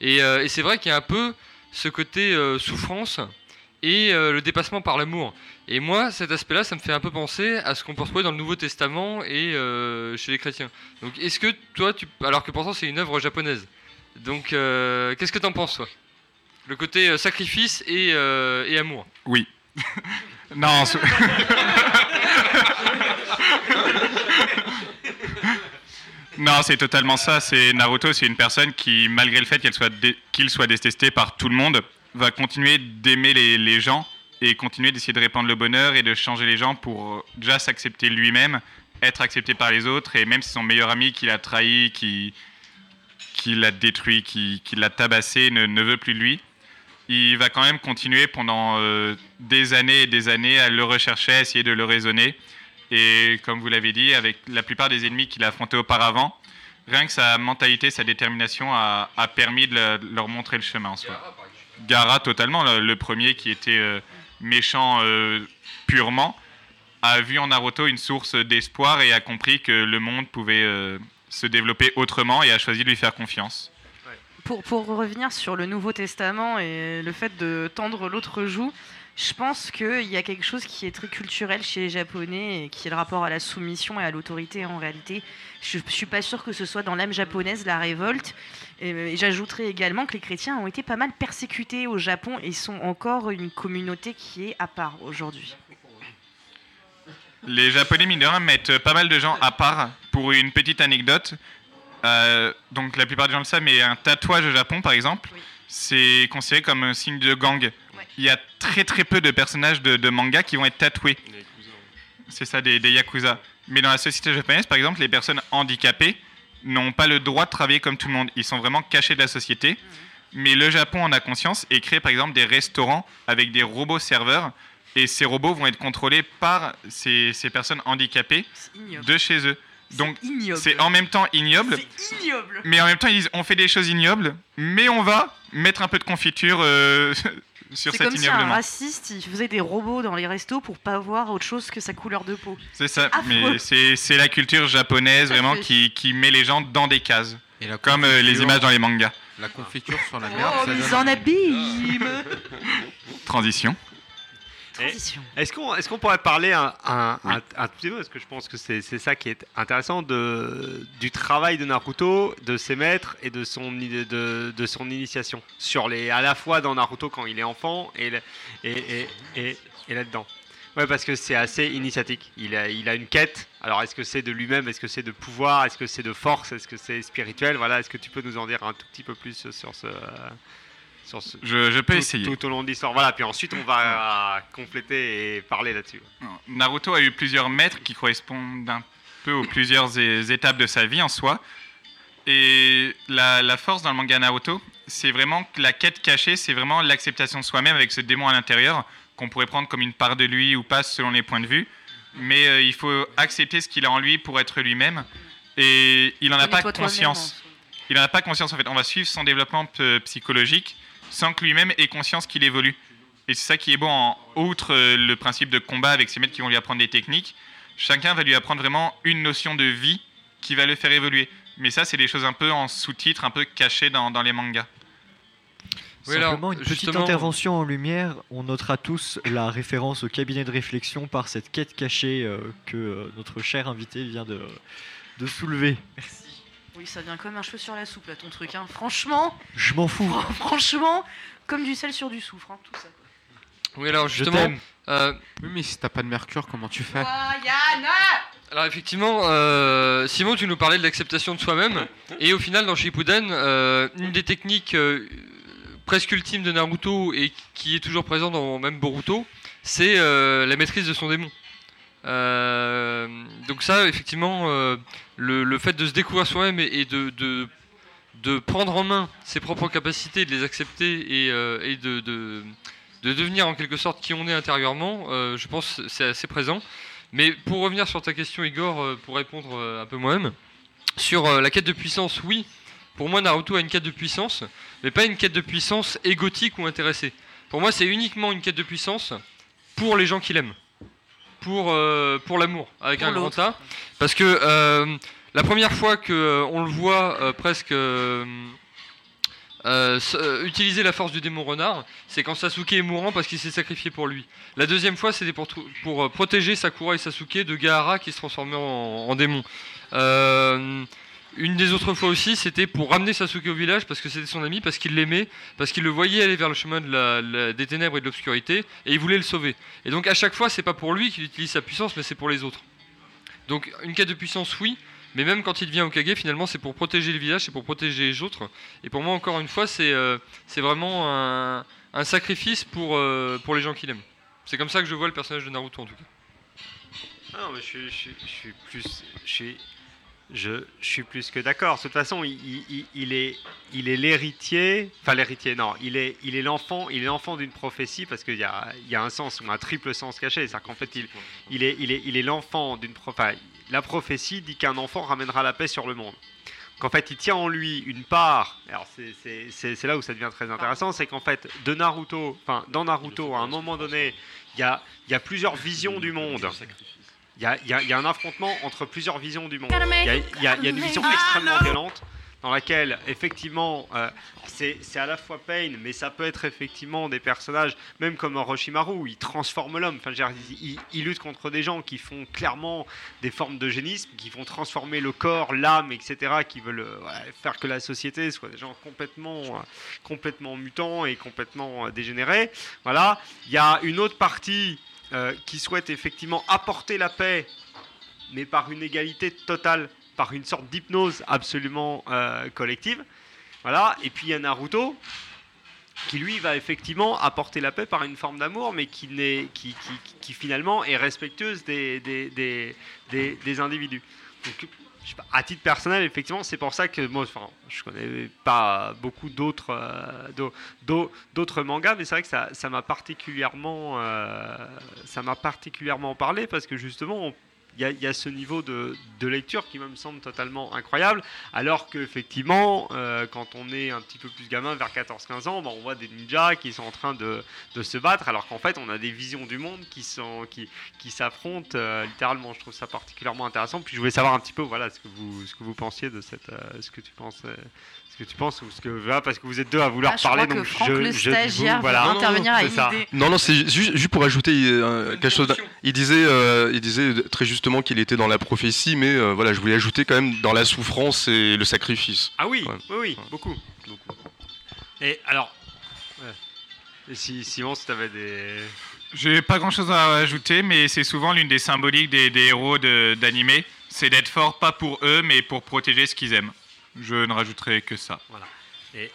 Et, euh, et c'est vrai qu'il y a un peu ce côté euh, souffrance et euh, le dépassement par l'amour. Et moi, cet aspect-là, ça me fait un peu penser à ce qu'on peut retrouver dans le Nouveau Testament et euh, chez les chrétiens. Donc, est-ce que toi, tu... alors que pourtant c'est une œuvre japonaise, donc euh, qu'est-ce que t'en penses, toi? Le côté euh, sacrifice et, euh, et amour? Oui. non, non, c'est totalement ça. C'est Naruto, c'est une personne qui, malgré le fait qu'elle soit qu'il soit détesté par tout le monde, va continuer d'aimer les, les gens et continuer d'essayer de répandre le bonheur et de changer les gens pour euh, déjà s'accepter lui-même, être accepté par les autres et même si son meilleur ami qui l'a trahi, qui qui l'a détruit, qui, qui l'a tabassé, ne, ne veut plus de lui, il va quand même continuer pendant euh, des années et des années à le rechercher, à essayer de le raisonner. Et comme vous l'avez dit, avec la plupart des ennemis qu'il a affrontés auparavant, rien que sa mentalité, sa détermination a, a permis de, le- de leur montrer le chemin en soi. Gara, totalement, le, le premier qui était euh, méchant euh, purement, a vu en Naruto une source d'espoir et a compris que le monde pouvait euh, se développer autrement et a choisi de lui faire confiance. Pour, pour revenir sur le Nouveau Testament et le fait de tendre l'autre joue, je pense qu'il y a quelque chose qui est très culturel chez les Japonais et qui est le rapport à la soumission et à l'autorité en réalité. Je ne suis pas sûre que ce soit dans l'âme japonaise la révolte. Et, et j'ajouterais également que les chrétiens ont été pas mal persécutés au Japon et sont encore une communauté qui est à part aujourd'hui. Les Japonais, mine de rien, mettent pas mal de gens à part. Pour une petite anecdote, euh, donc la plupart des gens le savent, mais un tatouage au Japon, par exemple, c'est considéré comme un signe de gang. Il y a très très peu de personnages de, de manga qui vont être tatoués. C'est ça, des, des yakuza. Mais dans la société japonaise, par exemple, les personnes handicapées n'ont pas le droit de travailler comme tout le monde. Ils sont vraiment cachés de la société. Mmh. Mais le Japon en a conscience et crée par exemple des restaurants avec des robots serveurs Et ces robots vont être contrôlés par ces, ces personnes handicapées de chez eux. Donc c'est en même temps ignoble, Ignoble. mais en même temps ils disent on fait des choses ignobles, mais on va mettre un peu de confiture euh, sur C'est cet comme si un raciste il faisait des robots dans les restos pour pas voir autre chose que sa couleur de peau. C'est ça, mais c'est la culture japonaise vraiment qui, qui met les gens dans des cases, Et la comme euh, les images dans les mangas. La confiture sur la merde, Oh, ça ils donne- en abîment Transition. Transition. Est-ce qu'on est qu'on pourrait parler un, un, un- un tout petit peu, parce que je pense que c'est ça qui est intéressant, de, du travail de Naruto, de ses maîtres et de son, de, de son initiation, sur les, à la fois dans Naruto quand il est enfant et, le- et, et, et, et là-dedans. Ouais, parce que c'est assez initiatique. Il a, il a une quête. Alors, est-ce que c'est de lui-même? Est-ce que c'est de pouvoir? Est-ce que c'est de force? Est-ce que c'est spirituel? Voilà, est-ce que tu peux nous en dire un tout petit peu plus sur ce... Sur ce Je- je peux tout- essayer. Tout au long de l'histoire. Voilà, puis ensuite, on va euh, compléter et parler là-dessus. Naruto a eu plusieurs maîtres qui correspondent un peu aux plusieurs étapes de sa vie en soi. Et la, la force dans le manga Naruto, c'est vraiment que la quête cachée, c'est vraiment l'acceptation de soi-même avec ce démon à l'intérieur, qu'on pourrait prendre comme une part de lui ou pas selon les points de vue. Mais euh, il faut accepter ce qu'il a en lui pour être lui-même. Et il n'en a pas conscience. Il n'en a pas conscience en fait. On va suivre son développement psychologique sans que lui-même ait conscience qu'il évolue. Et c'est ça qui est bon, en, outre euh, le principe de combat avec ses maîtres qui vont lui apprendre des techniques, chacun va lui apprendre vraiment une notion de vie qui va le faire évoluer. Mais ça, c'est des choses un peu en sous-titres, un peu cachées dans, dans les mangas. Simplement une petite justement- intervention en lumière. On notera tous la référence au cabinet de réflexion par cette quête cachée euh, que euh, notre cher invité vient de, de soulever. Oui, ça vient comme un cheveu sur la soupe là ton truc. Hein. Franchement, Je m'en fous. franchement, comme du sel sur du soufre, hein, tout ça. Oui, alors Je justement. t'aime. euh, Oui, mais si t'as pas de mercure, comment tu fais? Yann Alors effectivement, euh, Simon, tu nous parlais de l'acceptation de soi-même, et au final dans Shippuden, euh, une des techniques euh, presque ultimes de Naruto et qui est toujours présente dans même Boruto, c'est euh, la maîtrise de son démon. Euh, donc ça, effectivement, euh, le, fait de se découvrir soi-même et, de, prendre en main ses propres capacités, de les accepter et, euh, de, de, de devenir en quelque sorte qui on est intérieurement, je pense c'est assez présent. Mais pour revenir sur ta question, Igor, pour répondre un peu moi-même, sur la quête de puissance, oui, pour moi, Naruto a une quête de puissance, mais pas une quête de puissance égotique ou intéressée. Pour moi, c'est uniquement une quête de puissance pour les gens qu'il aime, pour, euh, pour l'amour, avec Pour un grand. A. Parce que euh, la première fois qu'on le voit euh, presque euh, euh, euh, utiliser la force du démon renard, c'est quand Sasuke est mourant parce qu'il s'est sacrifié pour lui. La deuxième fois, c'était pour, pour euh, protéger Sakura et Sasuke de Gaara qui se transformait en, en démon. Une des autres fois aussi, c'était pour ramener Sasuke au village parce que c'était son ami, parce qu'il l'aimait, parce qu'il le voyait aller vers le chemin des ténèbres et de l'obscurité, et il voulait le sauver. Et donc à chaque fois, c'est pas pour lui qu'il utilise sa puissance, mais c'est pour les autres. Donc une quête de puissance, oui, mais même quand il devient Okage, finalement, c'est pour protéger le village, c'est pour protéger les autres. Et pour moi, encore une fois, c'est euh, vraiment un, sacrifice pour, euh, pour les gens qu'il aime. C'est comme ça que je vois le personnage de Naruto, en tout cas. Ah non, mais je, suis- plus, je je, suis plus que d'accord. De toute façon, il, est, il est l'héritier, enfin l'héritier, non, il est, il est l'enfant, il est l'enfant d'une prophétie parce qu'il y a, il y a un sens ou un triple sens caché. C'est-à-dire qu'en fait, il, il est, il est, il est l'enfant d'une prophétie. La prophétie dit qu'un enfant ramènera la paix sur le monde. Qu'en fait, il tient en lui une part. Alors, c'est là où ça devient très intéressant, c'est qu'en fait, de Naruto, enfin, dans Naruto, à un moment donné, il y a, il y a plusieurs visions du monde. Il y a, y y un affrontement entre plusieurs visions du monde. Il y a, y une vision extrêmement violente dans laquelle, effectivement, euh, c'est à la fois Pain, mais ça peut être effectivement des personnages, même comme Orochimaru, il transforme l'homme. Enfin, il, il- lutte contre des gens qui font clairement des formes d'eugénisme, qui vont transformer le corps, l'âme, etc., qui veulent euh, ouais, faire que la société soit des gens complètement, euh, complètement mutants et complètement dégénérés. Voilà. Il y a une autre partie euh, qui souhaite effectivement apporter la paix, mais par une égalité totale, par une sorte d'hypnose absolument euh, collective. Voilà. Et puis il y a Naruto qui lui va effectivement apporter la paix par une forme d'amour, mais qui, qui, finalement est respectueuse des, des, des, des, individus. Pas, à titre personnel, effectivement, c'est pour ça que moi, enfin, je connais pas beaucoup d'autres euh, d'au- d'au- d'autres mangas, mais c'est vrai que ça m'a particulièrement euh, ça m'a particulièrement parlé parce que justement, on- y, a- il y a ce niveau de, lecture qui me semble totalement incroyable, alors qu'effectivement, euh, quand on est un petit peu plus gamin, vers 14-15 ans, bah, on voit des ninjas qui sont en train de, se battre, alors qu'en fait, on a des visions du monde qui sont qui, qui s'affrontent euh, littéralement. Je trouve ça particulièrement intéressant. Puis je voulais savoir un petit peu, voilà, ce que vous ce que vous pensiez de cette, euh, ce que tu penses. Ce que tu penses ou ce que voilà, parce que vous êtes deux à vouloir Ah, je parler crois que donc Franck, je, le je vous, voilà intervenir à une ça. idée. Non, non, c'est juste, juste pour ajouter euh, quelque chose. Il disait, euh, il disait très justement qu'il était dans la prophétie, mais euh, voilà, je voulais ajouter quand même dans la souffrance et le sacrifice. Ah oui, Ouais. oui, oui, beaucoup, beaucoup. Et alors, ouais. Et si Simon, si t'avais des J'ai pas grand chose à ajouter, mais c'est souvent l'une des symboliques des, des héros de- d'animé. C'est d'être fort, pas pour eux, mais pour protéger ce qu'ils aiment. Je ne rajouterai que ça. Voilà. Et,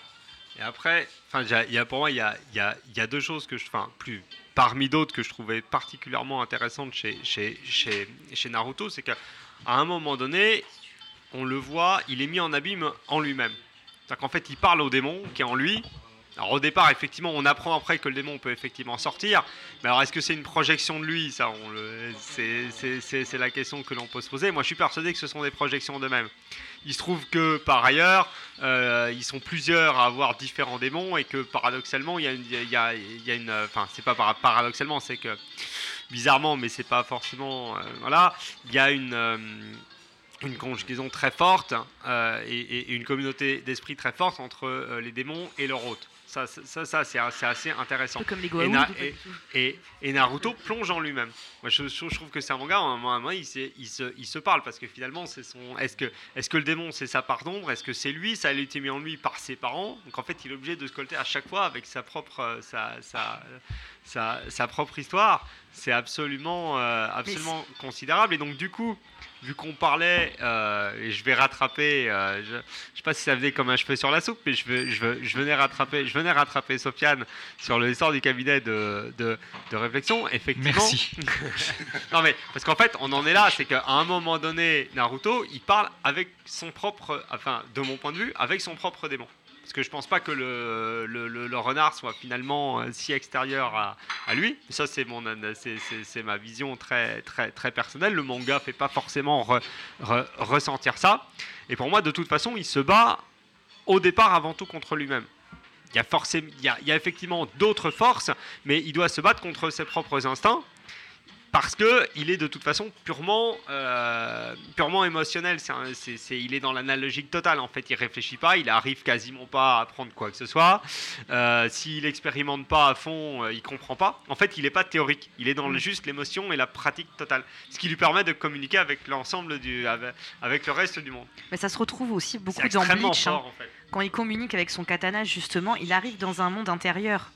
après, y y a, pour moi, il y a, deux choses que je, enfin, plus parmi d'autres que je trouvais particulièrement intéressantes chez, chez Naruto, c'est qu'à un moment donné, on le voit, il est mis en abîme en lui-même. C'est-à-dire qu'en fait, il parle au démon qui est en lui. Alors au départ, effectivement, on apprend après que le démon peut effectivement sortir. Mais alors, est-ce que c'est une projection de lui? Ça, c'est- la question que l'on peut se poser. Moi, je suis persuadé que ce sont des projections d'eux-mêmes. Il se trouve que par ailleurs, euh, ils sont plusieurs à avoir différents démons et que paradoxalement, il y a une, il y a- une, enfin, c'est pas para- paradoxalement, c'est que bizarrement, mais c'est pas forcément, euh, voilà, il y a une euh, une conjugaison très forte et, et- une communauté d'esprit très forte entre les démons et leur hôte. Ça, ça, ça, c'est assez intéressant. Un peu comme les et, Goa'uld, et- Naruto plonge en lui-même. Moi, je, trouve que c'est un manga, à un moment, à un moment, il, il se, il se parle parce que finalement, c'est son. Est-ce que, est que le démon, c'est sa part d'ombre? Est-ce que c'est lui? Ça a été mis en lui par ses parents. Donc en fait, il est obligé de se colter à chaque fois avec sa propre, euh, sa, sa, sa, sa propre histoire. C'est absolument, euh, absolument considérable. Et donc, du coup, vu qu'on parlait, euh, et je vais rattraper, euh, je ne sais pas si ça venait comme un cheveu sur la soupe, mais je, veux- je, veux- je venais rattraper, je venais rattraper Sofiane sur l'histoire du cabinet de, de, de réflexion. Effectivement. Merci. non mais parce qu'en fait, on en est là, c'est qu'à un moment donné, Naruto, il parle avec son propre, enfin, de mon point de vue, avec son propre démon. Parce que je pense pas que le, renard soit finalement euh, si extérieur à, lui. Ça, c'est mon, an- c'est, ma vision très, très, très personnelle. Le manga fait pas forcément re- re- ressentir ça. Et pour moi, de toute façon, il se bat au départ avant tout contre lui-même. Il y a, forcément, il y a effectivement d'autres forces, mais il doit se battre contre ses propres instincts parce que il est de toute façon purement, euh, purement émotionnel. C'est un- c'est- c'est- il est dans l'analogique totale. En fait, il réfléchit pas, il arrive quasiment pas à apprendre quoi que ce soit. Euh, S'il expérimente pas à fond, euh, il comprend pas. En fait, il n'est pas théorique. Il est dans le juste l'émotion et la pratique totale, ce qui lui permet de communiquer avec l'ensemble du, avec, avec le reste du monde. Mais ça se retrouve aussi beaucoup dans Bleach. hein. fort, en fait. Quand il communique avec son katana, justement, il arrive dans un monde intérieur.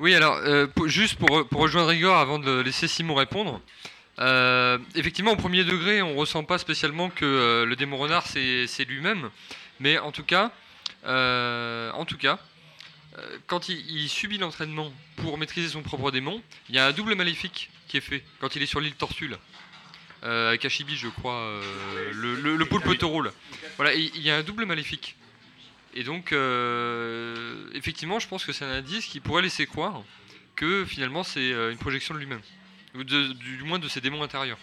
Oui, alors, euh, pour- juste pour, pour rejoindre Igor avant de laisser Simon répondre. euh, effectivement, au premier degré, on ressent pas spécialement que euh, le démon renard c'est lui-même, mais en tout cas, en tout cas, quand il, il subit l'entraînement pour maîtriser son propre démon, il y a un double maléfique qui est fait quand il est sur l'île Tortue. là. Euh, avec Ashibi, je crois, euh, le, le, le poulpe taureau. Voilà, il il y a un double maléfique. Et donc, euh, effectivement, je pense que c'est un indice qui pourrait laisser croire que finalement c'est euh, une projection de lui-même, ou de- du, moins de ses démons intérieurs.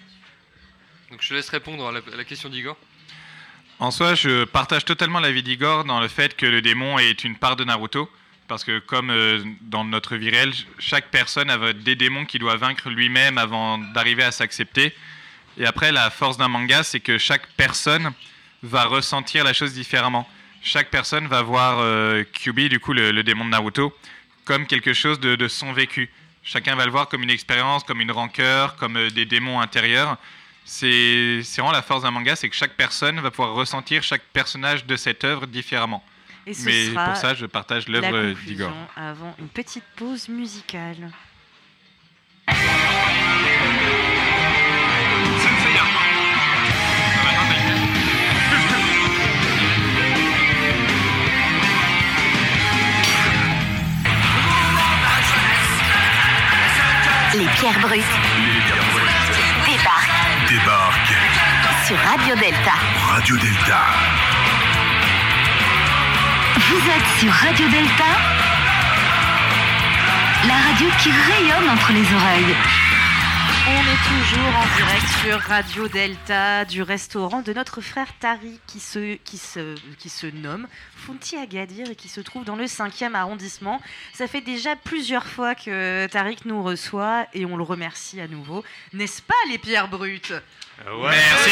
Donc je te laisse répondre à la, à la question d'Igor. En soi, je partage totalement l'avis d'Igor dans le fait que le démon est une part de Naruto. Parce que comme euh, dans notre vie réelle, chaque personne a des démons qu'il doit vaincre lui-même avant d'arriver à s'accepter. Et après, la force d'un manga, c'est que chaque personne va ressentir la chose différemment. Chaque personne va voir euh, Kyubi, du coup le, le démon de Naruto, comme quelque chose de, de son vécu. Chacun va le voir comme une expérience, comme une rancœur, comme euh, des démons intérieurs. C'est vraiment la force d'un manga, c'est que chaque personne va pouvoir ressentir chaque personnage de cette œuvre différemment. Et ce Mais sera pour ça, je partage l'œuvre conclusion d'Igor. Avant une petite pause musicale. Brutes débarquent Débarque sur Radio Delta. Radio Delta. Vous êtes sur Radio Delta, la radio qui rayonne entre les oreilles. On est toujours en direct sur Radio Delta du restaurant de notre frère Tari qui se, qui se, qui se nomme Funti Agadir et qui se trouve dans le 5e arrondissement. Ça fait déjà plusieurs fois que Tariq nous reçoit et on le remercie à nouveau. N'est-ce pas les pierres brutes? Merci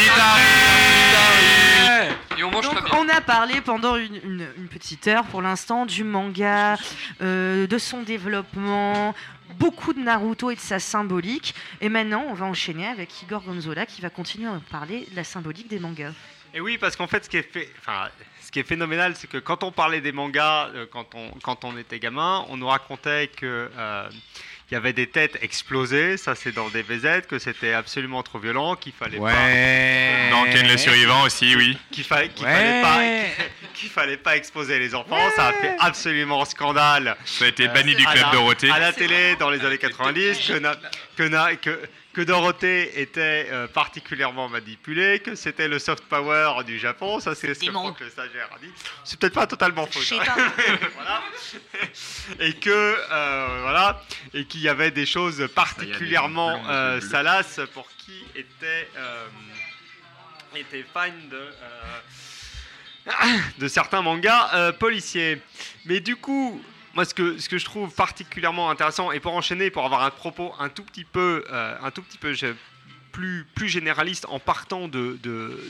Tariq Et on mange Donc, on a parlé pendant une, une- une petite heure pour l'instant du manga, euh, de son développement, beaucoup de Naruto et de sa symbolique. Et maintenant, on va enchaîner avec Igor Gonzola qui va continuer à parler de la symbolique des mangas. Et oui, parce qu'en fait, ce qui est, ce qui est phénoménal, c'est que quand on parlait des mangas, euh, quand, on, quand on était gamin, on nous racontait que euh, il y avait des têtes explosées, ça c'est dans des VZ, que c'était absolument trop violent, qu'il fallait Ouais. Dans Ken le survivant aussi, oui. qu'il fallait, qu'il Ouais. fallait pas, qu'il fallait pas exposer les enfants. Ça a fait absolument scandale. Ça a été banni Euh, du à club la- Dorothée. À la télé dans les années 90, que, na- que, na- que, que Dorothée était euh, particulièrement manipulée, que c'était le soft power du Japon. Ça, c'est ce que Franck le stagiaire a dit. C'est peut-être pas totalement faux. ça. voilà. Et que euh, voilà, et qu'il y avait des choses particulièrement euh, salaces pour qui était euh, était fan de euh, de certains mangas euh, policiers. Mais du coup, moi, ce que, je trouve particulièrement intéressant, et pour enchaîner, pour avoir un propos un tout petit peu, euh, un tout petit peu plus, plus généraliste en partant de, de,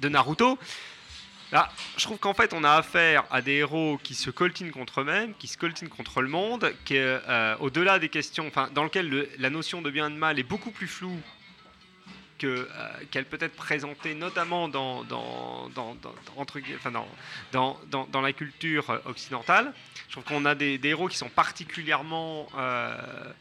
de, Naruto, là, je trouve qu'en fait, on a affaire à des héros qui se coltinent contre eux-mêmes, qui se coltinent contre le monde, qui, euh, au-delà des questions, enfin, dans lequel le- la notion de bien et de mal est beaucoup plus floue euh, qu'elle peut être présentée notamment dans, dans, dans, dans- entre enfin, dans, la culture euh, occidentale. Je trouve qu'on a des, des héros qui sont particulièrement euh,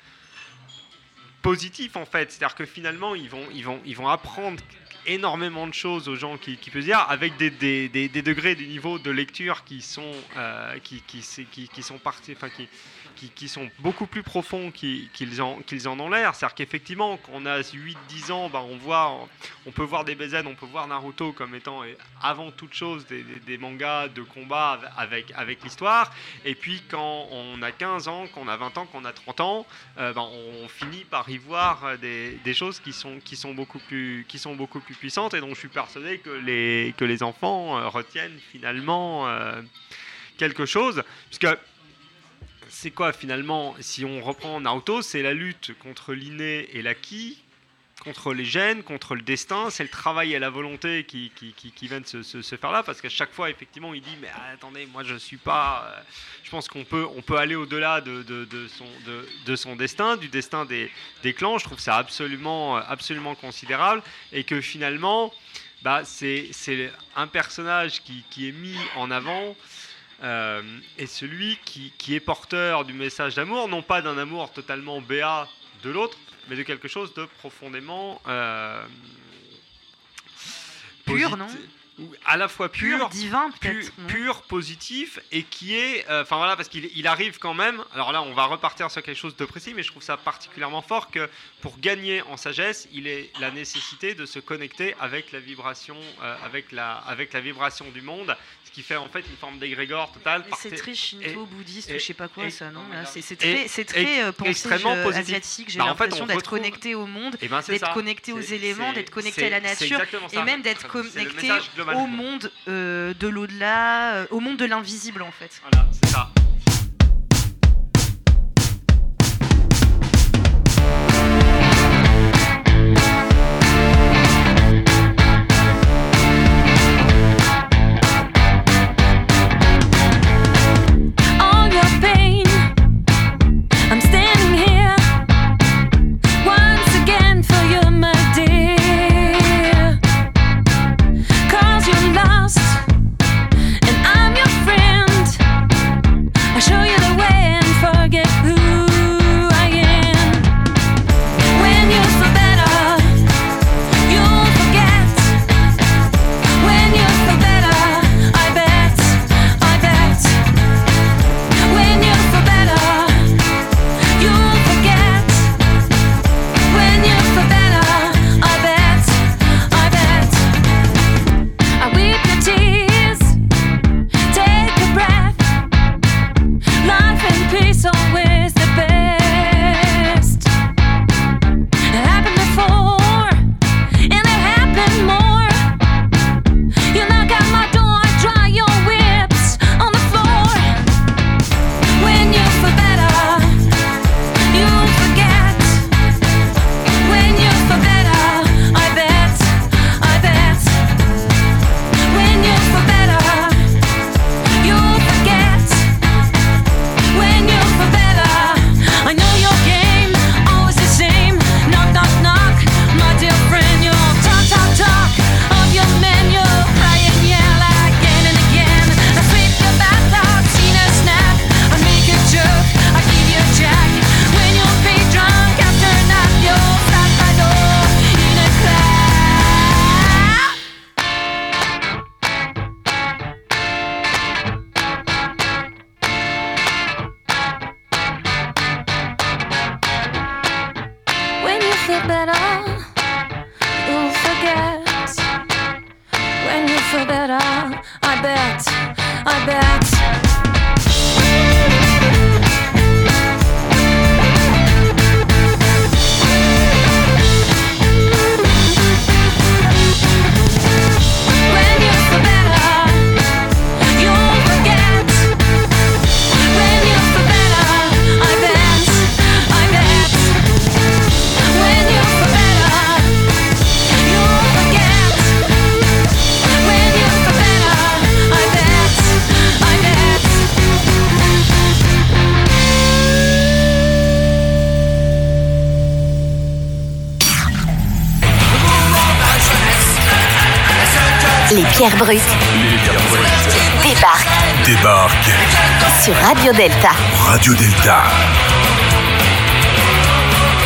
positifs en fait. C'est-à-dire que finalement, ils vont, ils, vont, ils vont apprendre énormément de choses aux gens qui, qui peuvent dire avec des, des, des, des degrés du niveau de lecture qui sont euh, qui, qui sont partis enfin qui, qui, sont beaucoup plus profonds qu'ils en, qu'ils en ont l'air. C'est-à-dire qu'effectivement, quand on a 8-10 ans, ben, on, voit, on peut voir des BZ, on peut voir Naruto comme étant avant toute chose des, mangas de combat avec, avec l'histoire. Et puis quand on a 15 ans, qu'on a 20 ans, qu'on a 30 ans, euh, ben, on finit par y voir euh, des, choses qui sont, qui, sont beaucoup plus, qui sont beaucoup plus puissantes et dont je suis persuadé que les, que les enfants euh, retiennent finalement quelque chose. Puisque c'est quoi finalement, si on reprend Naruto, c'est la lutte contre l'inné et l'acquis, contre les gènes, contre le destin, c'est le travail et la volonté qui, qui, qui, viennent se, se, faire là, parce qu'à chaque fois, effectivement, il dit, mais attendez, moi je suis pas... euh, je pense qu'on peut, on peut aller au-delà de, de, son, de, son destin, du destin des, des clans, je trouve ça absolument, euh, absolument considérable, et que finalement, bah, c'est c'est un personnage qui, qui est mis en avant euh, et celui qui, qui est porteur du message d'amour, non pas d'un amour totalement béat de l'autre, mais de quelque chose de profondément euh, Pur, non? À la fois pur, Pur, divin, pu- peut-être, non pur, positif et qui est, euh, enfin voilà, parce qu'il il arrive quand même. Alors là, on va repartir sur quelque chose de précis, mais je trouve ça particulièrement fort que pour gagner en sagesse, il est la nécessité de se connecter avec la vibration, euh, avec la, avec la vibration du monde, ce qui fait en fait une forme d'égrégore totale. Mais C'est très shinto, bouddhiste, ou je sais pas quoi, et- ça, non là, C'est et- très, c'est et- très euh, extrêmement positif. asiatique. J'ai Bah, en fait, l'impression on d'être connecté au monde, Eh ben, d'être connecté aux éléments, d'être connecté à la nature, et même d'être connecté. Au monde euh, de l'au-delà, euh, au monde de l'invisible en fait. Voilà, c'est ça. Radio Delta. Radio Delta.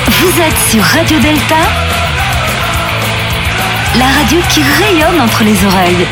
Vous êtes sur Radio Delta, la radio qui rayonne entre les oreilles.